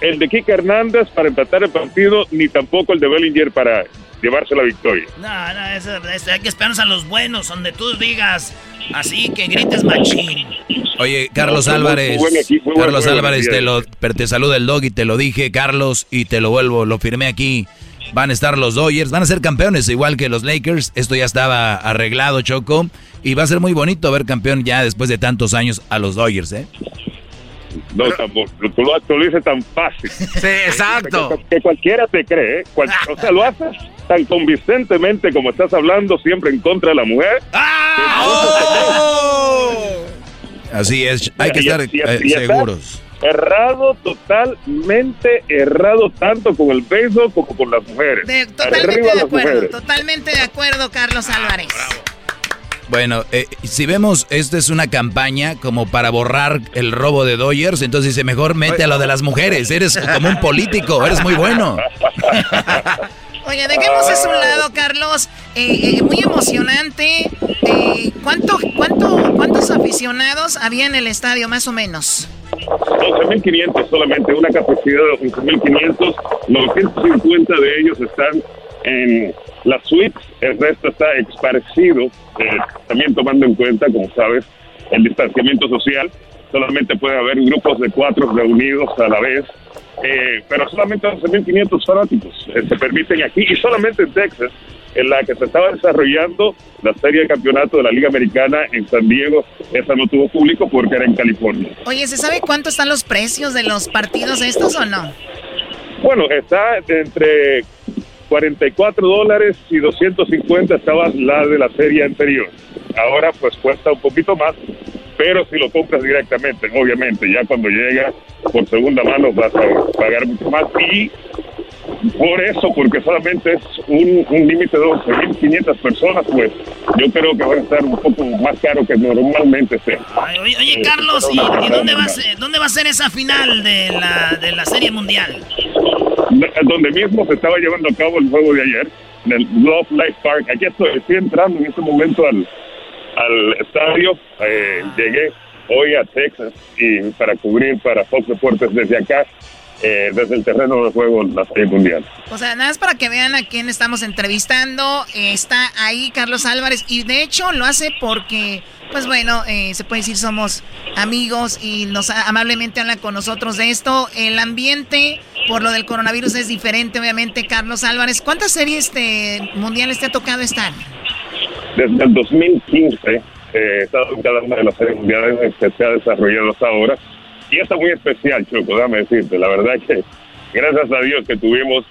el de Kike Hernández para empatar el partido, ni tampoco el de Bellinger para llevarse la victoria. No, no, eso, eso, hay que esperarnos a los buenos, donde tú digas así, que grites machín. Oye, Carlos Álvarez, equipo, Carlos Álvarez, te lo, te saluda el dog y te lo dije, Carlos, y te lo vuelvo, lo firmé aquí. Van a estar los Dodgers, van a ser campeones igual que los Lakers. Esto ya estaba arreglado, Choco. Y va a ser muy bonito ver campeón ya después de tantos años a los Dodgers, ¿eh? No, tampoco, tú lo, tú lo dices tan fácil. Sí, exacto. Que, que cualquiera te cree, ¿eh? Cual- o sea, lo haces tan convincentemente como estás hablando siempre en contra de la mujer. Así es, hay que Y- estar y- eh, y seguros. Errado, totalmente errado, tanto con el béisbol como con las mujeres. De- Arriba totalmente de acuerdo, mujeres. totalmente de acuerdo, Carlos Álvarez. Bueno, eh, si vemos, esto es una campaña como para borrar el robo de Dodgers, entonces dice, mejor mete a lo de las mujeres, eres como un político, eres muy bueno. <laughs> Oye, dejemos eso a un lado, Carlos. Eh, eh, muy emocionante. Eh, ¿cuánto, cuánto, ¿Cuántos aficionados había en el estadio, más o menos? 11.500 solamente, una capacidad de 11.500. 950 de ellos están en las suites, el resto está esparcido, eh, también tomando en cuenta, como sabes, el distanciamiento social. Solamente puede haber grupos de cuatro reunidos a la vez, eh, pero solamente 11.500 fanáticos eh, se permiten aquí y solamente en Texas, en la que se estaba desarrollando la serie de campeonato de la Liga Americana en San Diego, esa no tuvo público porque era en California. Oye, ¿se sabe cuánto están los precios de los partidos estos o no? Bueno, está entre 44 dólares y 250 estaba la de la serie anterior. Ahora pues cuesta un poquito más, pero si lo compras directamente, obviamente, ya cuando llega por segunda mano vas a pagar mucho más y por eso, porque solamente es un, un límite de 11.500 personas, pues yo creo que va a estar un poco más caro que normalmente sea. Ay, oye, oye, Carlos, ¿y, y dónde, va a ser, dónde va a ser esa final de la, de la Serie Mundial? Donde mismo se estaba llevando a cabo el juego de ayer, en el Love Life Park. Aquí estoy, estoy entrando en este momento al, al estadio. Eh, llegué hoy a Texas y para cubrir para Fox Deportes desde acá. Eh, desde el terreno de juego la serie mundial. O sea, nada más para que vean a quién estamos entrevistando. eh, está ahí Carlos Álvarez y de hecho lo hace porque, pues bueno, eh, se puede decir somos amigos y nos amablemente habla con nosotros de esto. El ambiente por lo del coronavirus es diferente, obviamente. Carlos Álvarez, ¿cuántas series mundiales te ha tocado estar? Desde el 2015 eh, he estado en cada una de las series mundiales que se ha desarrollado hasta ahora. Y está muy especial, Choco, déjame decirte. La verdad que gracias a Dios que tuvimos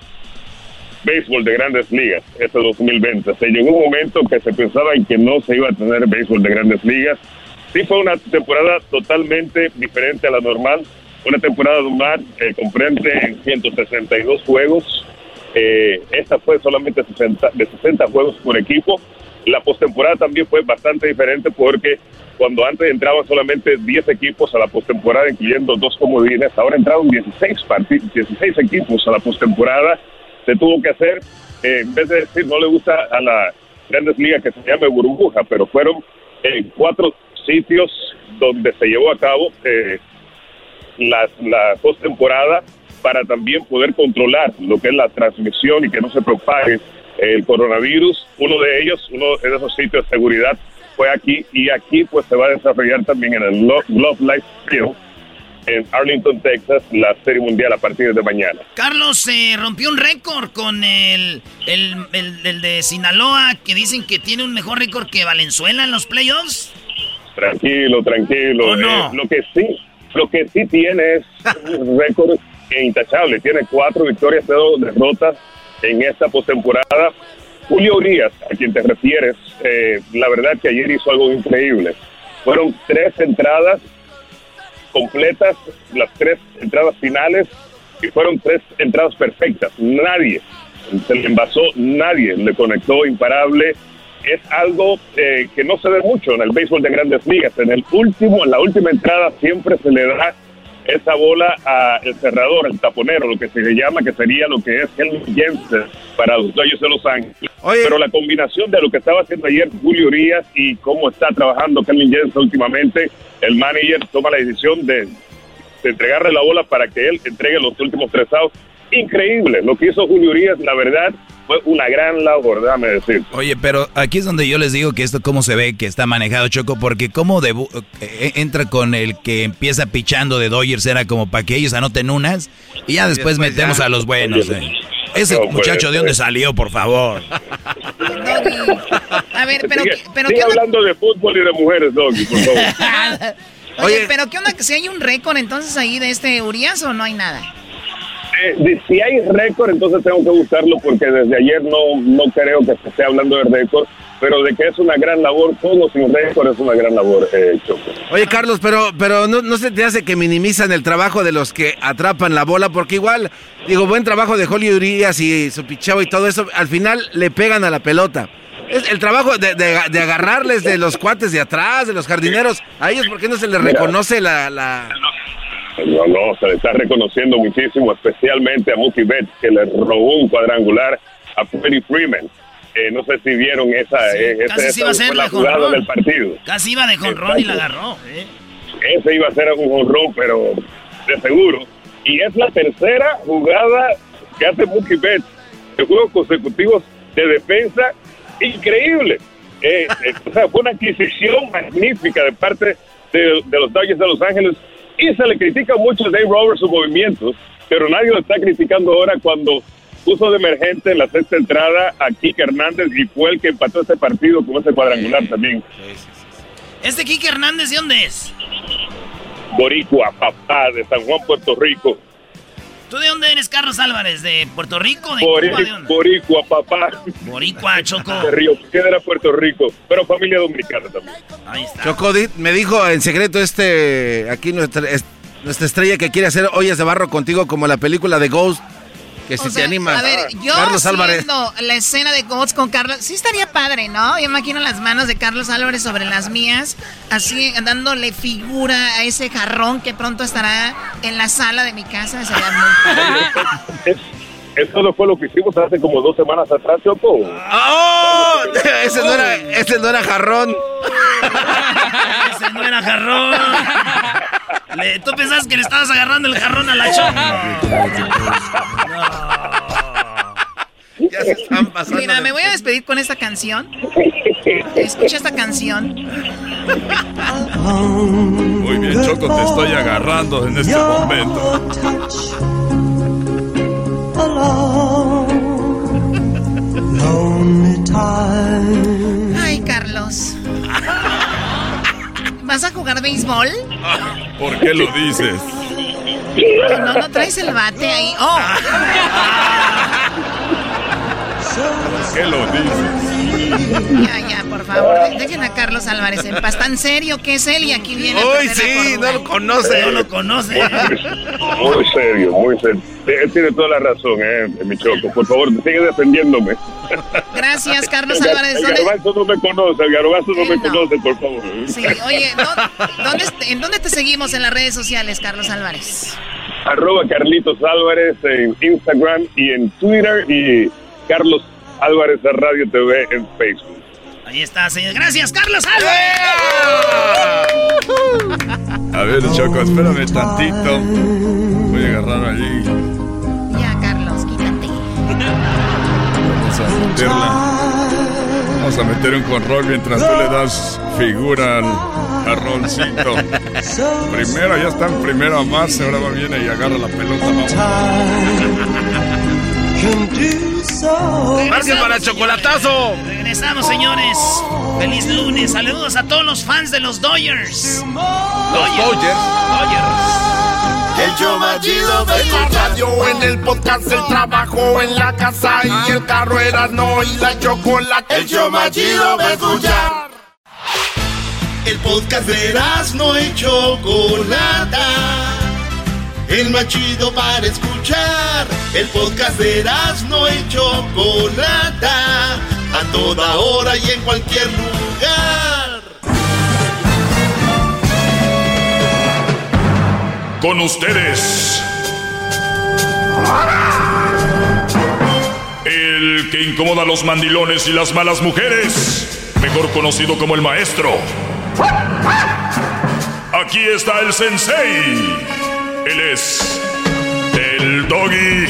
béisbol de grandes ligas este 2020. Se llegó un momento que se pensaba en que no se iba a tener béisbol de grandes ligas. Sí fue una temporada totalmente diferente a la normal. Una temporada normal que comprende 162 juegos. Eh, esta fue solamente 60, de 60 juegos por equipo. La postemporada también fue bastante diferente porque cuando antes entraban solamente 10 equipos a la postemporada, incluyendo dos comodines, ahora entraron 16, parti- 16 equipos a la postemporada. Se tuvo que hacer, eh, en vez de decir no le gusta a la Grandes Ligas que se llame burbuja, pero fueron eh, cuatro sitios donde se llevó a cabo eh, la, la postemporada para también poder controlar lo que es la transmisión y que no se propague el coronavirus. Uno de ellos, uno de esos sitios de seguridad fue aquí y aquí pues se va a desarrollar también en el Lo- Love Life Field en Arlington, Texas, la Serie Mundial a partir de mañana. Carlos se rompió un récord con el, el, el- el de Sinaloa, que dicen que tiene un mejor récord que Valenzuela en los playoffs. Tranquilo, tranquilo. ¿O no? Eh, lo que sí, lo que sí tiene es un récord intachable. Tiene cuatro victorias, dos derrotas en esta postemporada. Julio Urias, a quien te refieres, eh, la verdad que ayer hizo algo increíble. Fueron tres entradas completas, las tres entradas finales, y fueron tres entradas perfectas. Nadie se le envasó, nadie le conectó imparable. Es algo eh, que no se ve mucho en el béisbol de grandes ligas. En el último, en la última entrada siempre se le da esa bola al cerrador, el taponero, lo que se le llama, que sería lo que es Henry Jensen para los Dodgers de Los Ángeles. Pero la combinación de lo que estaba haciendo ayer Julio Urias y cómo está trabajando Kelvin Jensen últimamente, el manager toma la decisión de, de entregarle la bola para que él entregue los últimos tres outs. Increíble, lo que hizo Julio Urias, la verdad, fue una gran labor, déjame decir. Oye, pero aquí es donde yo les digo que esto cómo se ve que está manejado Choco, porque cómo debu- eh, entra con el que empieza pichando de Dodgers era como para que ellos anoten unas y ya después, después metemos ya. a los buenos. eh. Ese No, pues, muchacho, ¿de dónde salió, por favor? A ver, pero, Sigue, ¿qué- pero sigue ¿qué onda? hablando de fútbol y de mujeres, Doggy, por favor. <laughs> Oye, pero ¿qué onda? Si hay un récord entonces ahí de este Urias o no hay nada? Eh, si hay récord, entonces tengo que buscarlo porque desde ayer no, no creo que se esté hablando de récord, pero de que es una gran labor, todo sin récord es una gran labor, eh, Choco. Oye, Carlos, pero, pero no, no se te hace que minimizan el trabajo de los que atrapan la bola, porque igual, digo, buen trabajo de Julio Urias y su picheo y todo eso, al final le pegan a la pelota. Es el trabajo de, de- de agarrarles de los cuates de atrás, de los jardineros, a ellos, ¿por qué no se les reconoce la... la... No, no, se le está reconociendo muchísimo, especialmente a Mookie Betts, que le robó un cuadrangular a Freddie Freeman. Eh, no sé si vieron esa, eh, esa- casi se esa iba a ser la jugada jonrón. del partido. Casi iba de jonrón y la agarró. ¿eh? ese iba a ser un honrón, pero de seguro. Y es la tercera jugada que hace Mookie Betts de juegos consecutivos de defensa increíble. Eh, eh, o sea, fue una adquisición magnífica de parte de, de los Dodgers de Los Ángeles y se le critica mucho a Dave Roberts sus movimientos, pero nadie lo está criticando ahora cuando puso de emergente en la sexta entrada a Kike Hernández y fue el que empató ese partido con ese cuadrangular también. ¿Este Kike Hernández de dónde es? Boricua, papá, de San Juan, Puerto Rico. ¿Tú de dónde eres, Carlos Álvarez? ¿De Puerto Rico? ¿De Bori- Cuba? ¿De dónde? Boricua, papá. Boricua, Choco. De Río Piedra, Puerto Rico, pero familia dominicana también. Ahí está. Choco me dijo en secreto este, aquí nuestra, es- nuestra estrella que quiere hacer ollas de barro contigo como la película de Ghost. Que si O sea, te animas. A ver, yo Carlos Álvarez. la escena de Ghost con Carlos, sí estaría padre, ¿no? Yo imagino las manos de Carlos Álvarez sobre las mías, así dándole figura a ese jarrón que pronto estará en la sala de mi casa. Sería muy Es- eso no fue lo que hicimos hace como dos semanas atrás, Choco. ¡Oh! Ese no era, ese no era jarrón. <laughs> Ese no era jarrón. Le- ¿Tú pensabas que le estabas agarrando el jarrón a la <laughs> Ya se están pasando. Mira, me voy a despedir con esta canción. Escucha esta canción. Muy bien, Choco, te estoy agarrando en este momento. ¿Vas a jugar béisbol? <laughs> ¿Por qué lo dices? No, no traes el bate ahí. ¡Oh! ¿Por qué lo dices? Ya, ya, por favor. de- Dejen a Carlos Álvarez en paz. ¿Tan serio que es él? Y aquí viene. Uy, sí, no lo conoce. No lo conoce. Muy serio, muy serio. Él tiene toda la razón, eh, mi Choco. Por favor, sigue defendiéndome. Gracias, Carlos El, Álvarez. el ¿Dónde- garbanzo no me conoce, el garbanzo no me Eh, no. conoce, por favor. Sí, oye, ¿dó- ¿dónde, ¿en dónde te seguimos en las redes sociales, Carlos Álvarez? Arroba Carlitos Álvarez en Instagram y en Twitter y Carlos Álvarez de Radio TV en Facebook. Ahí está, señor. Gracias, Carlos Álvarez. A ver, Choco, espérame tantito. Voy a agarrar allí. Ya, Carlos, quítate. Vamos a meterla. Vamos a meter un control mientras tú le das figura al jarroncito. Primero, ya está en primero a más. Ahora va viene y agarra la pelota. Vamos. Para el chocolatazo. Regresamos, señores. Feliz lunes. Saludos a todos los fans de los Dodgers. Los Dodgers. El show más chido de la radio, en el podcast, el trabajo, en la casa y el carro era no y la chocolate. El show más chido de escuchar. El podcast de no y Chocolata. El más chido para escuchar. El podcast de no y Chocolata. A toda hora y en cualquier lugar. Con ustedes. El que incomoda a los mandilones y las malas mujeres. Mejor conocido como el maestro. Aquí está el sensei. Él es. El doggy.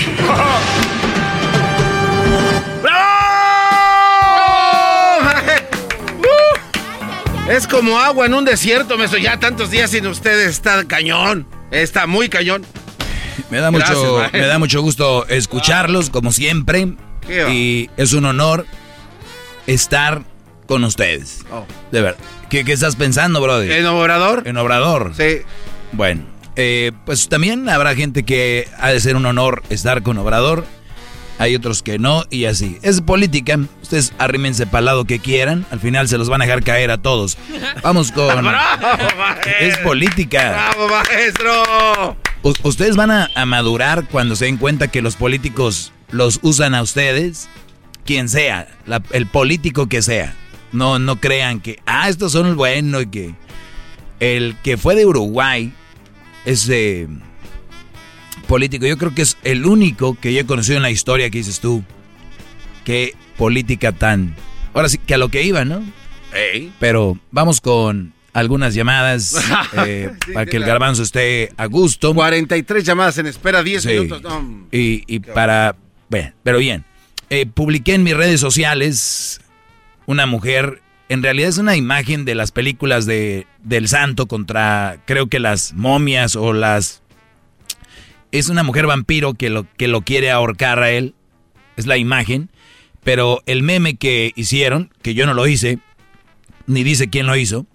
Es como agua en un desierto, me Ya tantos días sin ustedes. Está cañón. Está muy cañón. Me da, Gracias, mucho, maestro. me da mucho gusto escucharlos, como siempre. Y es un honor estar con ustedes. Oh. De verdad. ¿Qué, qué estás pensando, brother? ¿En Obrador? En Obrador. Sí. Bueno, eh, pues también habrá gente que ha de ser un honor estar con Obrador. Hay otros que no y así. Es política. Ustedes arrímense para el lado que quieran. Al final se los van a dejar caer a todos. Vamos <laughs> con... ¡Bravo! Es política. ¡Bravo, maestro! U- ustedes van a, a madurar cuando se den cuenta que los políticos los usan a ustedes, quien sea, la- el político que sea. No, no crean que, ah, estos son el bueno y que el que fue de Uruguay, ese político, yo creo que es el único que yo he conocido en la historia que dices tú, qué política tan... Ahora sí, que a lo que iba, ¿no? Pero vamos con algunas llamadas <laughs> eh, para que el garbanzo esté a gusto. 43 llamadas en espera, 10 Sí. minutos. No, Y, y para... Bueno, pero bien. Eh, publiqué en mis redes sociales una mujer... En realidad es una imagen de las películas de, del santo contra, creo que las momias o las... Es una mujer vampiro que lo, que lo quiere ahorcar a él. Es la imagen. Pero el meme que hicieron, que yo no lo hice, ni dice quién lo hizo,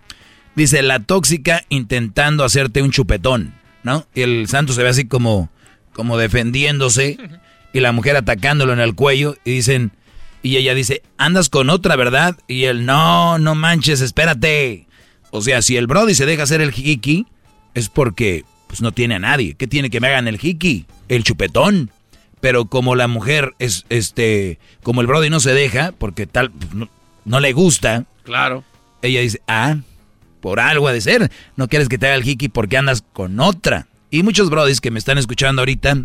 dice la tóxica intentando hacerte un chupetón, ¿no? Y el santo se ve así como, como defendiéndose y la mujer atacándolo en el cuello y dicen, y ella dice, andas con otra, ¿verdad? Y él, no, no manches, espérate. O sea, si el Brody se deja hacer el hiki, es porque pues no tiene a nadie. ¿Qué tiene que me hagan el hiki? El chupetón. Pero como la mujer es, este, como el Brody no se deja, porque tal, pues, no, no le gusta. Claro. Ella dice, ah, por algo ha de ser. No quieres que te haga el hiki porque andas con otra. Y muchos Brodis que me están escuchando ahorita,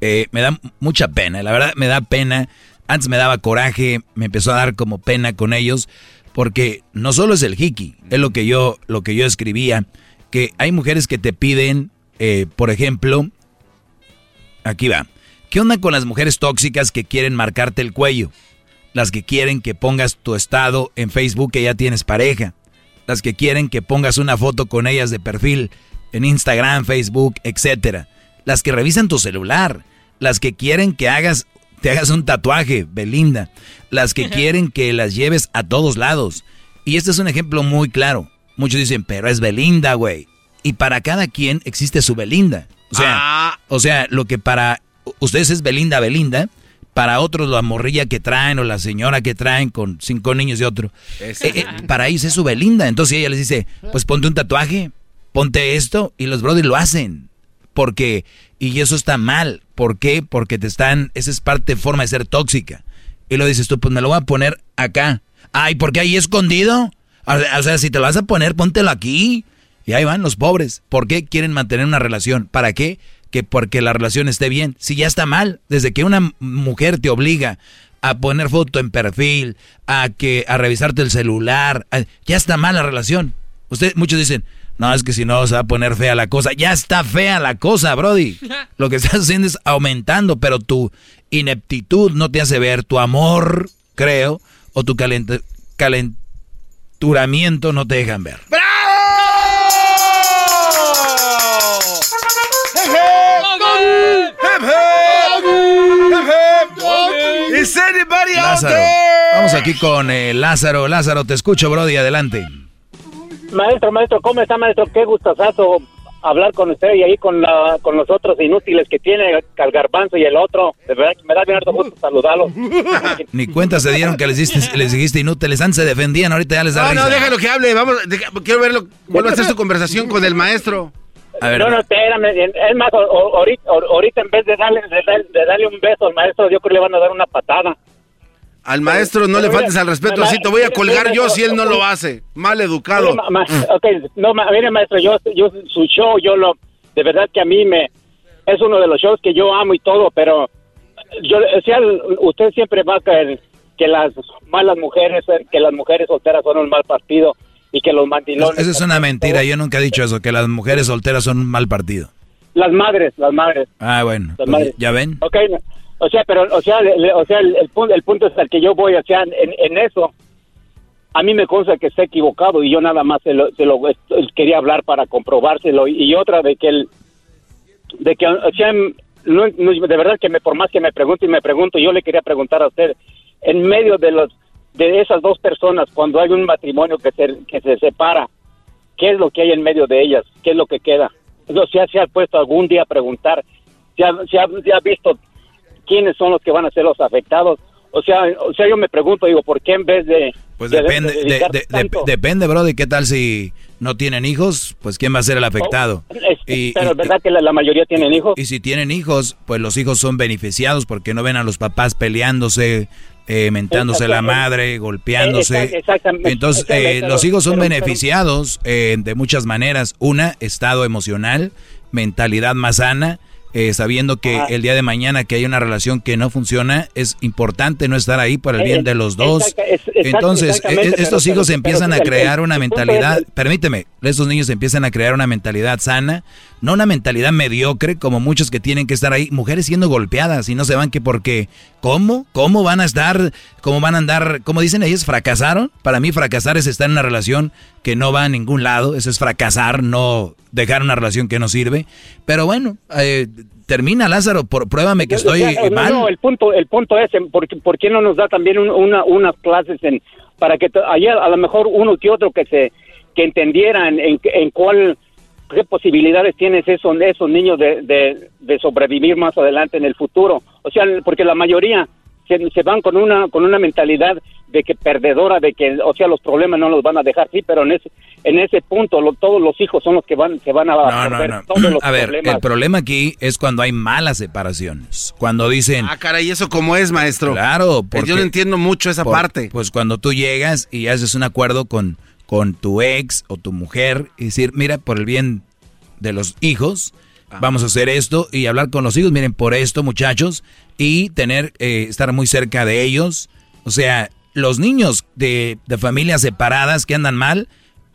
eh, me da mucha pena. La verdad, me da pena. Antes me daba coraje, me empezó a dar como pena con ellos. Porque no solo es el hiki, es lo que yo, lo que yo escribía. Que hay mujeres que te piden, eh, por ejemplo, aquí va. ¿Qué onda con las mujeres tóxicas que quieren marcarte el cuello? Las que quieren que pongas tu estado en Facebook que ya tienes pareja. Las que quieren que pongas una foto con ellas de perfil en Instagram, Facebook, etcétera. Las que revisan tu celular. Las que quieren que hagas te hagas un tatuaje, Belinda. Las que <laughs> quieren que las lleves a todos lados. Y este es un ejemplo muy claro. Muchos dicen, pero es Belinda, güey. Y para cada quien existe su Belinda. O sea, o sea, lo que para ustedes es Belinda, Belinda, para otros la morrilla que traen o la señora que traen con cinco niños y otro. Eh, eh, para ellos es su Belinda. Entonces ella les dice, pues ponte un tatuaje, ponte esto, y los brothers lo hacen. Porque, y eso está mal. ¿Por qué? Porque te están, esa es parte, forma de ser tóxica. Y lo dices tú, pues me lo voy a poner acá. Ay, ¿por qué ahí escondido? O sea, si te lo vas a poner, póntelo aquí. Y ahí van los pobres. ¿Por qué quieren mantener una relación? ¿Para qué? Que porque la relación esté bien. Si ya está mal, desde que una mujer te obliga a poner foto en perfil, a que a revisarte el celular, a- ya está mal la relación. Ustedes muchos dicen, "No, es que si no se va a poner fea la cosa." Ya está fea la cosa, brody. <laughs> Lo que estás haciendo es aumentando, pero tu ineptitud no te hace ver tu amor, creo, o tu calent- no te dejan ver. Is anybody out Lázaro. there? Vamos aquí con eh, Lázaro. Lázaro, te escucho, brody, adelante. Maestro, maestro, ¿cómo está, maestro? Qué gustazazo hablar con usted y ahí con, la, con los otros inútiles que tiene el garbanzo y el otro. De verdad que me da bien harto gusto saludarlos. <laughs> Ni cuenta se dieron que les, diste, les dijiste inútiles. Antes se defendían, ahorita ya les da No, no, risa. déjalo que hable. Vamos, deja- quiero verlo. Vuelve a hacer su conversación con el maestro. A ver, no, no, espérame. Es más, ahorita, ahorita en vez de darle, de, dar- de darle un beso al maestro, yo creo que le van a dar una patada. Al maestro no le faltes al respeto, así te voy a colgar yo si él no lo hace. Mal educado. Mire, ma- ma- ok, no, ma- mire, maestro, yo, yo, su show, yo lo, de verdad que a mí me, es uno de los shows que yo amo y todo, pero yo, o sea, usted siempre va a caer que las malas mujeres, que las mujeres solteras son un mal partido y que los mandilones, Esa es una mentira. Yo nunca he dicho eso, que las mujeres solteras son un mal partido. las madres, las madres. Ah, bueno. Las pues, madres. ¿Ya ven? Ok, o sea, pero, o sea, le- o sea, el, el punto, el punto es al que yo voy, o sea, en, eso, a mí me consta que está equivocado y yo nada más se lo, se lo quería hablar para comprobárselo y, otra de que el, de que, o sea, no- no- de verdad que me, por más que me pregunto y me pregunto, yo le quería preguntar a usted, en medio de los, de esas dos personas, cuando hay un matrimonio que se, que se separa, ¿qué es lo que hay en medio de ellas? ¿Qué es lo que queda? O sea, se ha puesto algún día a preguntar, se ha, se se ha visto quiénes son los que van a ser los afectados. O sea, o sea, yo me pregunto, digo, ¿por qué en vez de... Pues de- depende, de tanto- depende, bro, de qué tal si no tienen hijos, pues quién va a ser el afectado. Es- Y- pero y- es verdad que la, la mayoría tienen hijos. Y si tienen hijos, pues los hijos son beneficiados porque no ven a los papás peleándose, eh, mentándose la madre, golpeándose. Exact- exactamente. Entonces, eh, los hijos son pero- beneficiados eh, de muchas maneras. Una, estado emocional, mentalidad más sana, eh, sabiendo que el día de mañana que hay una relación que no funciona, es importante no estar ahí para el bien de los dos. Exacta- es- exact- Entonces, eh, estos pero- hijos pero- empiezan pero a crear una mentalidad, permíteme, estos niños empiezan a crear una mentalidad sana, no una mentalidad mediocre como muchos que tienen que estar ahí, mujeres siendo golpeadas y no se van que porque, ¿cómo? ¿Cómo van a estar, cómo van a andar, como dicen ellos, fracasaron? Para mí fracasar es estar en una relación que no va a ningún lado, eso es fracasar, no dejar una relación que no sirve. Pero bueno, eh, termina Lázaro, por, pruébame que estoy no, mal. No, el punto, el punto es, en ¿por, qué- por qué no nos da también un- una, unas clases en, para que ayer a lo mejor uno que otro que se que entendieran en, en cuál qué posibilidades tienen esos, esos niños de, de, de sobrevivir más adelante en el futuro? O sea, porque la mayoría se, se van con una con una mentalidad de que perdedora, de que, o sea, los problemas no los van a dejar, sí, pero en ese en ese punto lo- todos los hijos son los que van se van a No, no, absorber no. todos los A ver, problemas. el problema aquí es cuando hay malas separaciones. Cuando dicen... Ah, caray, ¿eso cómo es, maestro? Claro, porque... Yo no entiendo mucho esa por- parte. Pues cuando tú llegas y haces un acuerdo con, con tu ex o tu mujer y decir, mira, por el bien de los hijos, vamos a hacer esto y hablar con los hijos, miren, por esto, muchachos, y tener, eh, estar muy cerca de ellos. O sea, los niños de, de familias separadas que andan mal,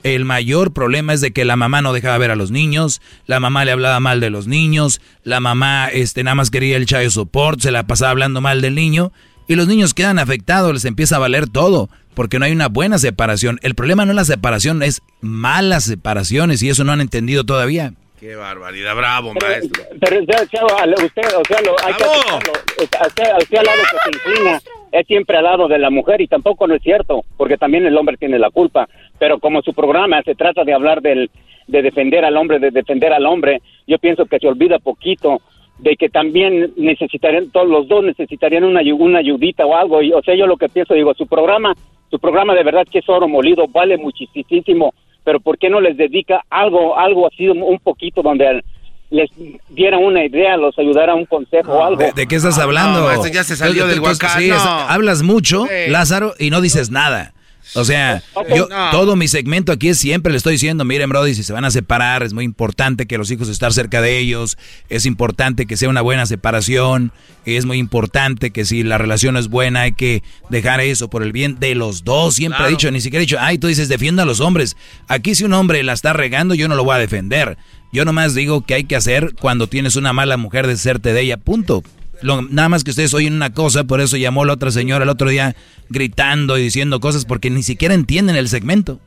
el mayor problema es de que la mamá no dejaba ver a los niños, la mamá le hablaba mal de los niños, la mamá este, nada más quería el child support, se la pasaba hablando mal del niño, y los niños quedan afectados, les empieza a valer todo, porque no hay una buena separación. El problema no es la separación, es malas separaciones, y eso no han entendido todavía. Qué barbaridad, bravo, maestro. Pero ya, chavo, al- usted, o sea, lo, hay que. Usted, usted al lado que se inclina es siempre al lado de la mujer y tampoco no es cierto, porque también el hombre tiene la culpa. Pero como su programa se trata de hablar del, de defender al hombre, de defender al hombre, yo pienso que se olvida poquito de que también necesitarían, todos los dos necesitarían una, una ayudita o algo. Y, o sea, yo lo que pienso, digo, su programa, su programa de verdad que es oro molido, vale muchísimo, pero ¿por qué no les dedica algo, algo así un poquito donde les diera una idea, los ayudara a un consejo o algo? ¿De, de qué estás hablando? no, maestro, ya se salió del huacán, sí, no. hablas mucho, Sí. Lázaro, y no dices nada. O sea, yo No. todo mi segmento aquí es siempre le estoy diciendo, miren, Brody, si se van a separar, es muy importante que los hijos estar cerca de ellos, es importante que sea una buena separación, es muy importante que si la relación es buena hay que dejar eso por el bien de los dos. Siempre he Claro. dicho, ni siquiera he dicho, ay, tú dices, defienda a los hombres. Aquí si un hombre la está regando, yo no lo voy a defender. Yo nomás digo que hay que hacer cuando tienes una mala mujer, deshacerte de ella, punto. Lo- nada más que ustedes oyen una cosa, por eso llamó la otra señora el otro día gritando y diciendo cosas porque ni siquiera entienden el segmento.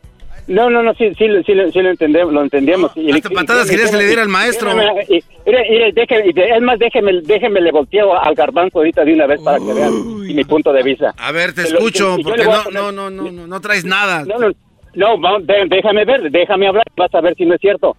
No, no, no, sí, sí, sí, lo- sí lo entendemos, lo entendemos. Y- hasta y- patadas querías que le diera al maestro. y- y- es más, déjeme, déjeme le volteo al garbanzo ahorita de una vez para que vean y mi punto de vista. A ver, te Pero- escucho, porque no, poner- no, no, no, no, no traes nada. No, no, no, déjame ver, déjame hablar, vas a ver si no es cierto.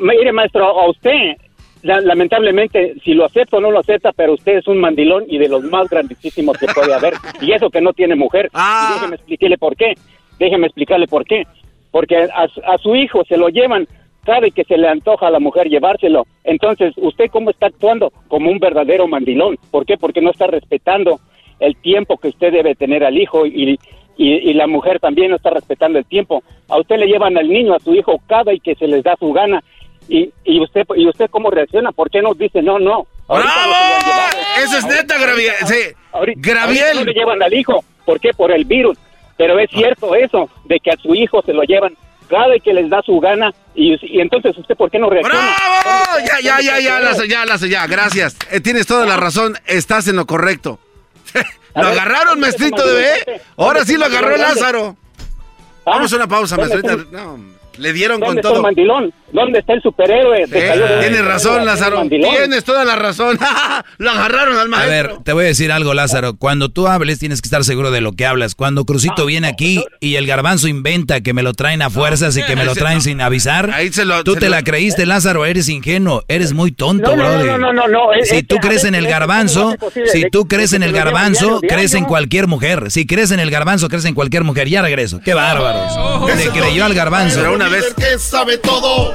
Mire, maestro, a usted, la- lamentablemente, si lo acepta o no lo acepta, pero usted es un mandilón y de los más grandísimos que puede haber. Y eso que no tiene mujer. Y déjeme explicarle por qué. Déjeme explicarle por qué. Porque a, a su hijo se lo llevan, sabe que se le antoja a la mujer llevárselo. Entonces, ¿usted cómo está actuando? Como un verdadero mandilón. ¿Por qué? Porque no está respetando el tiempo que usted debe tener al hijo y, y, y la mujer también no está respetando el tiempo. A usted le llevan al niño, a su hijo, cada y que se les da su gana. Y, y usted y usted cómo reacciona, ¿por qué no dice no, no? Llevado. Eso es neta, Graviel. Sí. Ahorita- Graviel. ahorita no le llevan al hijo, ¿por qué? Por el virus. Pero es cierto eso, de que a su hijo se lo llevan cada que les da su gana y, y entonces usted ¿por qué no reacciona? ¡Bravo! Ya, ya, ya, ya, Lazo, ya, Lazo, ya, gracias. Eh, tienes toda la razón, estás en lo correcto. <laughs> lo ver, agarraron, ¿dónde maestrito de bebé. Ahora sí lo ¿Dónde agarró? Lázaro. ¿Ah? Vamos a una pausa, ¿Dónde maestrito. No, le dieron con ¿Dónde está el todo. mandilón? ¿Dónde está el superhéroe? Eh, tienes razón, Lázaro. Tienes toda la razón. <laughs> lo agarraron al A maestro. ver, te voy a decir algo, Lázaro. Cuando tú hables, tienes que estar seguro de lo que hablas. Cuando Crucito viene aquí y el garbanzo inventa que me lo traen a fuerzas y que me lo traen sin avisar, tú se te lo- la creíste, Lázaro. Eres ingenuo, eres muy tonto, No, no, no, brother. no, no, no, es- Si es tú a crees en el garbanzo, no si tú crees en el garbanzo, crees en cualquier mujer. Si crees en el garbanzo, crees en cualquier mujer. Ya regreso. Qué bárbaros. Le creyó al garbanzo. Pero una vez que sabe todo,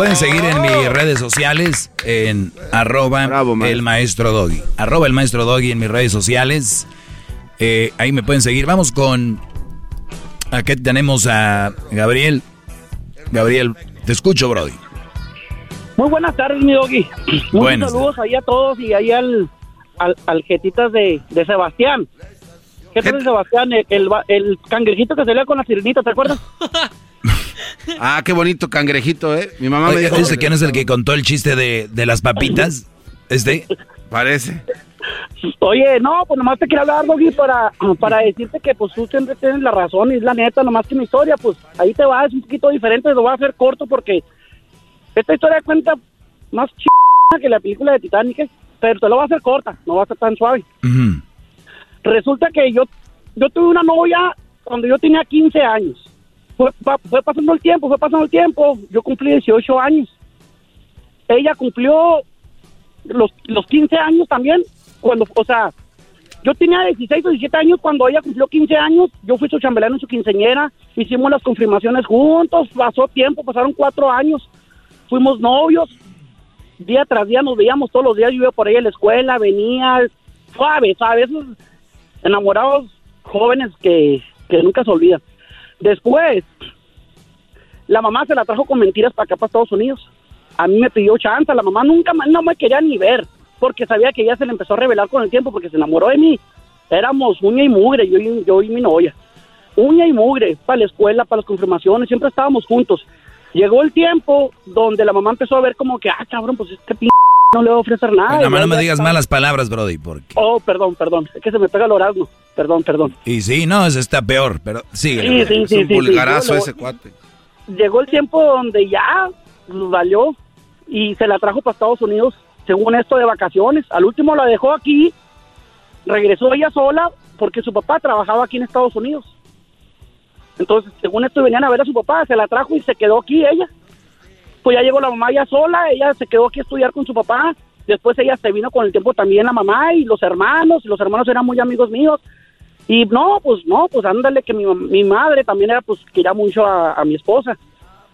pueden seguir en mis redes sociales en arroba el maestro doggy. Arroba el maestro doggy en mis redes sociales. Eh, ahí me pueden seguir. Vamos con... Aquí tenemos a Gabriel. Gabriel, te escucho, Brody. Muy buenas tardes, mi doggy. Muchos Buenas saludos ahí a todos y ahí al, al, al jetitas de, de Sebastián. Jetas de Sebastián, el, el, el cangrejito que salía con la sirenita, ¿te acuerdas? <laughs> <laughs> Ah, qué bonito cangrejito, ¿eh? Mi mamá me dijo... ¿Este quién es el que contó el chiste de, de las papitas? ¿Este? Parece. Oye, no, pues nomás te quería hablar, Doggy, para, para decirte que pues tú siempre tienes la razón y es la neta, nomás que mi historia, pues ahí te va, es un poquito diferente, lo voy a hacer corto porque esta historia cuenta más ch que la película de Titanic, pero te lo voy a hacer corta, no va a ser tan suave. Resulta que yo, yo tuve una novia cuando yo tenía 15 años. Fue, pa- fue pasando el tiempo, fue pasando el tiempo. Yo cumplí 18 años. Ella cumplió los, los 15 años también. Cuando, o sea, yo tenía 16 o 17 años cuando ella cumplió 15 años. Yo fui su chambelán en su quinceñera. Hicimos las confirmaciones juntos. Pasó tiempo, pasaron cuatro años. Fuimos novios. Día tras día nos veíamos todos los días. Yo iba por ahí a la escuela, venía. Suave. Esos enamorados jóvenes que, que nunca se olvidan. Después, la mamá se la trajo con mentiras para acá, para Estados Unidos. A mí me pidió chance, la mamá nunca ma- no me quería ni ver, porque sabía que ella se le empezó a revelar con el tiempo, porque se enamoró de mí. Éramos uña y mugre, yo, y- yo y mi novia. Uña y mugre, para la escuela, para las confirmaciones, siempre estábamos juntos. Llegó el tiempo donde la mamá empezó a ver como que, ah, cabrón, pues este p no le va a ofrecer nada. Nada más no me digas está- malas palabras, Brody, porque... Oh, perdón, perdón, es que se me pega el orazno. Perdón, perdón. Y sí, no, ese está peor, pero sigue. Sí, sí, sí, es un sí, vulgarazo ese cuate. llegó el tiempo donde ya valió y se la trajo para Estados Unidos, según esto, de vacaciones. Al último la dejó aquí, regresó ella sola porque su papá trabajaba aquí en Estados Unidos. Entonces, según esto, venían a ver a su papá, se la trajo y se quedó aquí ella. Pues ya llegó la mamá ya sola, ella se quedó aquí a estudiar con su papá. Después ella se vino con el tiempo también la mamá y los hermanos, y los hermanos eran muy amigos míos. Y no, pues no, pues ándale que mi, mi madre también era, pues quería mucho a, mi esposa.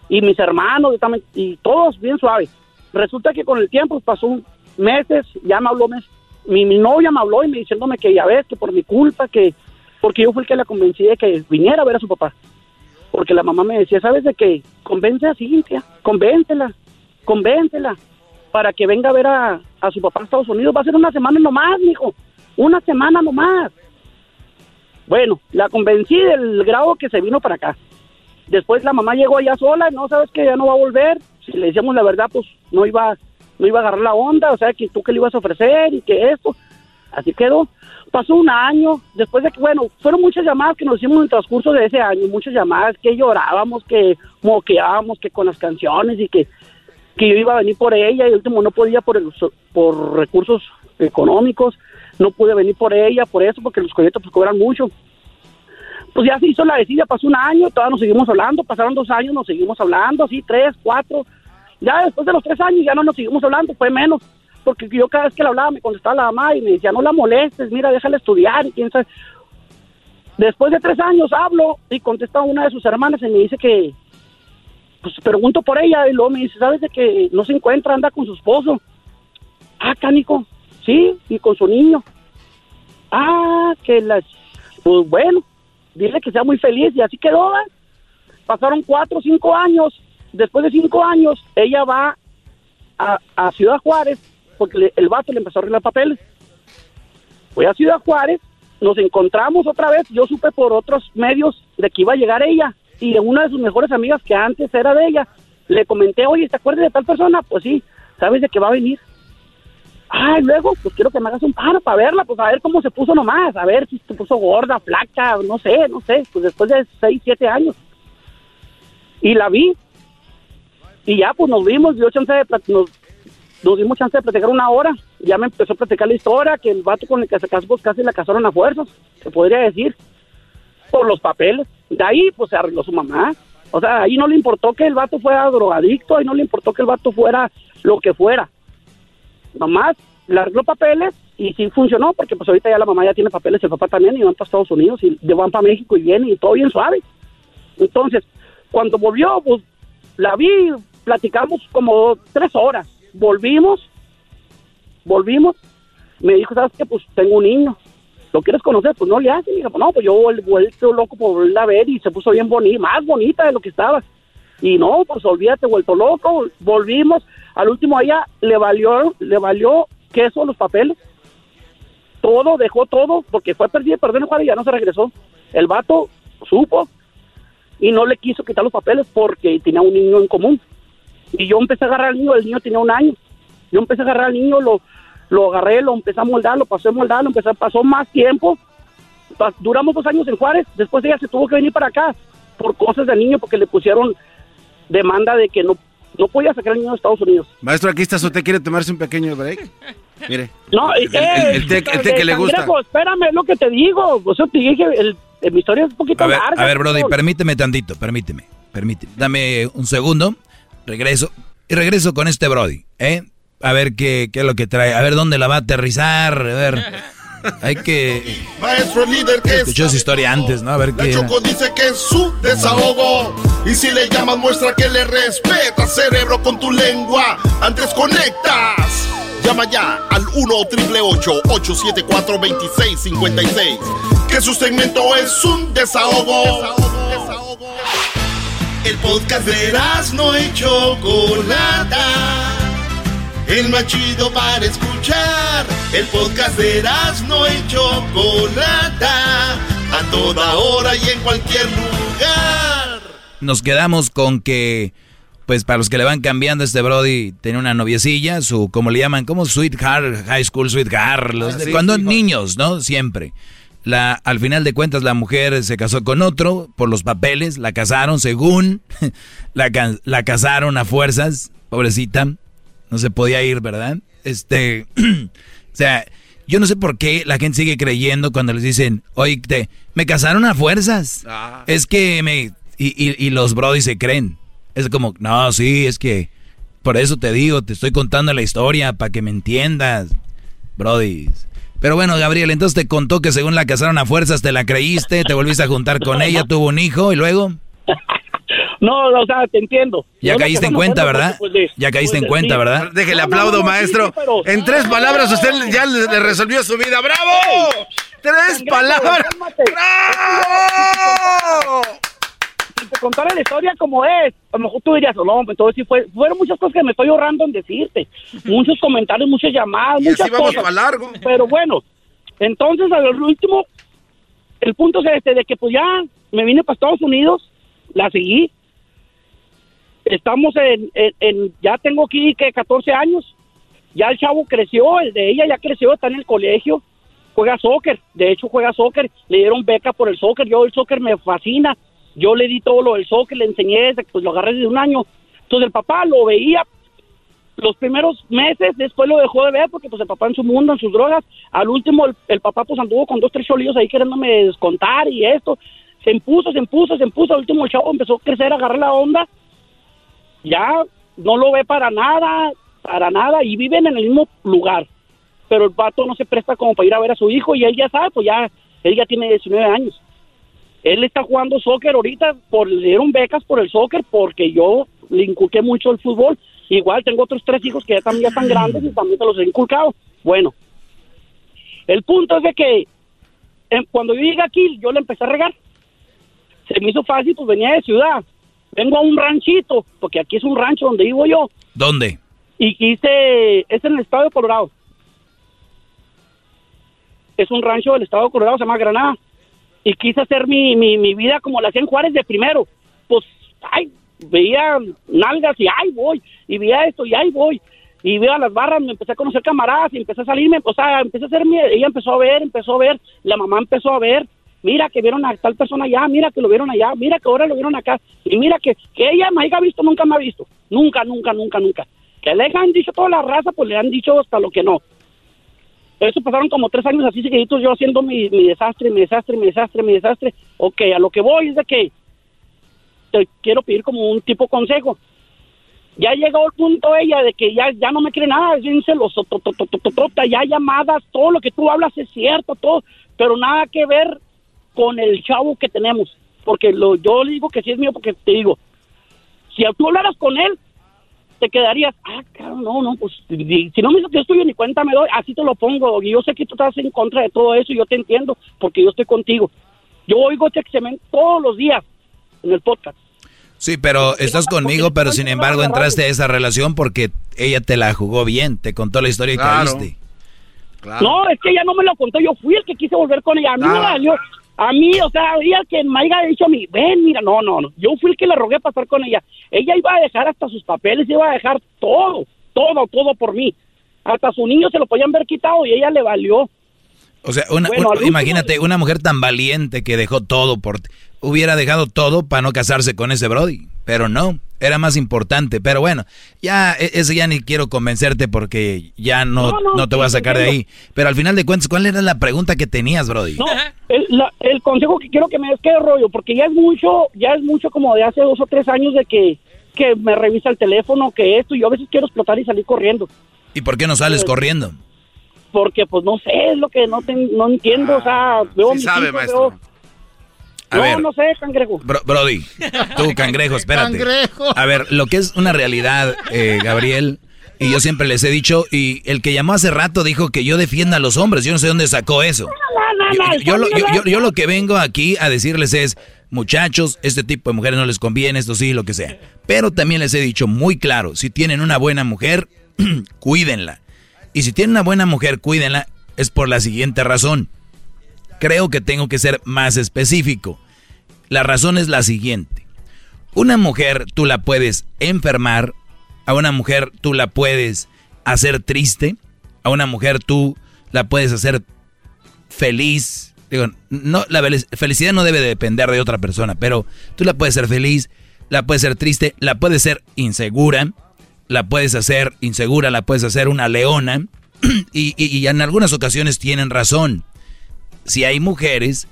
Y mis hermanos, y, también, y todos bien suaves. Resulta que con el tiempo pasó meses, ya me habló, mes- mi, mi novia me habló y me diciéndome que ya ves, que por mi culpa, que porque yo fui el que la convencí de que viniera a ver a su papá. Porque la mamá me decía, ¿sabes de qué? Convence a Cintia, convéncela, convéncela, para que venga a ver a, a su papá a Estados Unidos. Va a ser una semana nomás, mijo, una semana nomás. Bueno, la convencí del grado que se vino para acá. Después la mamá llegó allá sola, no sabes que ya no va a volver. Si le decíamos la verdad, pues no iba, no iba a agarrar la onda, o sea, que tú que le ibas a ofrecer y que esto. Así quedó. Pasó un año, después de que, bueno, fueron muchas llamadas que nos hicimos en el transcurso de ese año, muchas llamadas que llorábamos, que moqueábamos, que con las canciones y que, que yo iba a venir por ella y el último no podía por, el- por recursos económicos, no pude venir por ella, por eso, porque los coyotes pues cobran mucho. Pues ya se hizo la decida, pasó un año, todavía nos seguimos hablando, pasaron dos años, nos seguimos hablando, así, tres, cuatro. Ya después de los tres años ya no nos seguimos hablando, fue menos, porque yo cada vez que le hablaba me contestaba la mamá y me decía, no la molestes, mira, déjala estudiar y quién sabe. Después de tres años hablo y contesta una de sus hermanas y me dice que, pues pregunto por ella y luego me dice, ¿sabes de que no se encuentra, anda con su esposo? Ah, cánico, sí, y con su niño. Ah, que las, pues bueno, dile que sea muy feliz y así quedó. Pasaron cuatro o cinco años. Después de cinco años, ella va a, a Ciudad Juárez porque el vato le empezó a arreglar papeles. Fue a Ciudad Juárez, nos encontramos otra vez. Yo supe por otros medios de que iba a llegar ella y de una de sus mejores amigas que antes era de ella. Le comenté, oye, ¿te acuerdas de tal persona? Pues sí, ¿sabes de que va a venir? Ay, luego, pues quiero que me hagas un paro para verla, pues a ver cómo se puso nomás, a ver si se puso gorda, flaca, no sé, no sé, pues después de seis, siete años. Y la vi, y ya pues nos vimos, dio chance de nos, nos dimos chance de platicar una hora, ya me empezó a platicar la historia, que el vato con el que se casó, pues casi la casaron a fuerzas, se podría decir. por los papeles. De ahí, pues, se arregló su mamá. O sea, ahí no le importó que el vato fuera drogadicto, ahí no le importó que el vato fuera lo que fuera. Nomás le arregló papeles y sí funcionó, porque pues ahorita ya la mamá ya tiene papeles, el papá también, y van para Estados Unidos, y van para México y vienen, y todo bien suave. Entonces, cuando volvió, pues, la vi, platicamos como tres horas. Volvimos, volvimos, me dijo, ¿sabes qué? Pues tengo un niño. ¿Lo quieres conocer? Pues no le hace. Dije, no, pues yo he vuelto loco por volverla a ver y se puso bien bonita, más bonita de lo que estaba. Y no, pues olvídate, vuelto loco. Volvimos. Al último día le valió, le valió queso los papeles. Todo, dejó todo, porque fue perdido, perdió el y ya no se regresó. El vato supo y no le quiso quitar los papeles porque tenía un niño en común. Y yo empecé a agarrar al niño, el niño tenía un año. Yo empecé a agarrar al niño, lo, lo agarré, lo empecé a moldar, lo pasé a moldar, lo empecé, pasó más tiempo. Duramos dos años en Juárez, después ella se tuvo que venir para acá por cosas del niño porque le pusieron demanda de que no, no podía sacar al niño de Estados Unidos. Maestro, aquí está, ¿usted quiere tomarse un pequeño break? Mire. No, el, el- el té, el té que le gusta. Cangrejo, espérame, es lo que te digo. O sea, te dije, el, el- mi historia es un poquito A ver, larga. a ver, Brody, permíteme tantito, permíteme, permíteme. Dame un segundo, regreso, y regreso con este Brody, ¿eh? A ver qué, qué es lo que trae, a ver dónde la va a aterrizar, a ver. Hay que... Maestro líder que Escuchó esa historia antes, ¿no? A ver La qué... Choco dice que es su desahogo. Y si le llamas, muestra que le respeta, cerebro, con tu lengua. Antes conectas. Llama ya al 1-888-874-2656. Que su segmento es un desahogo. El podcast de no y Chocolata. El más chido para escuchar. El podcast de no y Chocolata. A toda hora y en cualquier lugar. Nos quedamos con que, pues para los que le van cambiando, este Brody tenía una noviecilla, su, como le llaman, como sweetheart, high school sweetheart, los Ah, sí, cuando sí, niños, ¿no? Siempre. La, al final de cuentas, la mujer se casó con otro por los papeles, la casaron según, <laughs> la, la casaron a fuerzas, pobrecita, no se podía ir, ¿verdad? Este, <clears throat> o sea, yo no sé por qué la gente sigue creyendo cuando les dicen, oye, te, me casaron a fuerzas. Ah. Es que me... Y, y, y los brodis se creen. Es como, no, sí, es que... Por eso te digo, te estoy contando la historia para que me entiendas. Brodis. Pero bueno, Gabriel, entonces te contó que según la casaron a fuerzas, te la creíste, te volviste a juntar con ella, tuvo un hijo y luego... <laughs> No, o sea, te entiendo. Ya caíste casé en con cuenta, ¿verdad? pues, de- Ya caíste pues, en cuenta, sí. ¿verdad? Déjele No, no, aplaudo, maestro. sí, pero- En tres palabras usted ya le, le resolvió su vida. ¡Bravo! ¡Tres palabras! ¡Bravo! Te contara la historia como es, a lo mejor tú dirías, no, entonces sí fue, fueron muchas cosas que me estoy ahorrando en decirte. Muchos comentarios, muchas llamadas, Y muchas así cosas. largo. Pero bueno, entonces al último, el punto es este, de que pues ya me vine para Estados Unidos, la seguí. Estamos en, en- en- ya tengo aquí que 14 años, ya el chavo creció, el de ella ya creció, está en el colegio, juega soccer, de hecho juega soccer, le dieron beca por el soccer, yo el soccer me fascina, yo le di todo lo del soccer, le enseñé, pues lo agarré desde un año, entonces el papá lo veía los primeros meses, después lo dejó de ver porque pues el papá en su mundo, en sus drogas, al último el, el papá pues anduvo con dos, tres cholillos ahí queriéndome descontar y esto, se impuso, se impuso, se impuso, al último el chavo empezó a crecer, a agarrar la onda, ya no lo ve para nada, para nada, y viven en el mismo lugar, pero el vato no se presta como para ir a ver a su hijo y él ya sabe, pues ya, él ya tiene 19 años. Él está jugando soccer ahorita, por, le dieron becas por el soccer porque yo le inculqué mucho el fútbol. Igual tengo otros tres hijos que ya también ya están grandes y también se los he inculcado. Bueno, el punto es de que em, cuando yo llegué aquí, yo le empecé a regar. Se me hizo fácil, pues venía de ciudad. Vengo a un ranchito, porque aquí es un rancho donde vivo yo, ¿Dónde? y quise, es en el estado de Colorado. Es un rancho del estado de Colorado, se llama Granada. Y quise hacer mi, mi, vida como la hacía en Juárez de primero. Pues, ay, veía nalgas y ay voy, y veía esto y ay voy. Y veía las barras, me empecé a conocer camaradas y empecé a salirme, o sea, empecé a hacer mi, ella empezó a ver, empezó a ver, la mamá empezó a ver, mira que vieron a tal persona allá, mira que lo vieron allá, mira que ahora lo vieron acá, y mira que, que ella me haya visto, nunca me ha visto, nunca, nunca, nunca, nunca. Que le han dicho toda la raza, pues le han dicho hasta lo que no. Eso pasaron como tres años así seguiditos yo haciendo mi, mi desastre, mi desastre, mi desastre, mi desastre. Ok, a lo que voy es de que te quiero pedir como un tipo consejo. Ya llegó el punto ella de que ya, ya no me cree nada, to- ya llamadas, todo lo que tú hablas es cierto, todo, pero nada que ver con el chavo que tenemos. Porque lo, yo le digo que sí es mío porque te digo, si tú hablaras con él, te quedarías, ah, claro, no, no, pues si no me dices que es tuyo ni cuenta me doy, así te lo pongo. Y yo sé que tú estás en contra de todo eso y yo te entiendo porque yo estoy contigo. Yo oigo este examen todos los días en el podcast. Sí, pero estás conmigo, pero sin embargo entraste a esa relación porque ella te la jugó bien, te contó la historia y Claro. caíste. No, es que ella no me lo contó, yo fui el que quise volver con ella. A mí me Ah. A mí, o sea, ella que me haya dicho a mí, ven, mira, no, no, no. Yo fui el que le rogué pasar con ella. Ella iba a dejar hasta sus papeles, iba a dejar todo, todo, todo por mí. Hasta su niño se lo podían haber quitado y ella le valió. O sea, una, Bueno, un- al último- imagínate una mujer tan valiente que dejó todo por. Hubiera dejado todo para no casarse con ese Brody, pero no, era más importante. Pero bueno, ya e- ese ya ni quiero convencerte porque ya no, No, no, no te voy a sí, sacar de ahí. Pero al final de cuentas, ¿cuál era la pregunta que tenías, Brody? No, el, la- el consejo que quiero que me des que rollo, porque ya es mucho, ya es mucho como de hace dos o tres años de que, que me revisa el teléfono, que esto, y yo a veces quiero explotar y salir corriendo. ¿Y por qué no sales Pues, corriendo? Porque, pues, no sé, es lo que no, ten- no entiendo, o sea, veo sí mis sabe, hijos, maestro. veo- A no, ver. no sé, cangrejo. Bro- Brody, tú, <laughs> cangrejo, espérate. Cangrejo. A ver, lo que es una realidad, eh, Gabriel, y yo siempre les he dicho, y el que llamó hace rato dijo que yo defienda a los hombres, yo no sé dónde sacó eso. Yo, yo lo, yo- yo- yo lo que vengo aquí a decirles es, muchachos, este tipo de mujeres no les conviene, esto sí, lo que sea. Pero también les he dicho muy claro, si tienen una buena mujer, <clears throat> cuídenla. Y si tienen una buena mujer, cuídenla, es por la siguiente razón. Creo que tengo que ser más específico. La razón es la siguiente. Una mujer tú la puedes enfermar, a una mujer tú la puedes hacer triste, a una mujer tú la puedes hacer feliz. Digo, no, la fel- felicidad no debe de depender de otra persona, pero tú la puedes ser feliz, la puedes ser triste, la puedes ser insegura, la puedes hacer insegura, la puedes hacer una leona, <clears throat> y- y en algunas ocasiones tienen razón. Si hay mujeres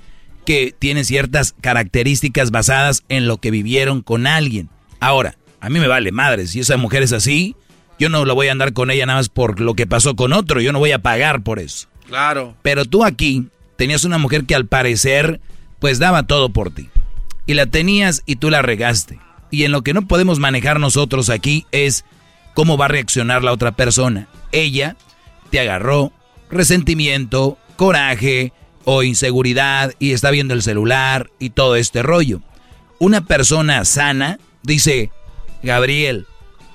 que tienen ciertas características basadas en lo que vivieron con alguien. Ahora, a mí me vale madre, si esa mujer es así, yo no lo voy a andar con ella nada más por lo que pasó con otro, yo no voy a pagar por eso. Claro. Pero tú aquí tenías una mujer que al parecer pues daba todo por ti. Y la tenías y tú la regaste. Y en lo que no podemos manejar nosotros aquí es cómo va a reaccionar la otra persona. Ella te agarró resentimiento, coraje o inseguridad y está viendo el celular y todo este rollo. Una persona sana dice, Gabriel,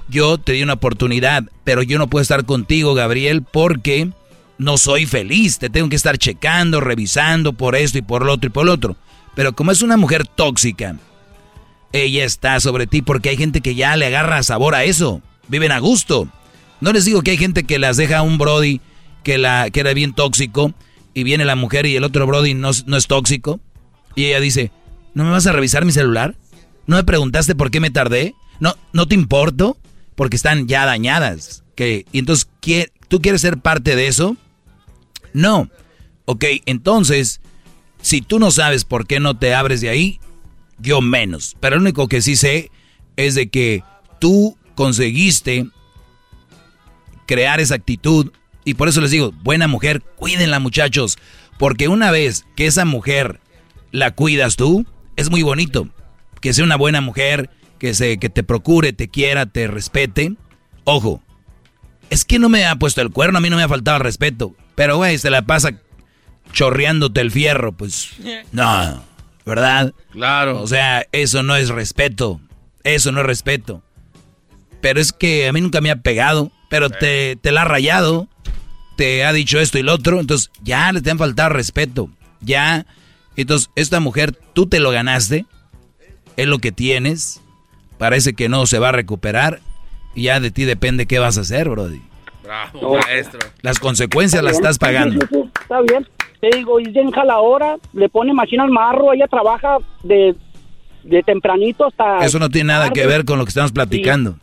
yo te di una oportunidad, pero yo no puedo estar contigo, Gabriel, porque no soy feliz. Te tengo que estar checando, revisando por esto y por lo otro y por lo otro. Pero como es una mujer tóxica, ella está sobre ti porque hay gente que ya le agarra sabor a eso. Viven a gusto. No les digo que hay gente que las deja a un Brody que, la, que era bien tóxico y viene la mujer y el otro Brody no, no es tóxico. Y ella dice, ¿no me vas a revisar mi celular? ¿No me preguntaste por qué me tardé? ¿No, no te importo? Porque están ya dañadas. Y entonces, ¿qué- ¿tú quieres ser parte de eso? No. Ok, entonces, si tú no sabes por qué no te abres de ahí, yo menos. Pero lo único que sí sé es de que tú conseguiste crear esa actitud. Y por eso les digo, buena mujer, cuídenla muchachos. Porque una vez que esa mujer la cuidas tú, es muy bonito. Que sea una buena mujer, que, se, que te procure, te quiera, te respete. Ojo, es que no me ha puesto el cuerno, a mí no me ha faltado el respeto. Pero, güey, se la pasa chorreándote el fierro, pues <laughs> no, ¿verdad? Claro. O sea, eso no es respeto. Eso no es respeto. Pero es que a mí nunca me ha pegado, pero te, te la ha rayado, te ha dicho esto y lo otro, entonces ya le te han faltado respeto. Ya, entonces esta mujer, tú te lo ganaste, es lo que tienes, parece que no se va a recuperar, y ya de ti depende qué vas a hacer, Brody. Bravo, maestro. Las consecuencias las estás pagando. Sí, sí, sí, está bien. Te digo, y bien jaladora, le pone machina al marro, ella trabaja de, de tempranito hasta... Eso no tiene nada que tarde. ver con lo que estamos platicando.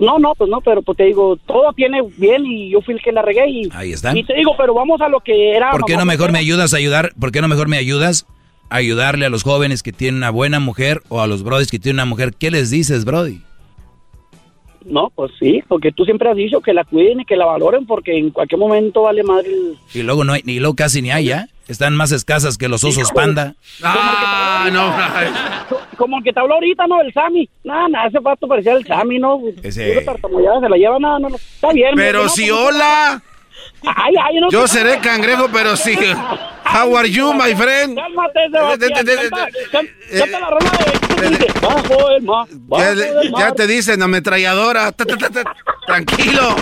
No, no, pues no, pero pues te digo, todo tiene bien y yo fui el que la regué y... Ahí está. Y te digo, pero vamos a lo que era... ¿Por qué no mejor me ayudas a ayudar? ¿Por qué no mejor me ayudas a ayudarle a los jóvenes que tienen una buena mujer o a los brodis que tienen una mujer? ¿Qué les dices, brody? No, pues sí, porque tú siempre has dicho que la cuiden y que la valoren porque en cualquier momento vale madre el... Y luego no hay, y luego casi ni hay ya. Están más escasas que los osos panda. Ah, no. Como el que te habló ahorita, ¿no? El Sammy. Nada, nada, ese pato parecía el Sammy, ¿no? Ese- se la lleva nada, no, no. Está bien. Pero si hola. Ay, ay, no Yo seré cangrejo, pero sí. How are you, my friend? Cálmate, Canta- can- Canta la rola de... ¿qué dice? Bajo el mar, bajo Ya, te dicen ametralladora. Tranquilo.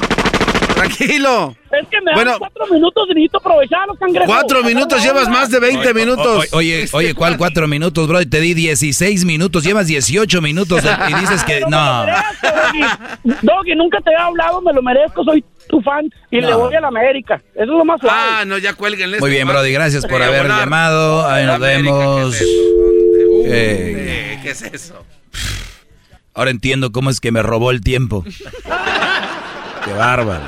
Tranquilo. Es que me Bueno. dan cuatro minutos y necesito aprovechar los cangrejos. Cuatro minutos, llevas más de 20 minutos. O- Oye, oye, ¿cuál cuatro minutos, brody? Te di 16 minutos, llevas 18 minutos y <laughs> dices que no. Doggy, nunca te he hablado, me lo merezco, soy tu fan y le voy a la América. Eso es lo más suave. Ah, no, ya cuélguenle. Muy bien, brody, gracias por haber volar. llamado. Ahí nos vemos. Eh, ¿Qué es eso? ahora entiendo cómo es que me robó el tiempo. <laughs> Qué bárbaro.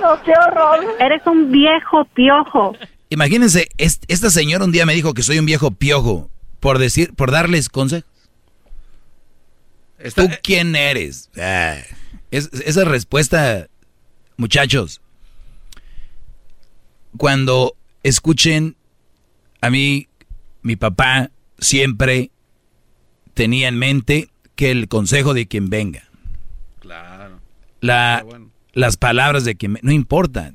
No, qué horror. Eres un viejo piojo. Imagínense, es- esta señora un día me dijo que soy un viejo piojo por decir, por darles consejos. ¿Tú quién eres? Ah, es- esa respuesta, muchachos, cuando escuchen a mí, mi papá siempre tenía en mente que el consejo de quien venga, Claro. la, las palabras de quien... No importan.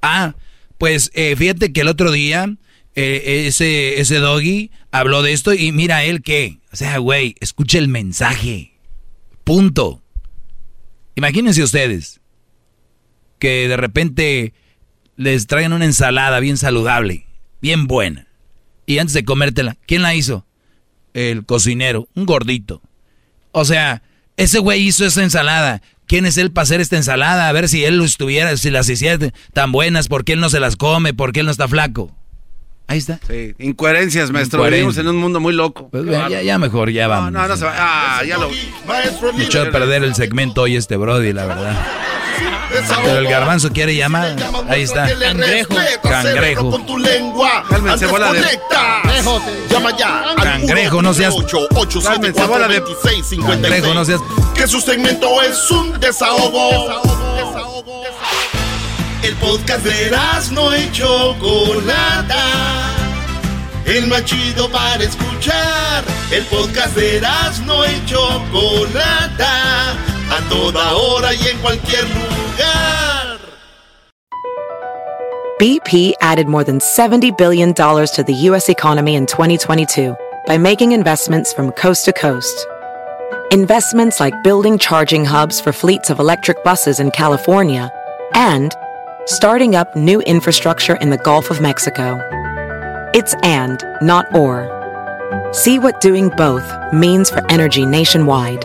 Ah, pues eh, fíjate que el otro día eh, ese, ese doggy habló de esto y mira él que... O sea, güey, escuche el mensaje. Punto. Imagínense ustedes que de repente les traigan una ensalada bien saludable, bien buena. Y antes de comértela, ¿quién la hizo? El cocinero, un gordito. O sea, ese güey hizo esa ensalada. ¿Quién es él para hacer esta ensalada? A ver si él estuviera, si las hiciera tan buenas, ¿por qué él no se las come? ¿Por qué él no está flaco? Ahí está. Sí, incoherencias, maestro. Incoherencia. Vivimos en un mundo muy loco. Pues Qué ya, ya, mejor, ya No, vamos. no, no se va. Ah, ya lo. Me echó a perder el segmento hoy este Brody, la verdad. Pero el garbanzo quiere llamar. Ahí está. Cangrejo. Cangrejo. Con tu lengua. Cálmense, bola de-. Llama ya. Cangrejo, no seas- 1-888-874-2656. Cálmense, bola de- Cangrejo, no seas- Que su segmento es un desahogo. El podcast de no y Chocolata. El más chido para escuchar. El podcast de no y Chocolata. A toda hora y en cualquier lugar. BP added more than $70 billion to the U.S. economy in 2022 by making investments from coast to coast. Investments like building charging hubs for fleets of electric buses in California and starting up new infrastructure in the Gulf of Mexico. It's and, not or. See what doing both means for energy nationwide